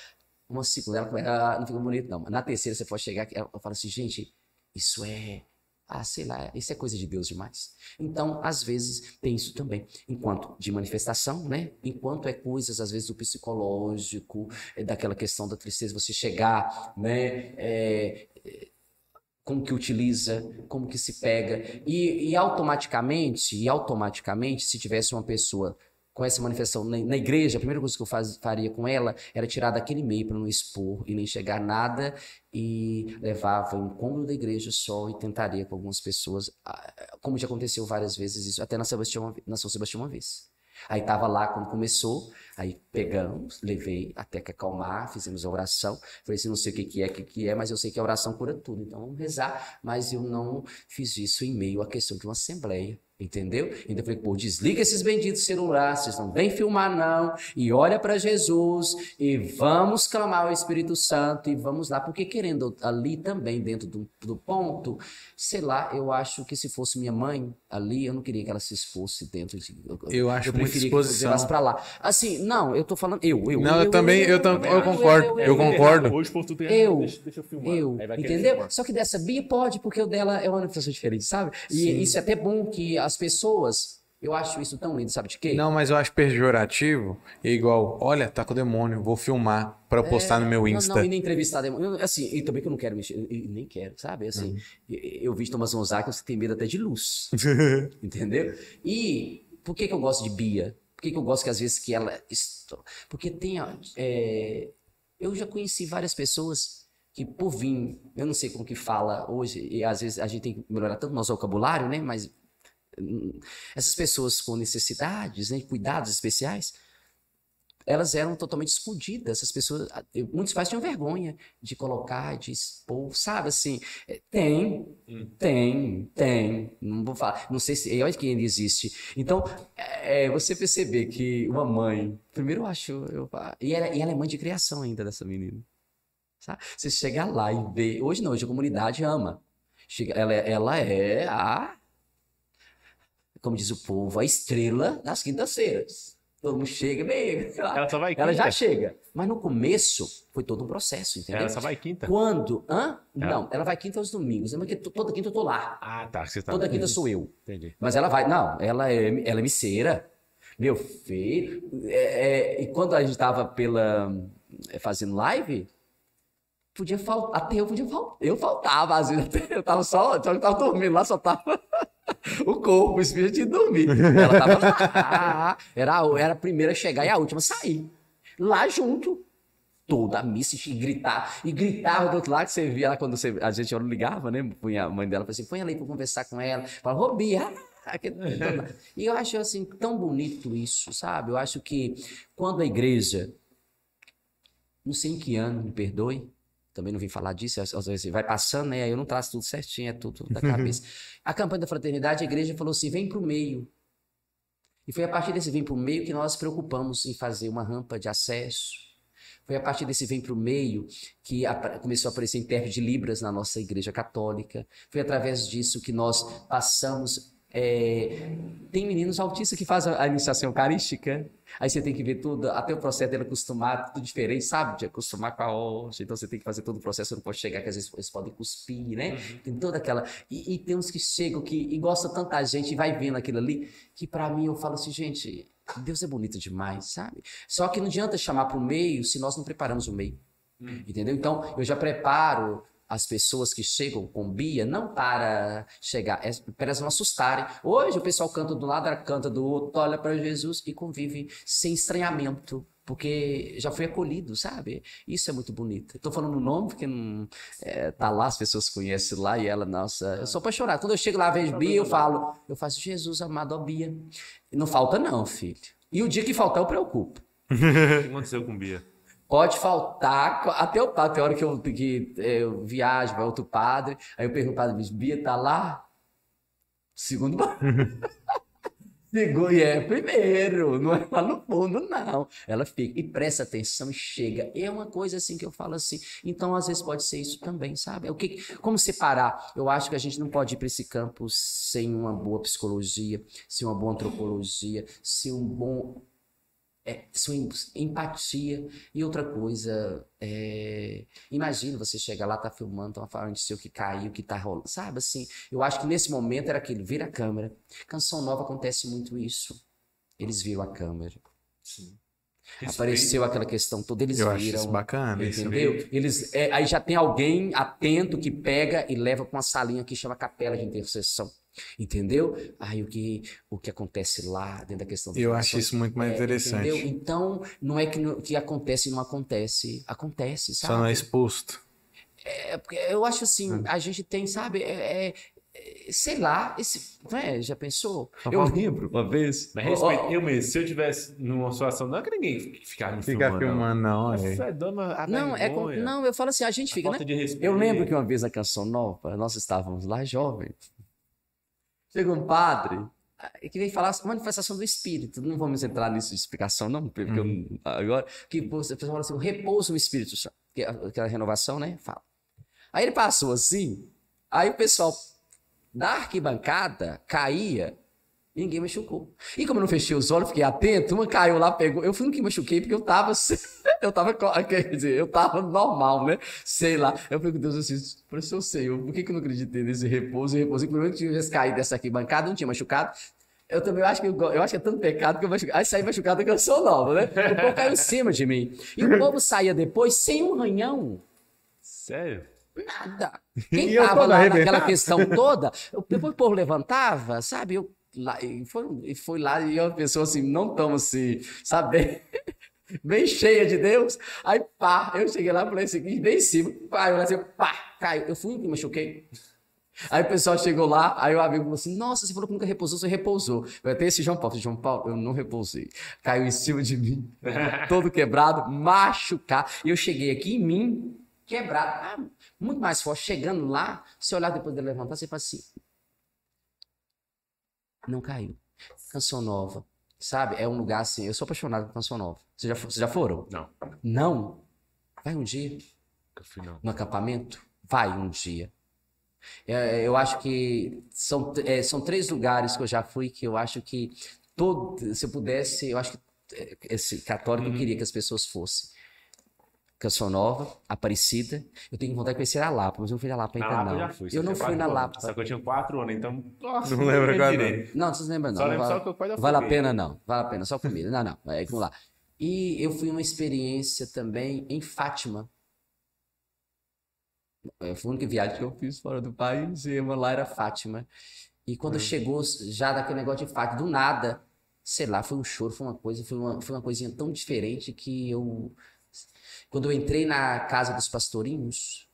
[SPEAKER 3] uma segunda, ela ah, não fica bonito, não. Na terceira, você pode chegar, ela fala assim, gente, isso é. Ah, sei lá, isso é coisa de Deus demais. Então, às vezes, tem isso também. Enquanto de manifestação, né? Enquanto é coisas, às vezes, do psicológico, é daquela questão da tristeza, você chegar, né? É, como que utiliza, como que se pega. E, e automaticamente, e automaticamente, se tivesse uma pessoa com essa manifestação na, na igreja, a primeira coisa que eu faz- faria com ela era tirar daquele meio para não expor e nem chegar nada e levava um cômodo da igreja só e tentaria com algumas pessoas, ah, como já aconteceu várias vezes isso, até na, Sebastião, uma ve- na São Sebastião uma vez. Aí tava lá quando começou, aí pegamos, levei até que acalmar, fizemos a oração. Falei assim, não sei o que que é, o que que é, mas eu sei que a oração cura tudo, então vamos rezar. Mas eu não fiz isso em meio à questão de uma assembleia, entendeu? Então eu falei, pô, desliga esses benditos celulares, vocês não vêm filmar não, e olha para Jesus, e vamos clamar ao Espírito Santo, e vamos lá, porque querendo ali também, dentro do, do ponto, sei lá, eu acho que se fosse minha mãe ali, eu não queria que ela se expôsse dentro de...
[SPEAKER 1] Eu acho muita
[SPEAKER 3] preferia que eu
[SPEAKER 1] exposição.
[SPEAKER 3] levasse pra lá. Assim, não, eu tô falando eu, eu.
[SPEAKER 1] Não, eu também- eu tam- eu
[SPEAKER 3] acho,
[SPEAKER 1] concordo, eu concordo.
[SPEAKER 2] Hoje, por tu
[SPEAKER 3] Eu,
[SPEAKER 2] deixa, deixa eu filmar.
[SPEAKER 3] Eu, entendeu?
[SPEAKER 2] filmar.
[SPEAKER 3] Só que dessa Bia pode, porque o dela é uma manifestação diferente, sabe? E
[SPEAKER 1] Sim.
[SPEAKER 3] isso é até bom que as pessoas, eu acho isso tão lindo, sabe de quê?
[SPEAKER 1] Não, mas eu acho pejorativo. É igual, olha, tá com o demônio, vou filmar pra eu postar no meu
[SPEAKER 3] É, Não,
[SPEAKER 1] Insta.
[SPEAKER 3] não, e nem entrevistar demônio. Assim, e também que eu não quero mexer, nem quero, sabe? Assim,
[SPEAKER 1] Uhum.
[SPEAKER 3] eu, eu vi Thomas Gonzaga, você tem medo até de luz. <laughs> Entendeu? E por que, que eu gosto de Bia? Por que, que eu gosto que às vezes que ela. Porque tem. é, Eu já conheci várias pessoas que, por vir, eu não sei como que fala hoje, e às vezes a gente tem que melhorar tanto nosso vocabulário, né? Mas essas pessoas com necessidades, né, cuidados especiais, elas eram totalmente escondidas. Essas pessoas, ah, muitos pais tinham vergonha de colocar, de expor, sabe? Assim, é, tem, tem, tem. Não vou falar, não sei se, olha que ainda existe. Então, é, você perceber que uma mãe, primeiro eu acho, eu, e, ela, e ela é mãe de criação ainda dessa menina. Sabe? Você chegar lá e ver, hoje não, hoje a comunidade ama. Chega, ela, ela é a, como diz o povo, a estrela das quintas-feiras. Todo mundo chega, bem,
[SPEAKER 2] Ela só vai quinta.
[SPEAKER 3] ela já chega. Mas no começo foi todo um processo, entendeu?
[SPEAKER 2] Ela só vai quinta.
[SPEAKER 3] Quando? Hã?
[SPEAKER 2] Ela-
[SPEAKER 3] Não, ela vai quinta aos domingos. To- toda quinta eu tô lá.
[SPEAKER 2] Ah, tá. Você tá...
[SPEAKER 3] Toda quinta sou eu.
[SPEAKER 2] Entendi.
[SPEAKER 3] Mas ela vai. Não, ela é, ela é misseira. Meu filho. é- é, e quando a gente tava pela. é, fazendo live. Podia faltar. Até eu podia faltar. Eu faltava, às vezes. <laughs> Eu tava só. eu tava dormindo lá, só tava. <laughs> O corpo, o espírito tinha dormido. Ela tava. Era, era a primeira a chegar e a última a sair. Lá junto. Toda a missa e gritar. E gritava do outro lado, que você via lá quando você, a gente ligava, né? Punha a mãe dela assim: põe ela aí pra conversar com ela. Fala, Robia. E eu acho assim tão bonito isso, sabe? Eu acho que quando a igreja, não sei em que ano, me perdoe, também não vim falar disso, às vezes vai passando, né? Aí eu não traço tudo certinho, é tudo da cabeça. A campanha da fraternidade, a igreja falou assim: vem pro meio. E foi a partir desse vem pro meio que nós preocupamos em fazer uma rampa de acesso. Foi a partir desse vem pro meio que apa- começou a aparecer intérprete de Libras na nossa igreja católica. Foi através disso que nós passamos É, tem meninos autistas que fazem a iniciação eucarística, aí você tem que ver tudo, até o processo dele acostumar, tudo diferente, sabe? De acostumar com a hóstia, então você tem que fazer todo o processo, você não pode chegar, que às vezes eles podem cuspir, né?
[SPEAKER 2] Uhum.
[SPEAKER 3] Tem toda aquela. E, e tem uns que chegam que e gosta tanta gente e vai vendo aquilo ali, que para mim eu falo assim, gente, Deus é bonito demais, sabe? Só que não adianta chamar para o meio se nós não preparamos o meio.
[SPEAKER 2] Uhum.
[SPEAKER 3] Entendeu? Então, eu já preparo as pessoas que chegam com Bia não para chegar, é para elas não assustarem. Hoje o pessoal canta do lado, ela canta do outro, olha para Jesus e convive sem estranhamento. Porque já foi acolhido, sabe? Isso é muito bonito. Estou falando o nome porque não é, tá lá, as pessoas conhecem lá e ela, nossa, eu sou apaixonado. Quando eu chego lá, vejo Bia, eu falo, eu faço Jesus amado, ó Bia. Não falta, não, filho. E o dia que faltar, eu preocupo. <laughs>
[SPEAKER 2] O que aconteceu com Bia?
[SPEAKER 3] Pode faltar, até o padre, tem hora que eu, que é, eu viajo, vai outro padre, aí eu pergunto ao padre, Bia tá lá? Segundo Segundo, <laughs> e é primeiro, não é lá no fundo, não. Ela fica, e presta atenção e chega. É uma coisa assim que eu falo assim. Então, às vezes, pode ser isso também, sabe? É o que, como separar? Eu acho que a gente não pode ir para esse campo sem uma boa psicologia, sem uma boa antropologia, sem um bom é, sua empatia. E outra coisa, é, imagina você chegar lá, tá filmando, tá falando de seu que caiu, que tá rolando, sabe assim? Eu acho que nesse momento era aquilo, vira a câmera. Canção nova acontece muito isso. Eles viram a câmera.
[SPEAKER 2] Sim.
[SPEAKER 3] Apareceu aquela questão toda, eles
[SPEAKER 1] Eu
[SPEAKER 3] viram.
[SPEAKER 1] acho isso bacana.
[SPEAKER 3] Entendeu? Eles, é, aí já tem alguém atento que pega e leva para uma salinha que chama capela de intercessão. Entendeu? Aí o que, o que acontece lá dentro da questão do
[SPEAKER 1] Eu acho isso muito mais
[SPEAKER 3] É,
[SPEAKER 1] interessante.
[SPEAKER 3] entendeu? Então, não é que, que acontece e não acontece. Acontece, sabe?
[SPEAKER 1] Só não é exposto.
[SPEAKER 3] É, porque eu acho assim,
[SPEAKER 1] Hum.
[SPEAKER 3] a gente tem, sabe, é, é- sei lá, esse, não é, já pensou? Eu lembro uma vez.
[SPEAKER 2] Mas respeito,
[SPEAKER 3] ó,
[SPEAKER 2] eu mesmo, se eu tivesse numa situação, não é que ninguém ficar me
[SPEAKER 1] Fica
[SPEAKER 2] filmando.
[SPEAKER 1] filmando, não.
[SPEAKER 2] Não.
[SPEAKER 1] é.
[SPEAKER 2] Isso é
[SPEAKER 3] não, é com- não, eu falo assim, a gente
[SPEAKER 2] a
[SPEAKER 3] fica, né?
[SPEAKER 2] falta de respeito.
[SPEAKER 3] Eu lembro que uma vez na Canção Nova, nós estávamos lá jovens. Chegou um padre eh, que veio falar sobre manifestação do Espírito. Não vamos entrar nisso de explicação, não, porque eu, agora. Que você fala assim, repouso no Espírito Santo. Que é aquela renovação, né? Fala. Aí ele passou assim, aí o pessoal da arquibancada caía e ninguém machucou. E como eu não fechei os olhos, fiquei atento, uma caiu lá, pegou. Eu fui no que machuquei porque eu tava. Eu tava. <laughs> Quer dizer, eu tava normal, né? Sei lá. Eu falei com Deus assim, seu Senhor, por que, que eu não acreditei nesse repouso? E repouso, pelo menos tivesse caído dessa arquibancada, não tinha machucado. Eu também acho que eu, eu acho que é tanto pecado que eu machuquei. Aí saí machucado que eu sou nova, né? O povo caiu em cima de mim. E o povo saía depois sem um ranhão.
[SPEAKER 2] Sério?
[SPEAKER 3] Nada. <laughs> Quem
[SPEAKER 1] E eu
[SPEAKER 3] tava lá
[SPEAKER 1] arrebentado.
[SPEAKER 3] naquela questão toda, eu- depois o povo levantava, sabe? Eu, lá, e, foi, e foi lá e uma pessoa assim, não tão assim, sabe? Bem, cheia de Deus. Aí pá, eu cheguei lá e falei assim, bem em cima, pá, eu assim, pá, caiu. Eu fui que machuquei. Aí o pessoal chegou lá, aí o amigo falou assim: Nossa, você falou que nunca repousou, você repousou. Eu até esse João Paulo, João Paulo, eu não repousei. Caiu em cima de mim, <laughs> todo quebrado, machucado. E eu cheguei aqui em mim, quebrado, ah, muito mais forte. Chegando lá, se olhar depois de levantar, você fala assim: Não caiu. Canção nova, sabe? É um lugar assim. Eu sou apaixonado por canção nova. Vocês já, vocês já foram?
[SPEAKER 2] Não,
[SPEAKER 3] Não. Vai um dia
[SPEAKER 2] nunca fui não.
[SPEAKER 3] no acampamento? Vai um dia. É, eu acho que são, é, são três lugares que eu já fui que eu acho que todo, se eu pudesse, eu acho que é, esse católico eu queria que as pessoas fossem. Canção Nova, Aparecida. Eu tenho vontade de conhecer a Lapa, mas eu não fui na Lapa
[SPEAKER 2] Na
[SPEAKER 3] ainda
[SPEAKER 2] Lapa
[SPEAKER 3] não.
[SPEAKER 2] já fui.
[SPEAKER 3] eu não fui na Lapa.
[SPEAKER 2] Só que eu tinha quatro anos, então. Nossa,
[SPEAKER 1] Não
[SPEAKER 2] lembro
[SPEAKER 1] quase
[SPEAKER 2] direito.
[SPEAKER 3] Não, vocês lembram não.
[SPEAKER 2] Só
[SPEAKER 3] não
[SPEAKER 2] lembro
[SPEAKER 3] vale,
[SPEAKER 2] só que eu
[SPEAKER 3] vale a pena não. Vale a pena, só comida. Não, não. É, vamos lá. E eu fui uma experiência também em Fátima. É, Foi a única viagem que eu fiz fora do país e uma lá era Fátima. E quando chegou já daquele negócio de Fátima, do nada, sei lá, foi um choro, foi uma coisa, foi uma, foi uma coisinha tão diferente que eu. Quando eu entrei na casa dos pastorinhos,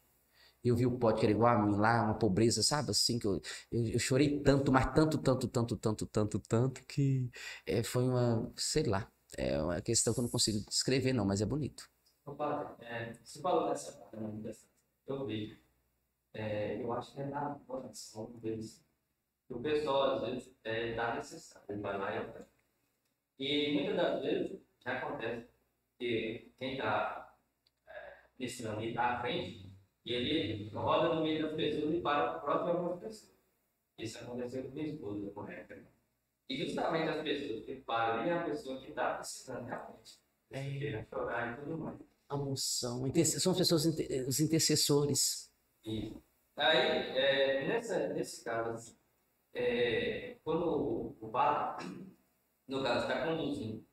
[SPEAKER 3] eu vi o pote que era igual a mim lá, uma pobreza, sabe? Assim, que eu, eu, eu chorei tanto, mas tanto, tanto, tanto, tanto, tanto, tanto, que é, foi uma, sei lá, é uma questão que eu não consigo descrever, não, mas é bonito.
[SPEAKER 4] Ô, padre, é, você falou dessa parte manifestação. Eu vi. É, eu acho que é na coração deles. O pessoal, às vezes, é, dá necessário. Ele vai lá e oferece. E muitas das vezes já acontece que quem está ensinando ali está à frente e ele roda no meio das pessoas e para próximo de algumas pessoas. Isso aconteceu com minha esposa, correto? E justamente as pessoas que param é a pessoa que está precisando realmente.
[SPEAKER 3] É.
[SPEAKER 4] Chorar e tudo mais.
[SPEAKER 3] A moção. São as pessoas, os intercessores.
[SPEAKER 4] E aí, é, nessa, nesse caso, é, quando o, o padre, no caso, está conduzindo,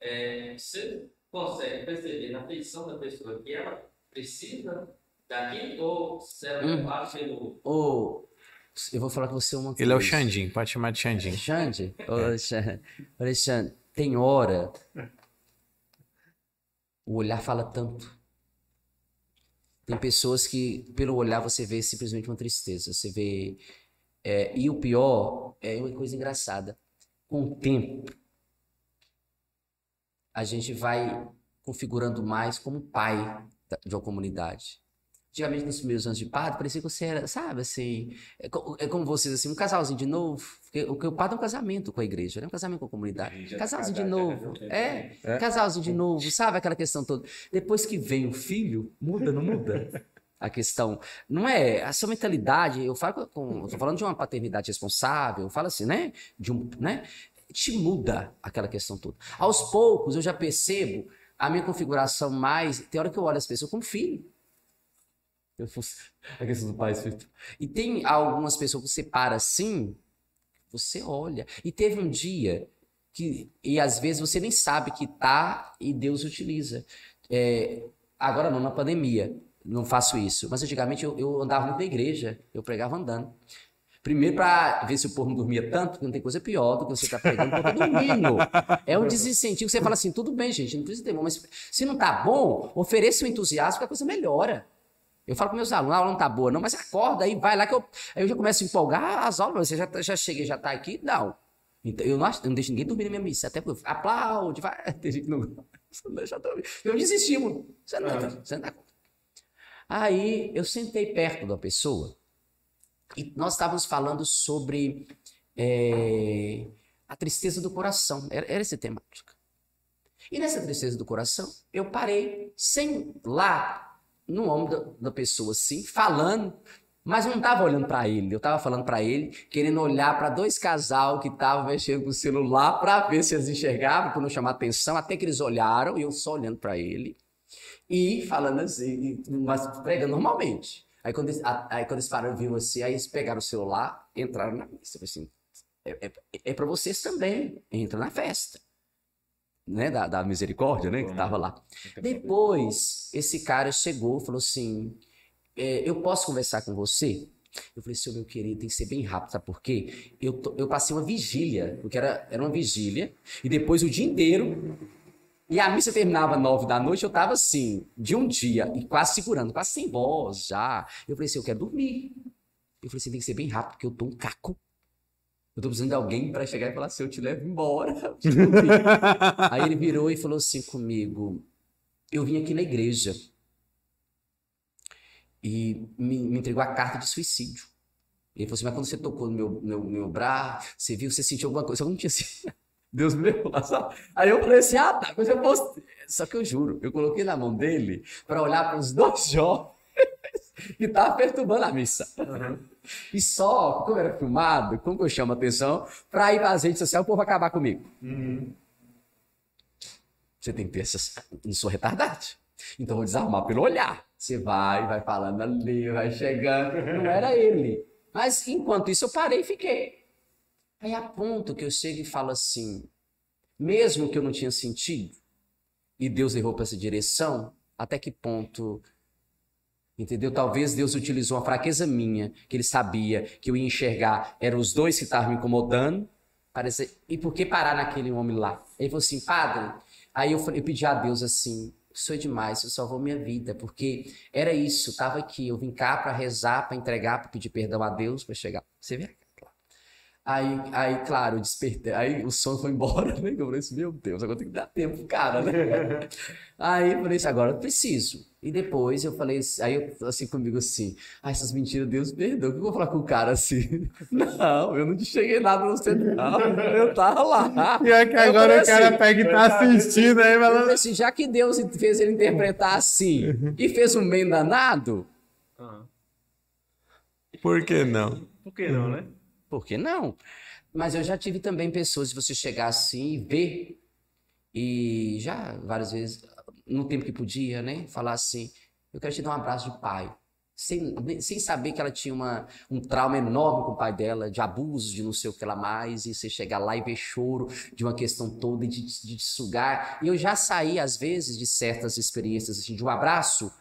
[SPEAKER 4] é, você consegue perceber na feição da pessoa que ela precisa daquilo ou se ela
[SPEAKER 3] Hum.
[SPEAKER 4] pelo.
[SPEAKER 3] Ô, eu vou falar com você uma coisa.
[SPEAKER 1] Ele é o Xandim, pode chamar de.
[SPEAKER 3] Alexandre, ô, Alexandre, ô, Alexandre, tem hora. O olhar fala tanto. Tem pessoas que, pelo olhar, você vê simplesmente uma tristeza. Você vê. é, e o pior é uma coisa engraçada. Com o tempo, a gente vai configurando mais como pai de uma comunidade. Antigamente, nos primeiros anos de padre, parecia que você era, sabe, assim, é, é como vocês, assim, um casalzinho de novo. Porque o que o padre é um casamento com a igreja, né? Um casamento com a comunidade. Casalzinho de novo.
[SPEAKER 2] casou.
[SPEAKER 3] É, casalzinho de novo, sabe aquela questão toda. Depois que vem o filho, muda, não muda? <laughs> A questão. Não é a sua mentalidade. Eu falo com. Eu tô falando de uma paternidade responsável, eu falo assim, né? De um, né? Te muda aquela questão toda. Aos poucos, eu já percebo a minha configuração mais. Tem hora que eu olho as pessoas como filho. Eu fosse a questão do pai filho. E tem algumas pessoas que você para assim, você olha. E teve um dia que, e às vezes você nem sabe que tá e Deus utiliza. É, agora não, na pandemia, não faço isso. Mas antigamente eu, eu andava muito na igreja, eu pregava andando. Primeiro para ver se o povo não dormia tanto, porque não tem coisa pior do que você estar pregando o povo dormindo. <laughs> É um desincentivo. Você fala assim, tudo bem, gente, não precisa ter bom, mas se não tá bom, ofereça o entusiasmo que a coisa melhora. Eu falo com meus alunos, a aula não tá boa, não, mas acorda aí, vai lá que eu. Aí eu já começo a empolgar as aulas, você já, tá- já chega já tá aqui? Não. Então, eu, não, eu não deixo ninguém dormir na minha missa, até porque eu aplaude, vai. <laughs> Tem gente que não você <laughs> não deixa dormir. Eu desestímulo. Você não, dá- você não dá conta. Aí eu sentei perto da pessoa e nós estávamos falando sobre é, a tristeza do coração. Era, era essa temática. E nessa tristeza do coração, eu parei sem lá no ombro da, da pessoa, assim, falando, mas eu não estava olhando para ele. Eu estava falando para ele, querendo olhar para dois casal que estavam mexendo com o celular para ver se eles enxergavam, para não chamar atenção, até que eles olharam e eu só olhando para ele e falando assim, mas pregando normalmente. Aí quando, eles, aí quando eles pararam, viram assim, aí eles pegaram o celular, entraram na missa. Eu falei assim, é, é, é para vocês também, entra na festa. Né, da, da misericórdia, né, que tava lá. Depois, esse cara chegou e falou assim: é, Eu posso conversar com você? Eu falei, seu meu querido, tem que ser bem rápido, sabe por quê? Eu, eu passei uma vigília, porque era, era uma vigília, e depois o dia inteiro. E a missa terminava nove da noite, eu tava assim, de um dia, e quase segurando, quase sem voz já. Eu falei assim: Eu quero dormir. Eu falei assim: tem que ser bem rápido, porque eu tô um caco. Eu tô precisando de alguém para chegar e falar assim: <laughs> Eu te levo embora. Aí ele virou e falou assim comigo: Eu vim aqui na igreja e me, me entregou a carta de suicídio. Ele falou assim: Mas quando você tocou no meu, meu, meu braço, você viu, você sentiu alguma coisa? Eu não tinha <laughs> sentido. Deus me levou lá, sabe? Aí eu falei assim: Ah, tá, mas eu posso. Só que eu juro, eu coloquei na mão dele para olhar para os dois <laughs> jovens que estavam perturbando a missa. E só, como era filmado, como eu chamo a atenção, para ir para as redes sociais, o povo acabar comigo. Você tem que ter essa. Não sou retardado. Então eu vou desarmar pelo olhar. Você vai, vai falando ali, vai chegando. Não era ele. Mas enquanto isso eu parei e fiquei. Aí a ponto que eu chego e falo assim, mesmo que eu não tinha sentido, e Deus levou para essa direção, até que ponto Entendeu? Talvez Deus utilizou uma fraqueza minha, que ele sabia que eu ia enxergar, eram os dois que estavam me incomodando. Parece, e por que parar naquele homem lá? Ele falou assim, padre. Aí eu, falei, eu pedi a Deus assim: Isso é demais, isso salvou minha vida, porque era isso, estava aqui, eu vim cá para rezar, para entregar, para pedir perdão a Deus, para chegar. Você vê? Aí, aí, claro, eu despertei. Aí o sono foi embora, <laughs> né? Eu falei assim, meu Deus, agora tem que dar tempo pro cara, né? <laughs> Aí eu falei assim, agora eu preciso. E depois eu falei assim, aí eu assim comigo assim, ah, essas mentiras, Deus perdoa. O que eu vou falar com o cara assim? <laughs> Não, eu não te cheguei nada no você, não. Eu tava lá.
[SPEAKER 1] E é que
[SPEAKER 3] Aí
[SPEAKER 1] agora
[SPEAKER 3] falei
[SPEAKER 1] o cara
[SPEAKER 3] assim,
[SPEAKER 1] pega e tá assistindo aí,
[SPEAKER 3] eu
[SPEAKER 1] falando.
[SPEAKER 3] falei assim, já que Deus fez ele interpretar assim e fez um bem danado,
[SPEAKER 1] Por que não?
[SPEAKER 2] por que não, né?
[SPEAKER 3] Por que não? Mas eu já tive também pessoas, se você chegar assim e ver, e já várias vezes, no tempo que podia, né? Falar assim, eu quero te dar um abraço de pai. Sem, sem saber que ela tinha uma, um trauma enorme com o pai dela, de abusos, de não sei o que lá mais, e você chegar lá e ver choro de uma questão toda de, de te sugar. E eu já saí, às vezes, de certas experiências, assim, de um abraço,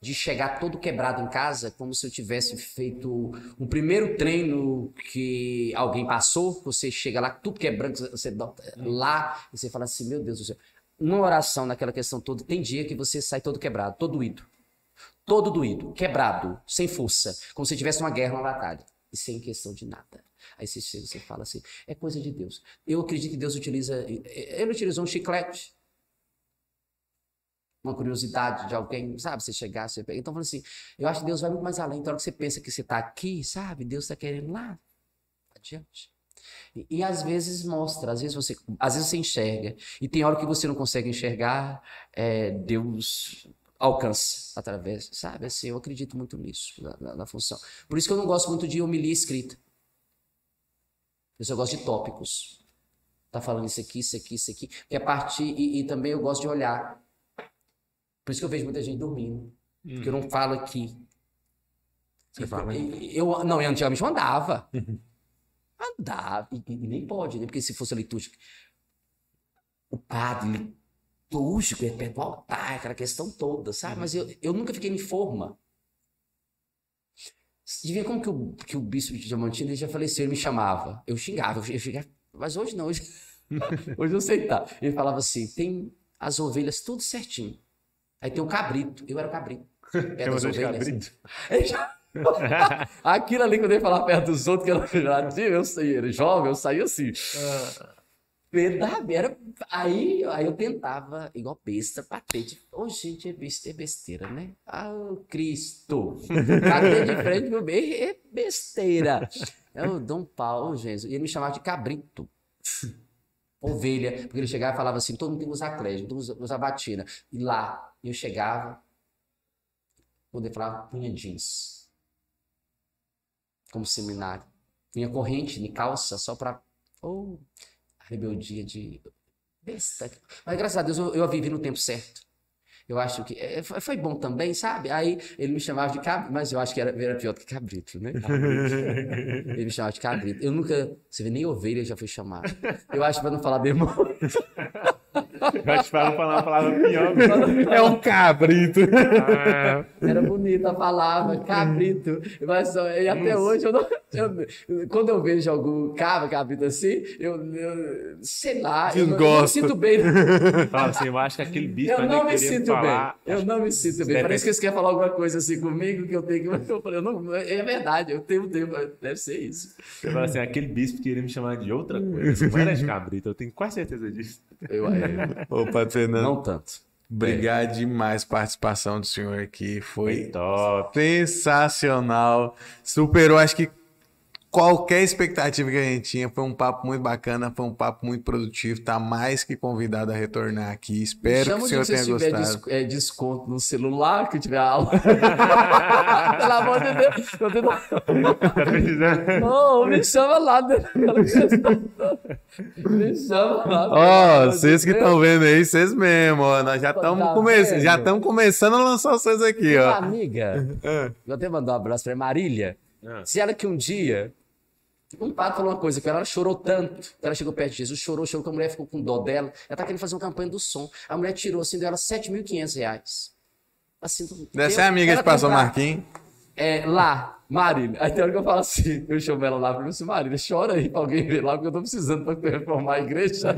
[SPEAKER 3] de chegar todo quebrado em casa, como se eu tivesse feito um primeiro treino que alguém passou, você chega lá, tudo quebrando, você dá lá, e você fala assim, meu Deus do céu. Numa oração, naquela questão toda, tem dia que você sai todo quebrado, todo doído. Todo doído, quebrado, sem força, como se tivesse uma guerra, uma batalha. E sem questão de nada. Aí você você fala assim, é coisa de Deus. Eu acredito que Deus utiliza, ele utilizou um chiclete, uma curiosidade de alguém, sabe? Você chegar, você pega. Então, eu assim, eu acho que Deus vai muito mais além. Então, a hora que você pensa que você está aqui, sabe? Deus está querendo lá adiante. E, e às vezes mostra, às vezes você, às vezes você enxerga. E tem hora que você não consegue enxergar, é, Deus alcança através, sabe? Assim, eu acredito muito nisso, na, na- na função. Por isso que eu não gosto muito de homilia escrita. Eu só gosto de tópicos. Tá falando isso aqui, isso aqui, isso aqui. Porque a partir. E, e também eu gosto de olhar. Por isso que eu vejo muita gente dormindo. Porque eu não falo aqui.
[SPEAKER 1] Você fala,
[SPEAKER 3] E- Eu, não, eu antigamente eu andava. Andava. E, e nem pode, né? Porque se fosse a litúrgica. O padre litúrgico é perto do altar, aquela questão toda, sabe? Mas eu, eu nunca fiquei em forma. De ver como que o, que o bispo de Diamantina ele já faleceu, ele me chamava. Eu xingava, eu, eu xingava. Mas hoje não, hoje, <laughs> hoje eu sei tá. Ele falava assim: tem as ovelhas tudo certinho. Aí tem o cabrito. Eu era o cabrito.
[SPEAKER 2] Chama
[SPEAKER 3] das ovelhas. já- <laughs> Aquilo ali, quando ele falava perto dos outros, que era pejorativo, eu saía, jovem, eu saía assim. Verdade, era. Aí, aí eu tentava, igual besta, bater de. Ô, gente, é besta- é besteira, né? Ah, ô, Cristo! Bater de frente pro meio é besteira. É o Dom Paulo, Jesus. E ele me chamava de cabrito. Ovelha, porque ele chegava e falava assim: todo mundo tem que usar crédito, todo mundo usa, batina. E lá, eu chegava, quando ele falava, punha jeans. Como seminário. Punha corrente de calça só pra. Oh, rebeldia de. Besta. Mas graças a Deus eu, eu a vivi no tempo certo. Eu acho que é, foi foi bom também, sabe? Aí ele me chamava de cabrito, mas eu acho que era, era pior do que cabrito, né? <laughs> Ele me chamava de cabrito. Eu nunca, você vê, nem ovelha já fui chamado. Eu acho para não falar demônio. <laughs>
[SPEAKER 2] Eu acho que para não falar uma palavra pior.
[SPEAKER 1] É um cabrito.
[SPEAKER 2] Ah,
[SPEAKER 3] Era bonita a palavra, cabrito. Mas só- e até hoje eu não. eu- quando eu vejo algum cabra, cabrito assim, eu, eu sei lá, eu não, eu não me sinto bem.
[SPEAKER 2] Fala assim, eu acho que aquele bispo
[SPEAKER 3] Eu não me sinto
[SPEAKER 2] falar.
[SPEAKER 3] bem. Eu não me sinto bem.
[SPEAKER 2] Deve-
[SPEAKER 3] Parece que eles querem falar alguma coisa assim comigo que eu tenho que. <laughs> Eu falei, eu não, é verdade, eu tenho tempo, deve ser isso.
[SPEAKER 2] Você fala assim, aquele bispo queria me chamar de outra coisa. Não era de cabrito, eu tenho quase certeza disso.
[SPEAKER 3] Eu, é,
[SPEAKER 1] Ô, Padre Fernando,
[SPEAKER 3] não tanto.
[SPEAKER 1] obrigado demais a participação do senhor aqui. Foi
[SPEAKER 2] Top.
[SPEAKER 1] sensacional. Superou, acho que qualquer expectativa que a gente tinha. Foi um papo muito bacana, foi um papo muito produtivo. Tá mais que convidado a retornar aqui. Espero que
[SPEAKER 3] Chama
[SPEAKER 1] o
[SPEAKER 3] o
[SPEAKER 1] senhor tenha
[SPEAKER 3] você tiver
[SPEAKER 1] gostado.
[SPEAKER 3] des- é, desconto no celular, que tiver aula. <laughs> Pelo amor de Deus. Eu tenho-
[SPEAKER 2] Tá precisando?
[SPEAKER 3] Não, me chama lá. né? Me chama lá.
[SPEAKER 1] Ó, vocês que estão vendo aí, vocês mesmo, ó. Nós já estamos
[SPEAKER 3] Tá
[SPEAKER 1] já estamos começando a lançar vocês aqui,
[SPEAKER 3] Minha
[SPEAKER 1] ó.
[SPEAKER 3] amiga, vou até mandar um abraço pra Marília.
[SPEAKER 2] Ah.
[SPEAKER 3] Se ela que um dia. Um padre falou uma coisa que ela chorou tanto. Ela chegou perto de Jesus, chorou, chorou, que a mulher ficou com dó dela. Ela tá querendo fazer uma campanha do som. A mulher tirou assim, deu ela 7.500 reais. Assim,
[SPEAKER 1] Deve
[SPEAKER 3] eu-
[SPEAKER 1] ser amiga
[SPEAKER 3] ela
[SPEAKER 1] de Pastor Marquinhos.
[SPEAKER 3] É, lá, Marília. Aí tem hora que eu falo assim, eu chamo ela lá, eu falo assim, Marília, chora aí pra alguém ver lá, porque eu tô precisando pra reformar a igreja.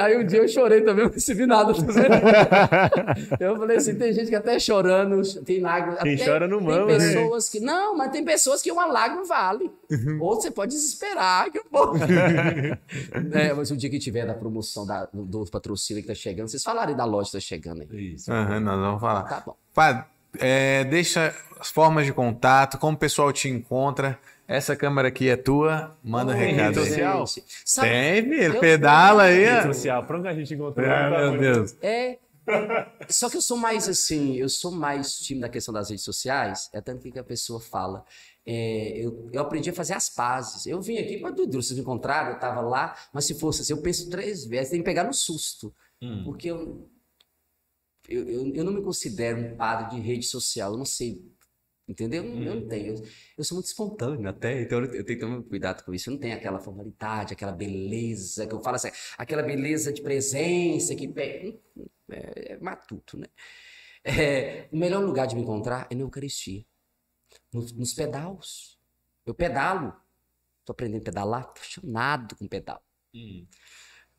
[SPEAKER 3] Aí um dia eu chorei também, eu não recebi nada. <laughs> Eu falei assim, tem gente que até chorando, tem lágrimas.
[SPEAKER 2] Quem
[SPEAKER 3] até-
[SPEAKER 2] chora não
[SPEAKER 3] Tem
[SPEAKER 2] mama, né?
[SPEAKER 3] pessoas que, não, mas tem pessoas que uma lágrima vale. Ou você pode desesperar, que eu vou. <laughs> é, mas o dia que tiver da promoção da- do, patrocínio que tá chegando, vocês falarem da loja que tá chegando aí.
[SPEAKER 2] Isso.
[SPEAKER 1] Aham, nós vamos falar.
[SPEAKER 3] Tá bom.
[SPEAKER 1] Padre, é, deixa as formas de contato, como o pessoal te encontra. Essa câmera aqui é tua, manda um
[SPEAKER 2] Tem
[SPEAKER 1] recado
[SPEAKER 2] rede
[SPEAKER 1] aí.
[SPEAKER 2] social?
[SPEAKER 3] Sabe-
[SPEAKER 1] Tem, filho,
[SPEAKER 3] Eu-
[SPEAKER 1] pedala aí,
[SPEAKER 2] Rede
[SPEAKER 1] ó.
[SPEAKER 2] social, pra onde a gente encontrou?
[SPEAKER 1] Ah, meu Deus.
[SPEAKER 3] É. Só que eu sou mais assim, eu sou mais time da questão das redes sociais, é tanto que a pessoa fala. é, eu, eu aprendi a fazer as pazes. Eu vim aqui para Dudu, vocês me encontraram, eu estava lá, mas se fosse assim, eu penso três vezes, tem que pegar no susto.
[SPEAKER 2] Hum.
[SPEAKER 3] Porque eu, eu, eu, eu não me considero um padre de rede social, eu não sei. Entendeu? Eu não tenho. Eu, eu sou muito espontâneo até, então eu, eu tenho que tomar cuidado com isso. Eu não tenho aquela formalidade, aquela beleza que eu falo assim, aquela beleza de presença que pe- é, é matuto, né? É, o melhor lugar de me encontrar é na Eucaristia, nos, nos pedalos. Eu pedalo, tô aprendendo a pedalar, apaixonado com pedal.
[SPEAKER 2] Hum.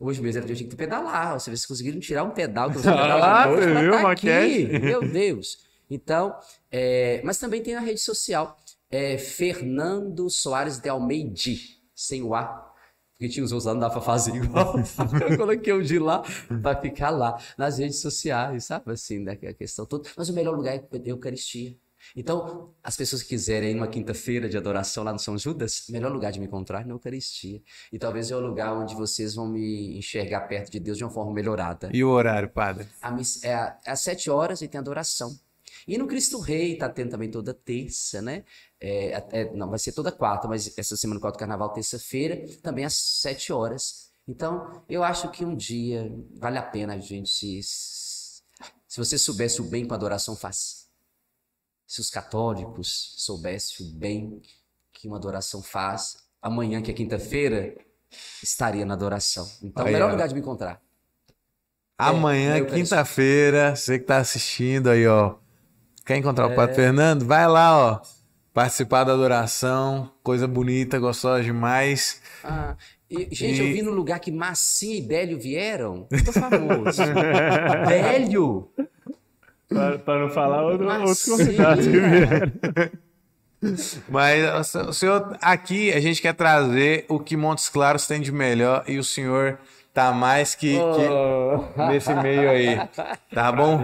[SPEAKER 3] Hoje mesmo eu tinha que pedalar. Você vê se conseguiram tirar um pedal que eu <laughs> vou pedalar
[SPEAKER 1] Ah, você
[SPEAKER 3] pra
[SPEAKER 1] viu,
[SPEAKER 3] tá aqui. Meu Deus. Então, é, mas também tem na rede social. É Fernando Soares de Almeida, sem o A. Porque tinha os outros lá, não dava pra fazer igual. <laughs> eu coloquei o de lá pra ficar lá, nas redes sociais, sabe? Assim, né? A questão toda. Mas o melhor lugar é a Eucaristia. Então, as pessoas que quiserem ir numa quinta-feira de adoração lá no São Judas, melhor lugar de me encontrar é na Eucaristia. E talvez é o lugar onde vocês vão me enxergar perto de Deus de uma forma melhorada.
[SPEAKER 1] E o horário, padre?
[SPEAKER 3] A é, é às sete horas e tem adoração. E no Cristo Rei tá tendo também toda terça, né? É, até- não, vai ser toda quarta, mas essa semana do carnaval, terça-feira, também às sete horas. Então, eu acho que um dia vale a pena a gente se. Se você soubesse o bem que a adoração faz. Se os católicos soubessem o bem que uma adoração faz, amanhã, que é quinta-feira, estaria na adoração. Então, é
[SPEAKER 1] Aí,
[SPEAKER 3] o melhor
[SPEAKER 1] ó.
[SPEAKER 3] lugar de me encontrar.
[SPEAKER 1] Amanhã,
[SPEAKER 3] na Eucaristia.
[SPEAKER 1] quinta-feira, você que tá assistindo aí, ó. Quer encontrar o Padre Fernando? Vai lá, ó. Participar da adoração. Coisa bonita, gostosa demais.
[SPEAKER 3] Ah, e, gente,
[SPEAKER 1] E-
[SPEAKER 3] eu vi no lugar que Massinha e Bélio vieram. Eu tô famoso. <laughs> Bélio?
[SPEAKER 2] Pra, pra não falar outro, outros convidados que vieram. <laughs>
[SPEAKER 1] Mas o senhor, aqui a gente quer trazer o que Montes Claros tem de melhor e o senhor tá mais que, que nesse meio aí. Tá bom?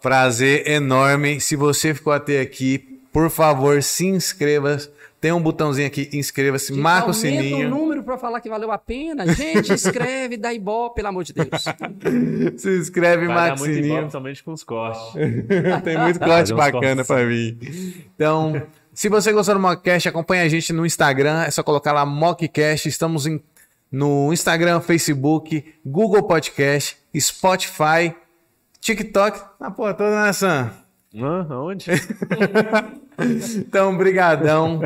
[SPEAKER 1] Prazer enorme. Se você ficou até aqui, por favor, se inscreva. Tem um botãozinho aqui, inscreva-se, marca o
[SPEAKER 3] Aumenta o
[SPEAKER 1] sininho.
[SPEAKER 3] número pra falar que valeu a pena. Gente, escreve, dá ibope, pelo amor de Deus. <laughs>
[SPEAKER 1] Se inscreve,
[SPEAKER 2] Vai
[SPEAKER 1] marca o
[SPEAKER 2] muito
[SPEAKER 1] sininho.
[SPEAKER 2] igual, principalmente com os cortes. <laughs>
[SPEAKER 1] Tem muito corte bacana pra mim. Então, se você gostou do Mockcast, acompanha a gente no Instagram. É só colocar lá Mockcast. Estamos em- no Instagram, Facebook, Google Podcast, Spotify, TikTok. Na porra toda, né, Sam?
[SPEAKER 2] Aonde? <laughs>
[SPEAKER 1] Então, brigadão.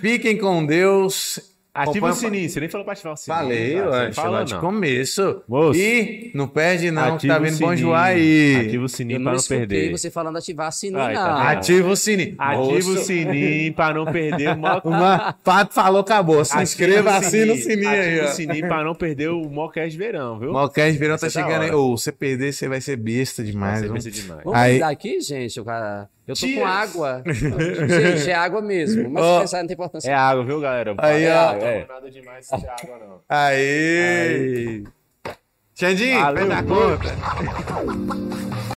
[SPEAKER 1] Fiquem com Deus.
[SPEAKER 2] Ativa
[SPEAKER 1] Acompanha-
[SPEAKER 2] o sininho. Você nem falou pra ativar o sininho.
[SPEAKER 1] Falei,
[SPEAKER 2] tá? Você
[SPEAKER 1] ué,
[SPEAKER 2] fala,
[SPEAKER 1] lá de começo.
[SPEAKER 2] Moço.
[SPEAKER 1] E não perde não, que
[SPEAKER 2] Ativa
[SPEAKER 1] tá
[SPEAKER 2] o
[SPEAKER 1] vindo Bom
[SPEAKER 2] sininho.
[SPEAKER 1] Joá aí.
[SPEAKER 2] Ativa o sininho
[SPEAKER 3] não
[SPEAKER 2] pra não perder.
[SPEAKER 3] você falando ativar sininho,
[SPEAKER 2] Ai, tá
[SPEAKER 3] não.
[SPEAKER 1] Ativa o sininho.
[SPEAKER 2] Ativa o sininho pra não perder o mock. <laughs>
[SPEAKER 1] Uma, Pato falou, acabou. Se
[SPEAKER 2] Ativa
[SPEAKER 1] inscreva,
[SPEAKER 2] o
[SPEAKER 1] assina o sininho aí,
[SPEAKER 2] Ativa o sininho pra não perder o mockcast de verão, viu?
[SPEAKER 1] Malcast Verão tá
[SPEAKER 2] é
[SPEAKER 1] chegando aí.
[SPEAKER 2] hora.
[SPEAKER 1] Ô, você perder, você vai ser besta demais.
[SPEAKER 2] Vai ser besta demais.
[SPEAKER 3] Vamos
[SPEAKER 1] Aí-
[SPEAKER 3] aqui, gente? Eu, cara, eu tô
[SPEAKER 1] Cheers.
[SPEAKER 3] com água. <laughs> gente, é água mesmo. Mas se pensar, não tem importância.
[SPEAKER 2] É água, viu, galera?
[SPEAKER 1] Aí,
[SPEAKER 2] é
[SPEAKER 1] ó.
[SPEAKER 2] água,
[SPEAKER 3] É.
[SPEAKER 2] Não nada demais se tiver água, não.
[SPEAKER 1] Aê! Xandinho,
[SPEAKER 2] Valeu.
[SPEAKER 1] fez a conta.